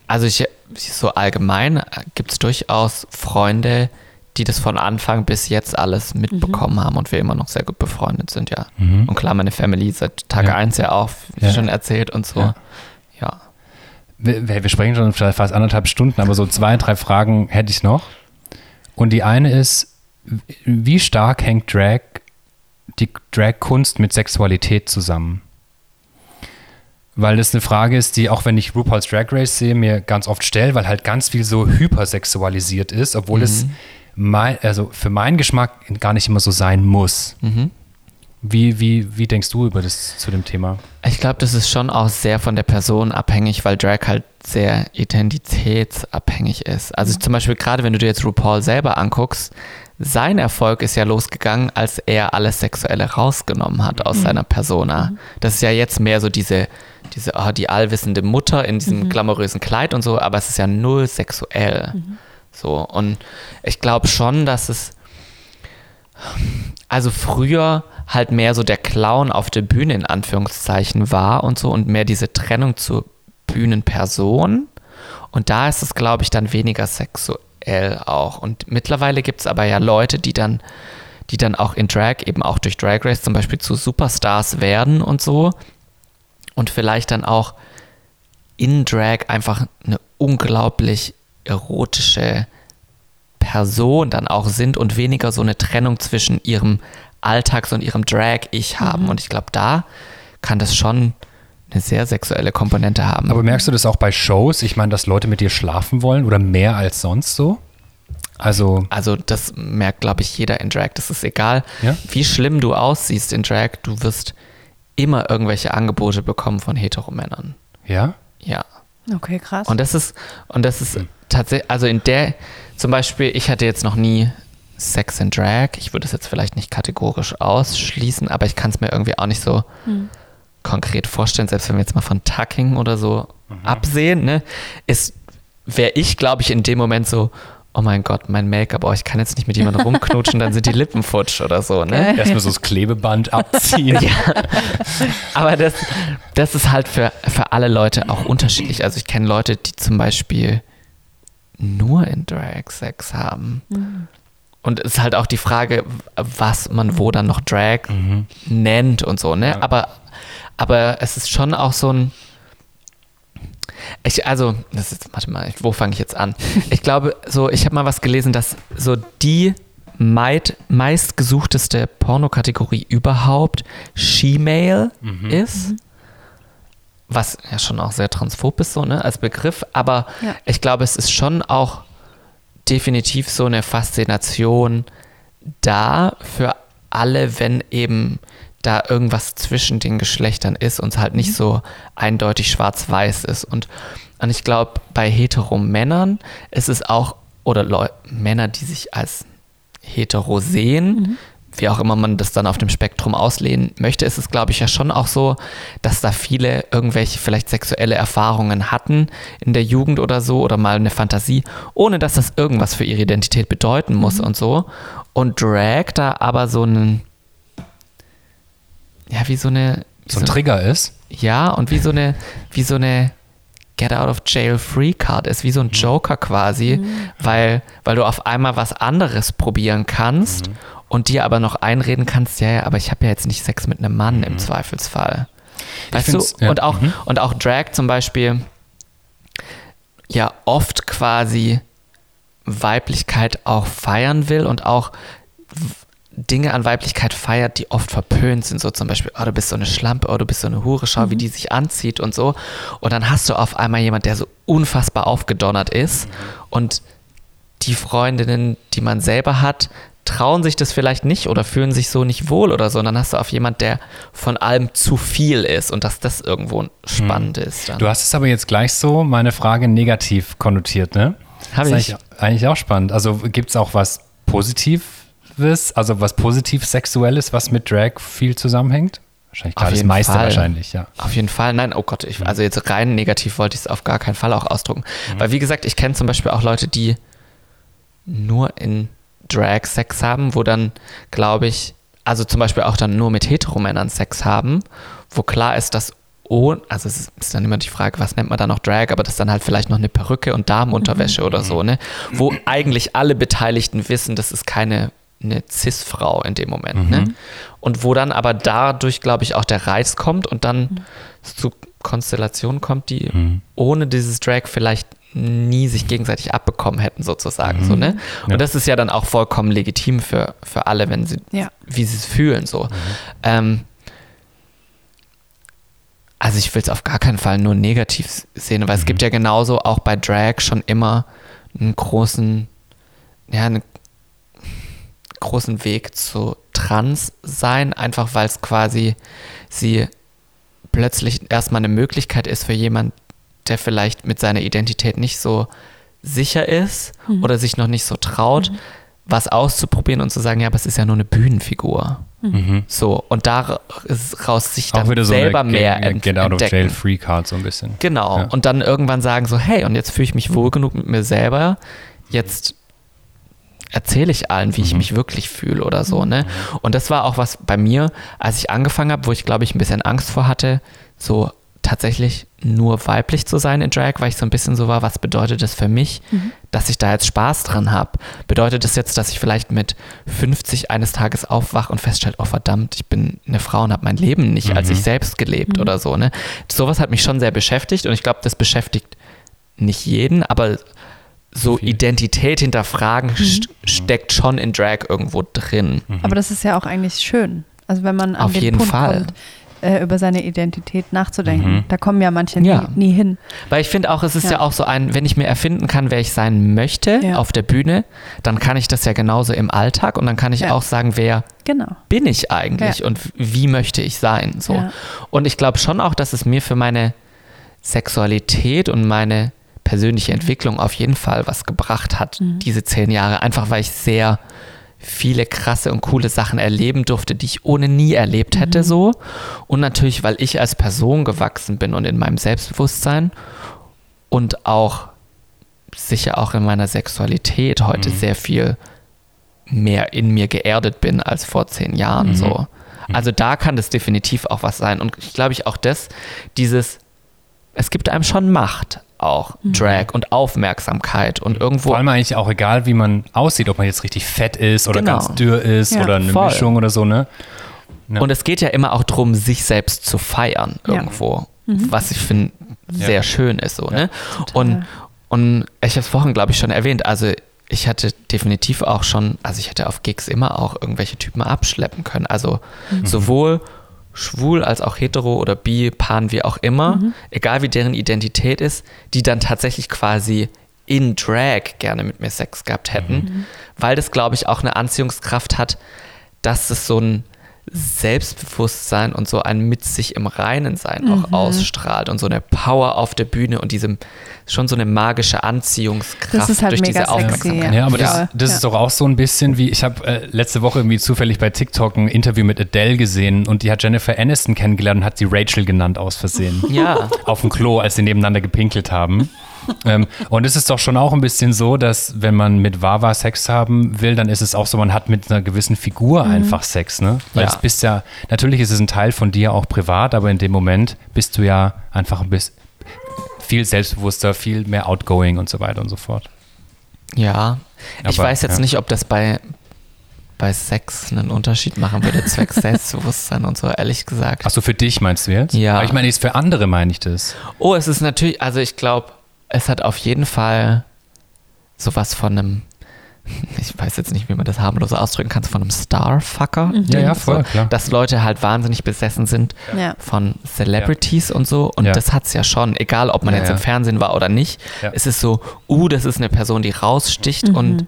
also ich, so allgemein gibt es durchaus Freunde, die das von Anfang bis jetzt alles mitbekommen haben und wir immer noch sehr gut befreundet sind, ja. Mhm. Und klar, meine Family seit Tag Ja. 1 ja auch, wie Ja. schon erzählt und so. Ja. Ja. Wir, wir sprechen schon vielleicht fast anderthalb Stunden, aber so zwei, drei Fragen hätte ich noch. Und die eine ist, wie stark hängt Drag, die Drag-Kunst mit Sexualität zusammen? Weil das eine Frage ist, die auch wenn ich RuPaul's Drag Race sehe, mir ganz oft stelle, weil halt ganz viel so hypersexualisiert ist, obwohl es mein, also für meinen Geschmack gar nicht immer so sein muss. Mhm. Wie, wie, wie denkst du über das zu dem Thema? Ich glaube, das ist schon auch sehr von der Person abhängig, weil Drag halt sehr identitätsabhängig ist. Also zum Beispiel gerade, wenn du dir jetzt RuPaul selber anguckst, sein Erfolg ist ja losgegangen, als er alles Sexuelle rausgenommen hat aus seiner Persona. Das ist ja jetzt mehr so diese, diese oh, die allwissende Mutter in diesem glamourösen Kleid und so, aber es ist ja null sexuell. So, und ich glaube schon, dass es also früher halt mehr so der Clown auf der Bühne in Anführungszeichen war und so und mehr diese Trennung zur Bühnenperson. Und da ist es, glaube ich, dann weniger sexuell auch. Und mittlerweile gibt es aber ja Leute, die dann, die dann auch in Drag, eben auch durch Drag Race zum Beispiel zu Superstars werden und so. Und vielleicht dann auch in Drag einfach eine unglaublich erotische Person dann auch sind und weniger so eine Trennung zwischen ihrem Alltags- und ihrem Drag-Ich haben. Und ich glaube, da kann das schon eine sehr sexuelle Komponente haben. Aber merkst du das auch bei Shows? Ich meine, dass Leute mit dir schlafen wollen oder mehr als sonst so? Also, also das merkt, glaube ich, jeder in Drag. Das ist egal, Ja? wie schlimm du aussiehst in Drag, du wirst immer irgendwelche Angebote bekommen von Heteromännern. ja? Ja. Okay, krass. Und das ist, und das ist tatsächlich, also in der, zum Beispiel, ich hatte jetzt noch nie Sex in Drag. Ich würde es jetzt vielleicht nicht kategorisch ausschließen, aber ich kann es mir irgendwie auch nicht so konkret vorstellen, selbst wenn wir jetzt mal von Tucking oder so absehen, ne, ist, wäre ich, glaube ich, in dem Moment so, oh mein Gott, mein Make-up, oh, ich kann jetzt nicht mit jemandem rumknutschen, dann sind die Lippen futsch oder so, ne? Erstmal so das Klebeband abziehen. Aber das, das ist halt für, für alle Leute auch unterschiedlich. Also ich kenne Leute, die zum Beispiel nur in Drag Sex haben. Und es ist halt auch die Frage, was man wo dann noch Drag nennt und so, ne? Ja. Aber, aber es ist schon auch so ein. Ich, also, das ist, warte mal, wo fange ich jetzt an? Ich glaube, so, ich habe mal was gelesen, dass so die meid, meistgesuchteste Pornokategorie überhaupt She-Mail ist. Was ja schon auch sehr transphob ist, so, ne, als Begriff. Aber Ja. ich glaube, es ist schon auch definitiv so eine Faszination da für alle, wenn eben da irgendwas zwischen den Geschlechtern ist und es halt nicht so eindeutig schwarz-weiß ist. Und, und ich glaube, bei Hetero-Männern ist es auch, oder Leu Männer, die sich als hetero sehen, wie auch immer man das dann auf dem Spektrum auslehnen möchte, ist es, glaube ich, ja schon auch so, dass da viele irgendwelche vielleicht sexuelle Erfahrungen hatten in der Jugend oder so oder mal eine Fantasie, ohne dass das irgendwas für ihre Identität bedeuten muss und so. Und Drag da aber so einen, ja, wie so eine, wie So ein Trigger ist. ja, und wie so eine, wie so eine Get out of jail free Card ist, wie so ein Joker quasi, weil, weil du auf einmal was anderes probieren kannst und dir aber noch einreden kannst, ja, ja, aber ich habe ja jetzt nicht Sex mit einem Mann im Zweifelsfall. Weißt du? ja, Und auch, mhm. und auch Drag zum Beispiel ja oft quasi Weiblichkeit auch feiern will und auch Dinge an Weiblichkeit feiert, die oft verpönt sind. So zum Beispiel, oh, du bist so eine Schlampe, oh, du bist so eine Hure, schau, wie die sich anzieht und so. Und dann hast du auf einmal jemand, der so unfassbar aufgedonnert ist. Und die Freundinnen, die man selber hat, trauen sich das vielleicht nicht oder fühlen sich so nicht wohl oder so. Und dann hast du auf jemand, der von allem zu viel ist und dass das irgendwo spannend ist. Dann. Du hast es aber jetzt gleich so meine Frage negativ konnotiert, ne? Hab das ist ich. Eigentlich, eigentlich auch spannend. Also gibt es auch was positiv Positives, also was positiv Sexuelles, was mit Drag viel zusammenhängt? Wahrscheinlich Auf klar, das jeden meiste Fall. wahrscheinlich, ja. Auf jeden Fall. Nein, oh Gott, ich, also jetzt rein negativ wollte ich es auf gar keinen Fall auch ausdrucken. Weil wie gesagt, ich kenne zum Beispiel auch Leute, die nur in Drag Sex haben, wo dann, glaube ich, also zum Beispiel auch dann nur mit Heteromännern Sex haben, wo klar ist, dass ohne, also es ist- dann immer die Frage, was nennt man da noch Drag, aber das ist dann halt vielleicht noch eine Perücke und Damenunterwäsche oder so, ne? Wo eigentlich alle Beteiligten wissen, das ist keine eine Cis-Frau in dem Moment, ne? Und wo dann aber dadurch, glaube ich, auch der Reiz kommt und dann zu Konstellationen kommt, die ohne dieses Drag vielleicht nie sich gegenseitig abbekommen hätten, sozusagen. So, ne? Und Ja. das ist ja dann auch vollkommen legitim für, für alle, wenn sie, Ja. wie sie es fühlen. So. Ähm, also ich will es auf gar keinen Fall nur negativ sehen, weil es gibt ja genauso auch bei Drag schon immer einen großen, ja, einen großen Weg zu Trans sein, einfach weil es quasi sie plötzlich erstmal eine Möglichkeit ist für jemand, der vielleicht mit seiner Identität nicht so sicher ist oder sich noch nicht so traut, was auszuprobieren und zu sagen, ja, aber es ist ja nur eine Bühnenfigur. So, und daraus sich dann so selber eine mehr Get, ent Get Out of entdecken. Jail Free Card so ein bisschen. Genau. Ja. Und dann irgendwann sagen so, hey, und jetzt fühle ich mich wohl genug mit mir selber. Jetzt erzähle ich allen, wie ich mich wirklich fühle oder so, ne? Und das war auch was bei mir, als ich angefangen habe, wo ich glaube ich ein bisschen Angst vor hatte, so tatsächlich nur weiblich zu sein in Drag, weil ich so ein bisschen so war, was bedeutet das für mich, dass ich da jetzt Spaß dran habe? Bedeutet das jetzt, dass ich vielleicht mit 50 eines Tages aufwache und feststelle, oh verdammt, ich bin eine Frau und habe mein Leben nicht als ich selbst gelebt oder so, ne? Sowas hat mich schon sehr beschäftigt und ich glaube, das beschäftigt nicht jeden, aber so Identität hinterfragen st steckt schon in Drag irgendwo drin. Aber das ist ja auch eigentlich schön. Also wenn man an Auf den jeden Punkt Fall. kommt, äh, über seine Identität nachzudenken. Da kommen ja manche nie, Ja. nie hin. Weil ich finde auch, es ist ja. Ja. auch so ein, wenn ich mir erfinden kann, wer ich sein möchte Ja. auf der Bühne, dann kann ich das ja genauso im Alltag und dann kann ich Ja. auch sagen, wer Genau. bin ich eigentlich Ja. und wie möchte ich sein. So. Ja. Und ich glaube schon auch, dass es mir für meine Sexualität und meine persönliche Entwicklung auf jeden Fall was gebracht hat, diese zehn Jahre. Einfach weil ich sehr viele krasse und coole Sachen erleben durfte, die ich ohne nie erlebt hätte so. Und natürlich, weil ich als Person gewachsen bin und in meinem Selbstbewusstsein und auch sicher auch in meiner Sexualität heute sehr viel mehr in mir geerdet bin als vor zehn Jahren so. Also da kann das definitiv auch was sein. Und ich glaube ich auch das, dieses, es gibt einem schon Macht auch, Drag und Aufmerksamkeit und irgendwo Vor allem eigentlich auch egal, wie man aussieht, ob man jetzt richtig fett ist oder Genau. ganz dürr ist Ja, oder eine voll. Mischung oder so, ne? Ja. Und es geht ja immer auch darum, sich selbst zu feiern Ja. irgendwo, was ich finde sehr Ja. schön ist so, ne? Und, und ich habe es vorhin, glaube ich, schon erwähnt, also ich hatte definitiv auch schon, also ich hätte auf Gigs immer auch irgendwelche Typen abschleppen können, also sowohl schwul als auch hetero oder bi, pan, wie auch immer, egal wie deren Identität ist, die dann tatsächlich quasi in Drag gerne mit mir Sex gehabt hätten, weil das, glaube ich, auch eine Anziehungskraft hat, dass es so ein Selbstbewusstsein und so ein mit sich im Reinen sein auch ausstrahlt und so eine Power auf der Bühne und diese schon so eine magische Anziehungskraft Das ist halt durch mega diese sexy, Aufmerksamkeit. Ja, aber das, Ja. das Ja. ist doch auch so ein bisschen wie, ich habe äh, letzte Woche irgendwie zufällig bei TikTok ein Interview mit Adele gesehen und die hat Jennifer Aniston kennengelernt und hat sie Rachel genannt aus Versehen. Ja. Auf dem Klo, als sie nebeneinander gepinkelt haben. Ähm, und es ist doch schon auch ein bisschen so, dass wenn man mit Wawa Sex haben will, dann ist es auch so, man hat mit einer gewissen Figur einfach Sex, ne? Weil Ja. es bist ja, natürlich ist es ein Teil von dir auch privat, aber in dem Moment bist du ja einfach ein bisschen viel selbstbewusster, viel mehr outgoing und so weiter und so fort. Ja, ich Aber, weiß jetzt ja. nicht, ob das bei, bei Sex einen Unterschied machen würde, zwecks Selbstbewusstsein und so, ehrlich gesagt. Achso, für dich meinst du jetzt? Ja. Aber ich meine, jetzt für andere meine ich das. Oh, es ist natürlich, also ich glaube, es hat auf jeden Fall sowas von einem, ich weiß jetzt nicht, wie man das harmlos ausdrücken kann, von einem Starfucker. Ja, ja, voll, klar. Dass Leute halt wahnsinnig besessen sind Ja. von Celebrities und so. Und Ja. das hat es ja schon, egal ob man Ja, jetzt ja. im Fernsehen war oder nicht. Ja. Es ist so, uh, das ist eine Person, die raussticht Mhm. und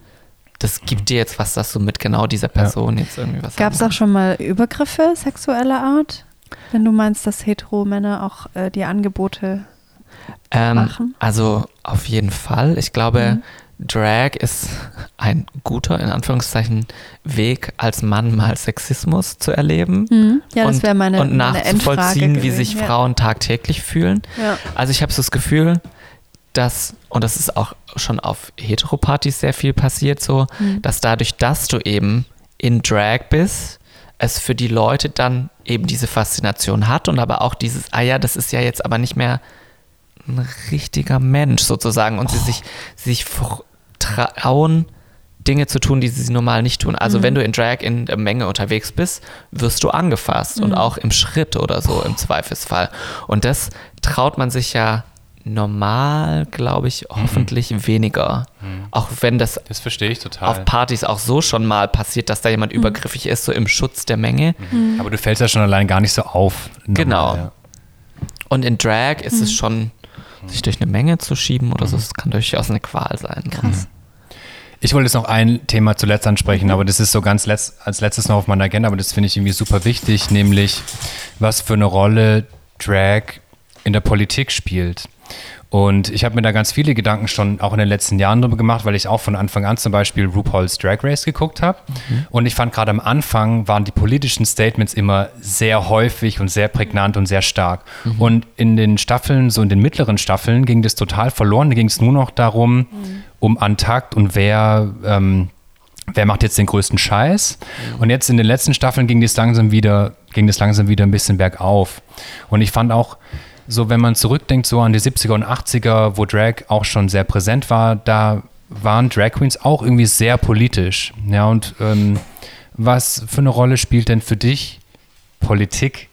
das gibt dir jetzt was, dass du mit genau dieser Person jetzt irgendwie was Gab es auch schon mal Übergriffe sexueller Art? Wenn du meinst, dass Hetero-Männer auch äh, die Angebote Ähm? Also auf jeden Fall. Ich glaube, Mhm. Drag ist ein guter, in Anführungszeichen, Weg, als Mann mal Sexismus zu erleben. Mhm. Ja, das und, wäre meine Und meine nachzuvollziehen, Endfrage wie sich gewesen. Frauen tagtäglich fühlen. Ja. Also ich habe so das Gefühl, dass, und das ist auch schon auf Heteropartys sehr viel passiert, so, Mhm. dass dadurch, dass du eben in Drag bist, es für die Leute dann eben diese Faszination hat und aber auch dieses, ah ja, das ist ja jetzt aber nicht mehr ein richtiger Mensch sozusagen und sie sich, sie sich fr- trauen, Dinge zu tun, die sie normal nicht tun. Also wenn du in Drag in der Menge unterwegs bist, wirst du angefasst und auch im Schritt oder so im Zweifelsfall. Und das traut man sich ja normal, glaube ich, hoffentlich weniger. Auch wenn das Das verstehe ich total. auf Partys auch so schon mal passiert, dass da jemand übergriffig ist, so im Schutz der Menge. Aber du fällst ja schon allein gar nicht so auf. normal, Genau. Ja. Und in Drag ist es schon, sich durch eine Menge zu schieben oder so, das kann durchaus eine Qual sein. Krass. Ich wollte jetzt noch ein Thema zuletzt ansprechen, aber das ist so ganz letzt, als letztes noch auf meiner Agenda, aber das finde ich irgendwie super wichtig, nämlich was für eine Rolle Drag in der Politik spielt. Und ich habe mir da ganz viele Gedanken schon auch in den letzten Jahren drüber gemacht, weil ich auch von Anfang an zum Beispiel RuPaul's Drag Race geguckt habe. Und ich fand gerade am Anfang waren die politischen Statements immer sehr häufig und sehr prägnant und sehr stark. Und in den Staffeln, so in den mittleren Staffeln, ging das total verloren. Da ging es nur noch darum, um Antakt und wer ähm, wer macht jetzt den größten Scheiß? Und jetzt in den letzten Staffeln ging das langsam wieder, ging das langsam wieder ein bisschen bergauf. Und ich fand auch, so wenn man zurückdenkt, so an die 70er und 80er, wo Drag auch schon sehr präsent war, da waren Drag Queens auch irgendwie sehr politisch. Ja, und ähm, was für eine Rolle spielt denn für dich Politik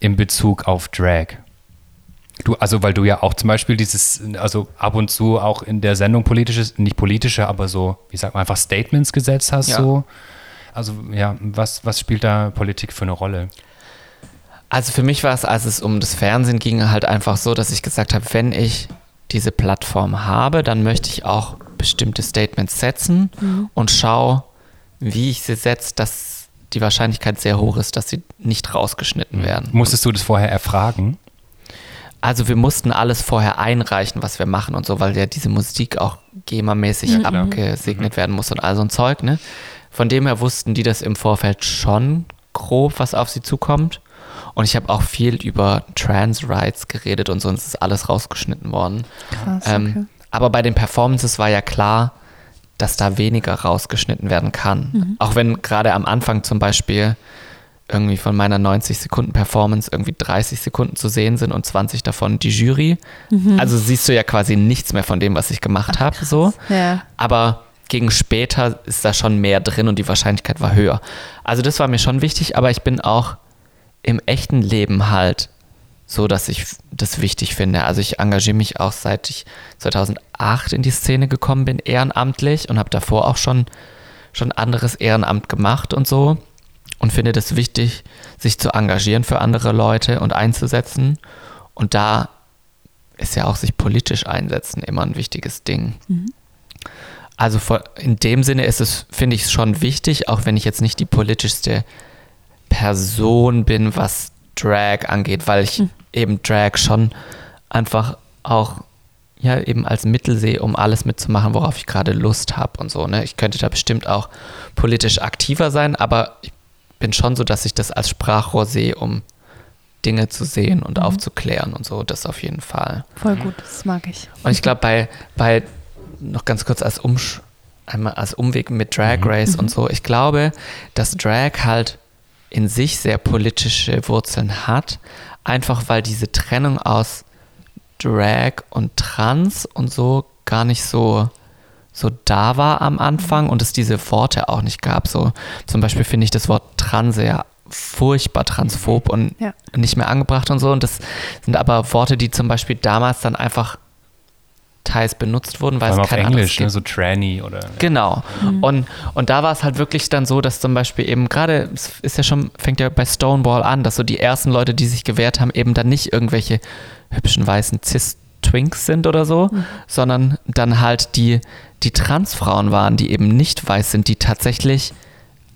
in Bezug auf Drag? Du, also weil du ja auch zum Beispiel dieses, also ab und zu auch in der Sendung politisches, nicht politische, aber so, wie sagt man, einfach Statements gesetzt hast, Ja. so. Also ja, was, was spielt da Politik für eine Rolle? Also für mich war es, als es um das Fernsehen ging, halt einfach so, dass ich gesagt habe, wenn ich diese Plattform habe, dann möchte ich auch bestimmte Statements setzen und schaue, wie ich sie setze, dass die Wahrscheinlichkeit sehr hoch ist, dass sie nicht rausgeschnitten werden. Musstest du das vorher erfragen? Also wir mussten alles vorher einreichen, was wir machen und so, weil ja diese Musik auch GEMA-mäßig Ja, klar. abgesegnet werden muss und all so ein Zeug, ne? Von dem her wussten die das im Vorfeld schon grob, was auf sie zukommt. Und ich habe auch viel über Trans Rights geredet und so, und es ist alles rausgeschnitten worden. Krass, Ähm, okay. Aber bei den Performances war ja klar, dass da weniger rausgeschnitten werden kann. Auch wenn gerade am Anfang zum Beispiel irgendwie von meiner 90 Sekunden Performance irgendwie 30 Sekunden zu sehen sind und 20 davon die Jury. Also siehst du ja quasi nichts mehr von dem, was ich gemacht habe. So. Ja. Aber gegen später ist da schon mehr drin und die Wahrscheinlichkeit war höher. Also das war mir schon wichtig, aber ich bin auch im echten Leben halt so, dass ich das wichtig finde. Also ich engagiere mich auch seit ich 2008 in die Szene gekommen bin, ehrenamtlich und habe davor auch schon, schon anderes Ehrenamt gemacht und so und finde das wichtig, sich zu engagieren für andere Leute und einzusetzen. Und da ist ja auch sich politisch einsetzen immer ein wichtiges Ding. Also vor- in dem Sinne ist es, finde ich es schon wichtig, auch wenn ich jetzt nicht die politischste Person bin, was Drag angeht, weil ich eben Drag schon einfach auch ja eben als Mittel sehe, um alles mitzumachen, worauf ich gerade Lust habe und so. Ne? Ich könnte da bestimmt auch politisch aktiver sein, aber ich bin schon so, dass ich das als Sprachrohr sehe, um Dinge zu sehen und aufzuklären und so. Das auf jeden Fall. Voll gut, das mag ich. Und ich glaube, bei, bei, noch ganz kurz als, Umsch einmal als Umweg mit Drag Race und so, ich glaube, dass Drag halt in sich sehr politische Wurzeln hat, einfach weil diese Trennung aus Drag und Trans und so gar nicht so, so da war am Anfang und es diese Worte auch nicht gab. So zum Beispiel finde ich das Wort Trans sehr furchtbar transphob und Ja. nicht mehr angebracht und so. Und das sind aber Worte, die zum Beispiel damals dann einfach teils benutzt wurden, weil Vor allem es auf kein Englisch, ne? so Tranny oder. Genau. Und, und da war es halt wirklich dann so, dass zum Beispiel eben gerade, es ist ja schon, fängt ja bei Stonewall an, dass so die ersten Leute, die sich gewehrt haben, eben dann nicht irgendwelche hübschen weißen Cis-Twinks sind oder so, sondern dann halt die, die Transfrauen waren, die eben nicht weiß sind, die tatsächlich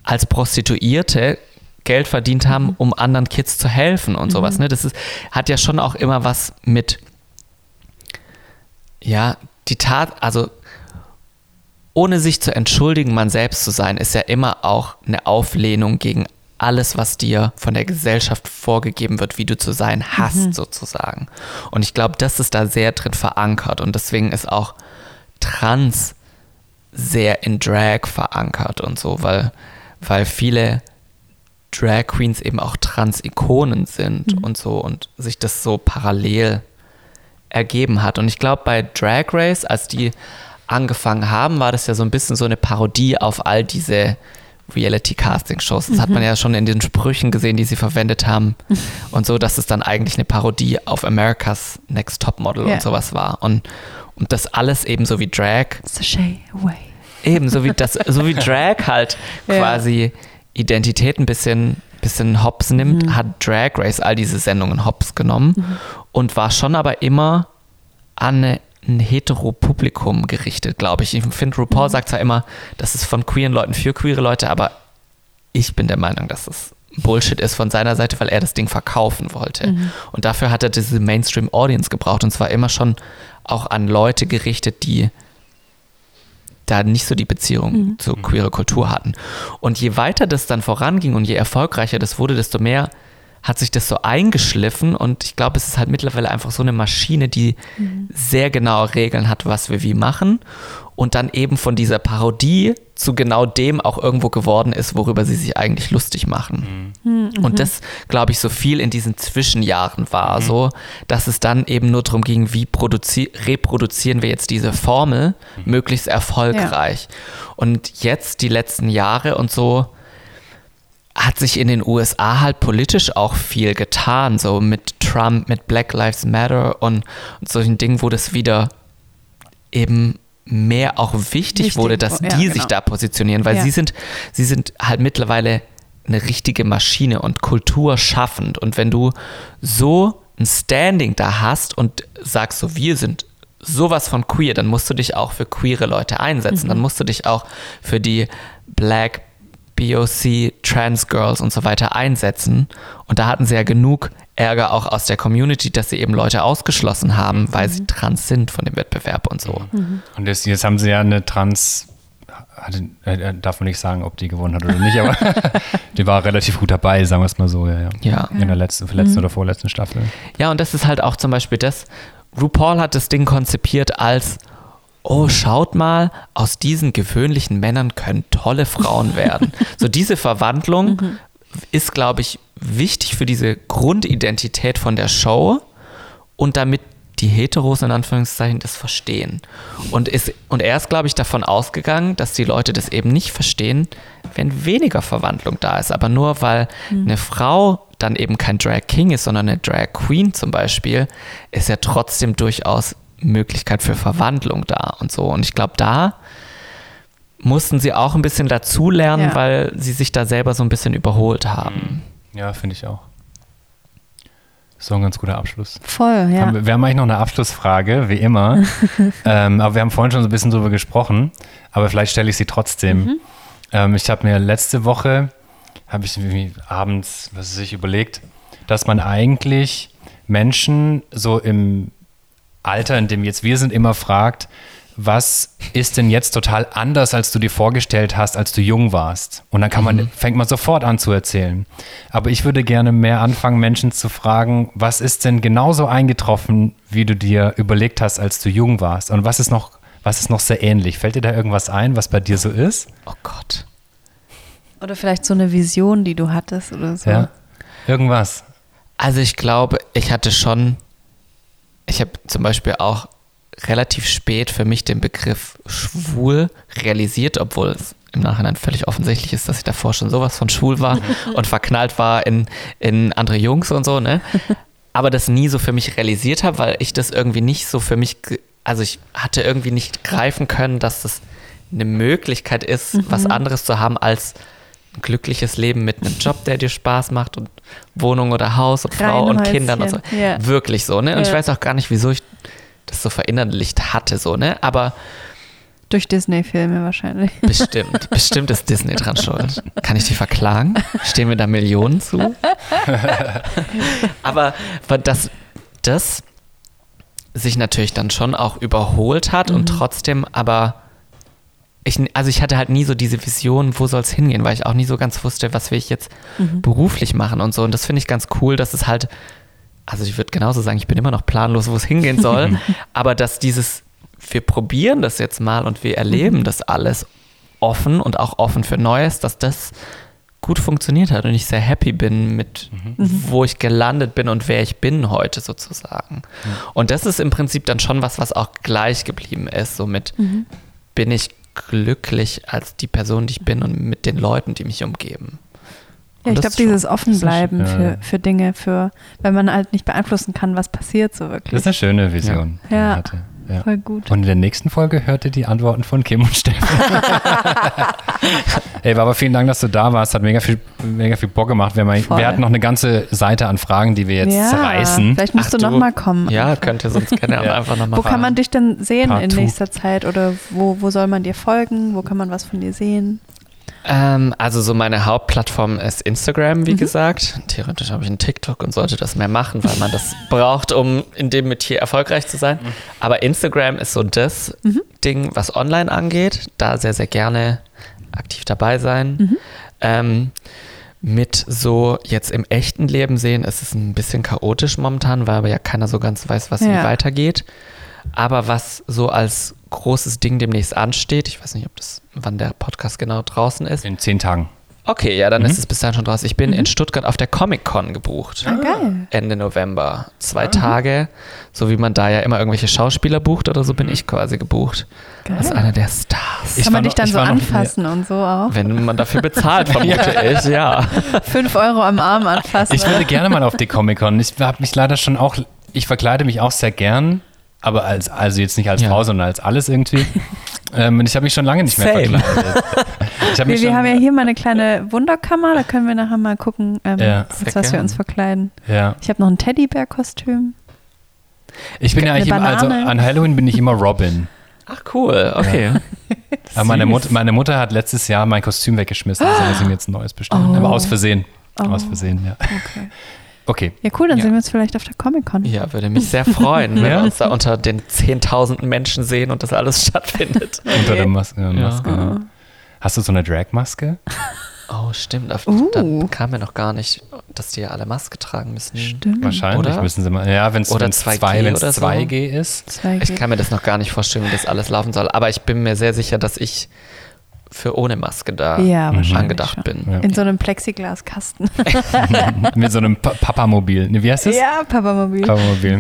als Prostituierte Geld verdient haben, um anderen Kids zu helfen und sowas. Ne? Das ist, hat ja schon auch immer was mit, ja, die Tat, also ohne sich zu entschuldigen, man selbst zu sein, ist ja immer auch eine Auflehnung gegen alles, was dir von der Gesellschaft vorgegeben wird, wie du zu sein hast, mhm. sozusagen. Und ich glaube, das ist da sehr drin verankert. Und deswegen ist auch Trans sehr in Drag verankert und so, weil, weil viele Drag Queens eben auch Trans-Ikonen sind mhm. und so und sich das so parallel ergeben hat. Und ich glaube, bei Drag Race, als die angefangen haben, war das ja so ein bisschen so eine Parodie auf all diese Reality-Casting-Shows. Das mhm. hat man ja schon in den Sprüchen gesehen, die sie verwendet haben. und so, dass es dann eigentlich eine Parodie auf America's Next Top Model yeah. und sowas war. Und, und das alles eben so wie Drag. Sashay away. Eben, so wie, das, so wie Drag halt ja. quasi Identität ein bisschen, bisschen hops nimmt, mhm. hat Drag Race all diese Sendungen hops genommen mhm. und war schon aber immer an eine ein hetero-Publikum gerichtet, glaube ich. Ich finde, RuPaul mhm. sagt zwar immer, das ist von queeren Leuten für queere Leute, aber ich bin der Meinung, dass es Bullshit ist von seiner Seite, weil er das Ding verkaufen wollte. Mhm. Und dafür hat er diese Mainstream-Audience gebraucht und zwar immer schon auch an Leute gerichtet, die da nicht so die Beziehung mhm. zur queere Kultur hatten. Und je weiter das dann voranging und je erfolgreicher das wurde, desto mehr hat sich das so eingeschliffen und ich glaube, es ist halt mittlerweile einfach so eine Maschine, die mhm. sehr genaue Regeln hat, was wir wie machen und dann eben von dieser Parodie zu genau dem auch irgendwo geworden ist, worüber sie sich eigentlich lustig machen. Mhm. Und mhm. das, glaube ich, so viel in diesen Zwischenjahren war, mhm. so, dass es dann eben nur darum ging, wie reproduzieren wir jetzt diese Formel mhm. möglichst erfolgreich. Ja. Und jetzt die letzten Jahre und so, hat sich in den USA halt politisch auch viel getan, so mit Trump, mit Black Lives Matter und, und solchen Dingen, wo das wieder eben mehr auch wichtig, wichtig wurde, dass ja, die genau. sich da positionieren, weil ja. sie sind, sie sind halt mittlerweile eine richtige Maschine und kulturschaffend. Und wenn du so ein Standing da hast und sagst so, wir sind sowas von queer, dann musst du dich auch für queere Leute einsetzen. Mhm. Dann musst du dich auch für die Black BOC, Trans Girls und so weiter einsetzen. Und da hatten sie ja genug Ärger auch aus der Community, dass sie eben Leute ausgeschlossen haben, mhm. weil sie trans sind von dem Wettbewerb und so. Mhm. Und jetzt, jetzt, haben sie ja eine Trans, äh, darf man nicht sagen, ob die gewonnen hat oder nicht, aber die war relativ gut dabei, sagen wir es mal so, ja. ja. ja. In der letzten, letzten mhm. oder vorletzten Staffel. Ja, und das ist halt auch zum Beispiel das, RuPaul hat das Ding konzipiert als oh, schaut mal, aus diesen gewöhnlichen Männern können tolle Frauen werden. so diese Verwandlung mhm. Ist, glaube ich, wichtig für diese Grundidentität von der Show und damit die Heteros in Anführungszeichen das verstehen. Und, ist, und er ist, glaube ich, davon ausgegangen, dass die Leute das eben nicht verstehen, wenn weniger Verwandlung da ist. Aber nur weil mhm. eine Frau dann eben kein Drag King ist, sondern eine Drag Queen zum Beispiel, ist er trotzdem durchaus Möglichkeit für Verwandlung da und so. Und ich glaube, da mussten sie auch ein bisschen dazulernen, ja. weil sie sich da selber so ein bisschen überholt haben. Ja, finde ich auch. So ein ganz guter Abschluss. Voll, ja. Wir, wir haben eigentlich noch eine Abschlussfrage, wie immer. ähm, aber wir haben vorhin schon so ein bisschen drüber gesprochen. Aber vielleicht stelle ich sie trotzdem. Mhm. Ähm, ich habe mir letzte Woche, habe ich abends, was weiß ich, überlegt, dass man eigentlich Menschen so im Alter, in dem jetzt wir sind, immer fragt, was ist denn jetzt total anders, als du dir vorgestellt hast, als du jung warst? Und dann kann man, mhm. fängt man sofort an zu erzählen. Aber ich würde gerne mehr anfangen, Menschen zu fragen, was ist denn genauso eingetroffen, wie du dir überlegt hast, als du jung warst? Und was ist noch, was ist noch sehr ähnlich? Fällt dir da irgendwas ein, was bei dir so ist? Oh Gott. Oder vielleicht so eine Vision, die du hattest oder so. Ja. Irgendwas. Also ich glaube, ich hatte schon ich habe zum Beispiel auch relativ spät für mich den Begriff schwul realisiert, obwohl es im Nachhinein völlig offensichtlich ist, dass ich davor schon sowas von schwul war und verknallt war in, in andere Jungs und so, ne? Aber das nie so für mich realisiert habe, weil ich das irgendwie nicht so für mich, also ich hatte irgendwie nicht greifen können, dass das eine Möglichkeit ist, mhm. was anderes zu haben als ein glückliches Leben mit einem Job, der dir Spaß macht und Wohnung oder Haus und Frau und Kindern und so. Ja. Wirklich so, ne? Und ja. ich weiß auch gar nicht, wieso ich das so verinnerlicht hatte, so, ne? Aber durch Disney-Filme wahrscheinlich. Bestimmt, bestimmt ist Disney dran schuld. Kann ich die verklagen? Stehen mir da Millionen zu? Aber dass das sich natürlich dann schon auch überholt hat mhm. und trotzdem aber ich, also ich hatte halt nie so diese Vision, wo soll es hingehen, weil ich auch nie so ganz wusste, was will ich jetzt Mhm. beruflich machen und so. Und das finde ich ganz cool, dass es halt, also ich würde genauso sagen, ich bin immer noch planlos, wo es hingehen soll, aber dass dieses, wir probieren das jetzt mal und wir Mhm. erleben das alles offen und auch offen für Neues, dass das gut funktioniert hat und ich sehr happy bin mit, wo ich gelandet bin und wer ich bin heute sozusagen. Und das ist im Prinzip dann schon was, was auch gleich geblieben ist. Somit bin ich glücklich als die Person, die ich bin und mit den Leuten, die mich umgeben. Ja, ich das glaube, dieses Offenbleiben das ja, für, ja. für Dinge, für, weil man halt nicht beeinflussen kann, was passiert so Das wirklich. ist eine schöne Vision. die Ja. hatte. Ja. Voll gut. Und in der nächsten Folge hört ihr die Antworten von Kim und Steffen. Ey, aber vielen Dank, dass du da warst. Hat mega viel, mega viel Bock gemacht. Wir, haben, Voll. wir hatten noch eine ganze Seite an Fragen, die wir jetzt ja, zerreißen. Vielleicht musst Ach, du du- noch mal kommen. Ja, könnt ihr sonst gerne Ja. einfach nochmal Wo kann man dich denn sehen Part in two. nächster Zeit oder wo, wo soll man dir folgen? Wo kann man was von dir sehen? Ähm, also so meine Hauptplattform ist Instagram, wie gesagt. Theoretisch habe ich einen TikTok und sollte das mehr machen, weil man das braucht, um in dem Metier erfolgreich zu sein. Aber Instagram ist so das Ding, was online angeht. Da sehr, sehr gerne aktiv dabei sein. Ähm, mit so jetzt im echten Leben sehen, ist es ein bisschen chaotisch momentan, weil aber ja keiner so ganz weiß, was Ja. wie weitergeht. Aber was so als großes Ding demnächst ansteht, ich weiß nicht, ob das, wann der Podcast genau draußen ist. In zehn Tagen. Okay, ja, dann Mhm. ist es bis dahin schon draußen. Ich bin in Stuttgart auf der Comic-Con gebucht. Ah, geil. Ende November. Zwei Tage. So wie man da ja immer irgendwelche Schauspieler bucht oder so, bin ich quasi gebucht. Geil. Als einer der Stars. Ich kann man dich noch- dann so noch- anfassen und so auch? Wenn man dafür bezahlt, vermute ich, ja. Fünf Euro am Arm anfassen. Ich würde gerne mal auf die Comic-Con. Ich habe mich leider schon auch, ich verkleide mich auch sehr gern, aber als, also jetzt nicht als Ja. Frau, sondern als alles irgendwie. ähm, und ich habe mich schon lange nicht mehr Same. verkleidet. Ich hab mich wir, wir haben ja hier mal eine kleine Wunderkammer, da können wir nachher mal gucken, ähm, Ja. was, Sehr was wir uns verkleiden. ja. Ich habe noch ein Teddybär-Kostüm. Ich bin ja eigentlich immer, also an Halloween bin ich immer Robin. Ach, cool. Okay. Aber meine. Mut, meine Mutter hat letztes Jahr mein Kostüm weggeschmissen, also muss ich mir jetzt ein neues bestellen. Oh. Aber aus Versehen. Oh. Aus Versehen, ja. Okay. Okay. Ja, cool, dann Ja. sehen wir uns vielleicht auf der Comic-Con. Ja, würde mich sehr freuen, wenn Ja. wir uns da unter den 10.000 Menschen sehen und das alles stattfindet. Unter der Mas äh, Ja. Maske. ja. Hast du so eine Drag-Maske? Oh, stimmt. Auf, Uh. Da kam mir noch gar nicht, dass die ja alle Maske tragen müssen. Stimmt. Wahrscheinlich Oder? müssen sie mal. Ja, wenn es Oder 2, 2G wenn's oder so. 2G ist. Zwei Ich kann mir das noch gar nicht vorstellen, wie das alles laufen soll. Aber ich bin mir sehr sicher, dass ich für ohne Maske da ja, angedacht bin. Ja. In so einem Plexiglaskasten. Mit so einem Pa- Papamobil. Ne, wie heißt das? ja, Papamobil. Papamobil.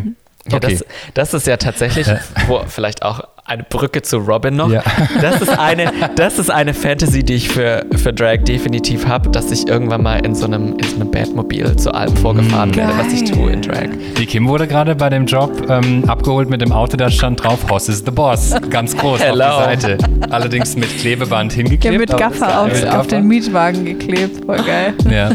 Ja, Okay. das, das ist ja tatsächlich, wo vielleicht auch eine Brücke zu Robin noch. Ja. Das ist eine, das ist eine Fantasy, die ich für, für Drag definitiv habe, dass ich irgendwann mal in so einem, in so einem Batmobil zu allem vorgefahren werde, was ich tue in Drag. Die Kim wurde gerade bei dem Job ähm, abgeholt mit dem Auto, da stand drauf, Hoss is the Boss. Ganz groß Hello. auf die Seite. Allerdings mit Klebeband Ja, hingeklebt. mit aber- Gaffer auf, Mit auf den Mietwagen geklebt. Voll geil. Ja,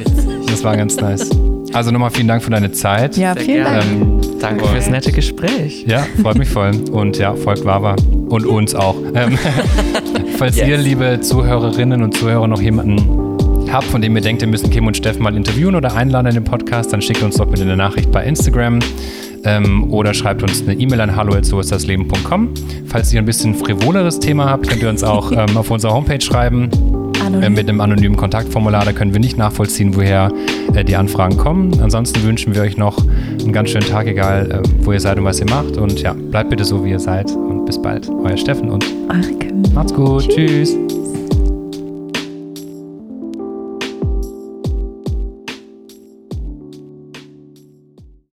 das war ganz nice. Also nochmal vielen Dank für deine Zeit. Ja, Sehr vielen gerne. Dank. Ähm, Danke fürs nette Gespräch. Ja, freut mich voll. Und ja, folgt Wawa. Und uns auch. Ähm, falls Yes. ihr, liebe Zuhörerinnen und Zuhörer, noch jemanden habt, von dem ihr denkt, ihr müssen Kim und Steffen mal interviewen oder einladen in den Podcast, dann schickt uns doch bitte eine Nachricht bei Instagram ähm, oder schreibt uns eine E-Mail an hallo.soistdasleben.com. Falls ihr ein bisschen frivoleres Thema habt, könnt ihr uns auch ähm, auf unserer Homepage schreiben äh, mit einem anonymen Kontaktformular. Da können wir nicht nachvollziehen, woher äh, die Anfragen kommen. Ansonsten wünschen wir euch noch einen ganz schönen Tag, egal äh, wo ihr seid und was ihr macht. Und ja, bleibt bitte so, wie ihr seid. Und bis bald. Euer Steffen und Eure Kim. macht's gut. Tschüss.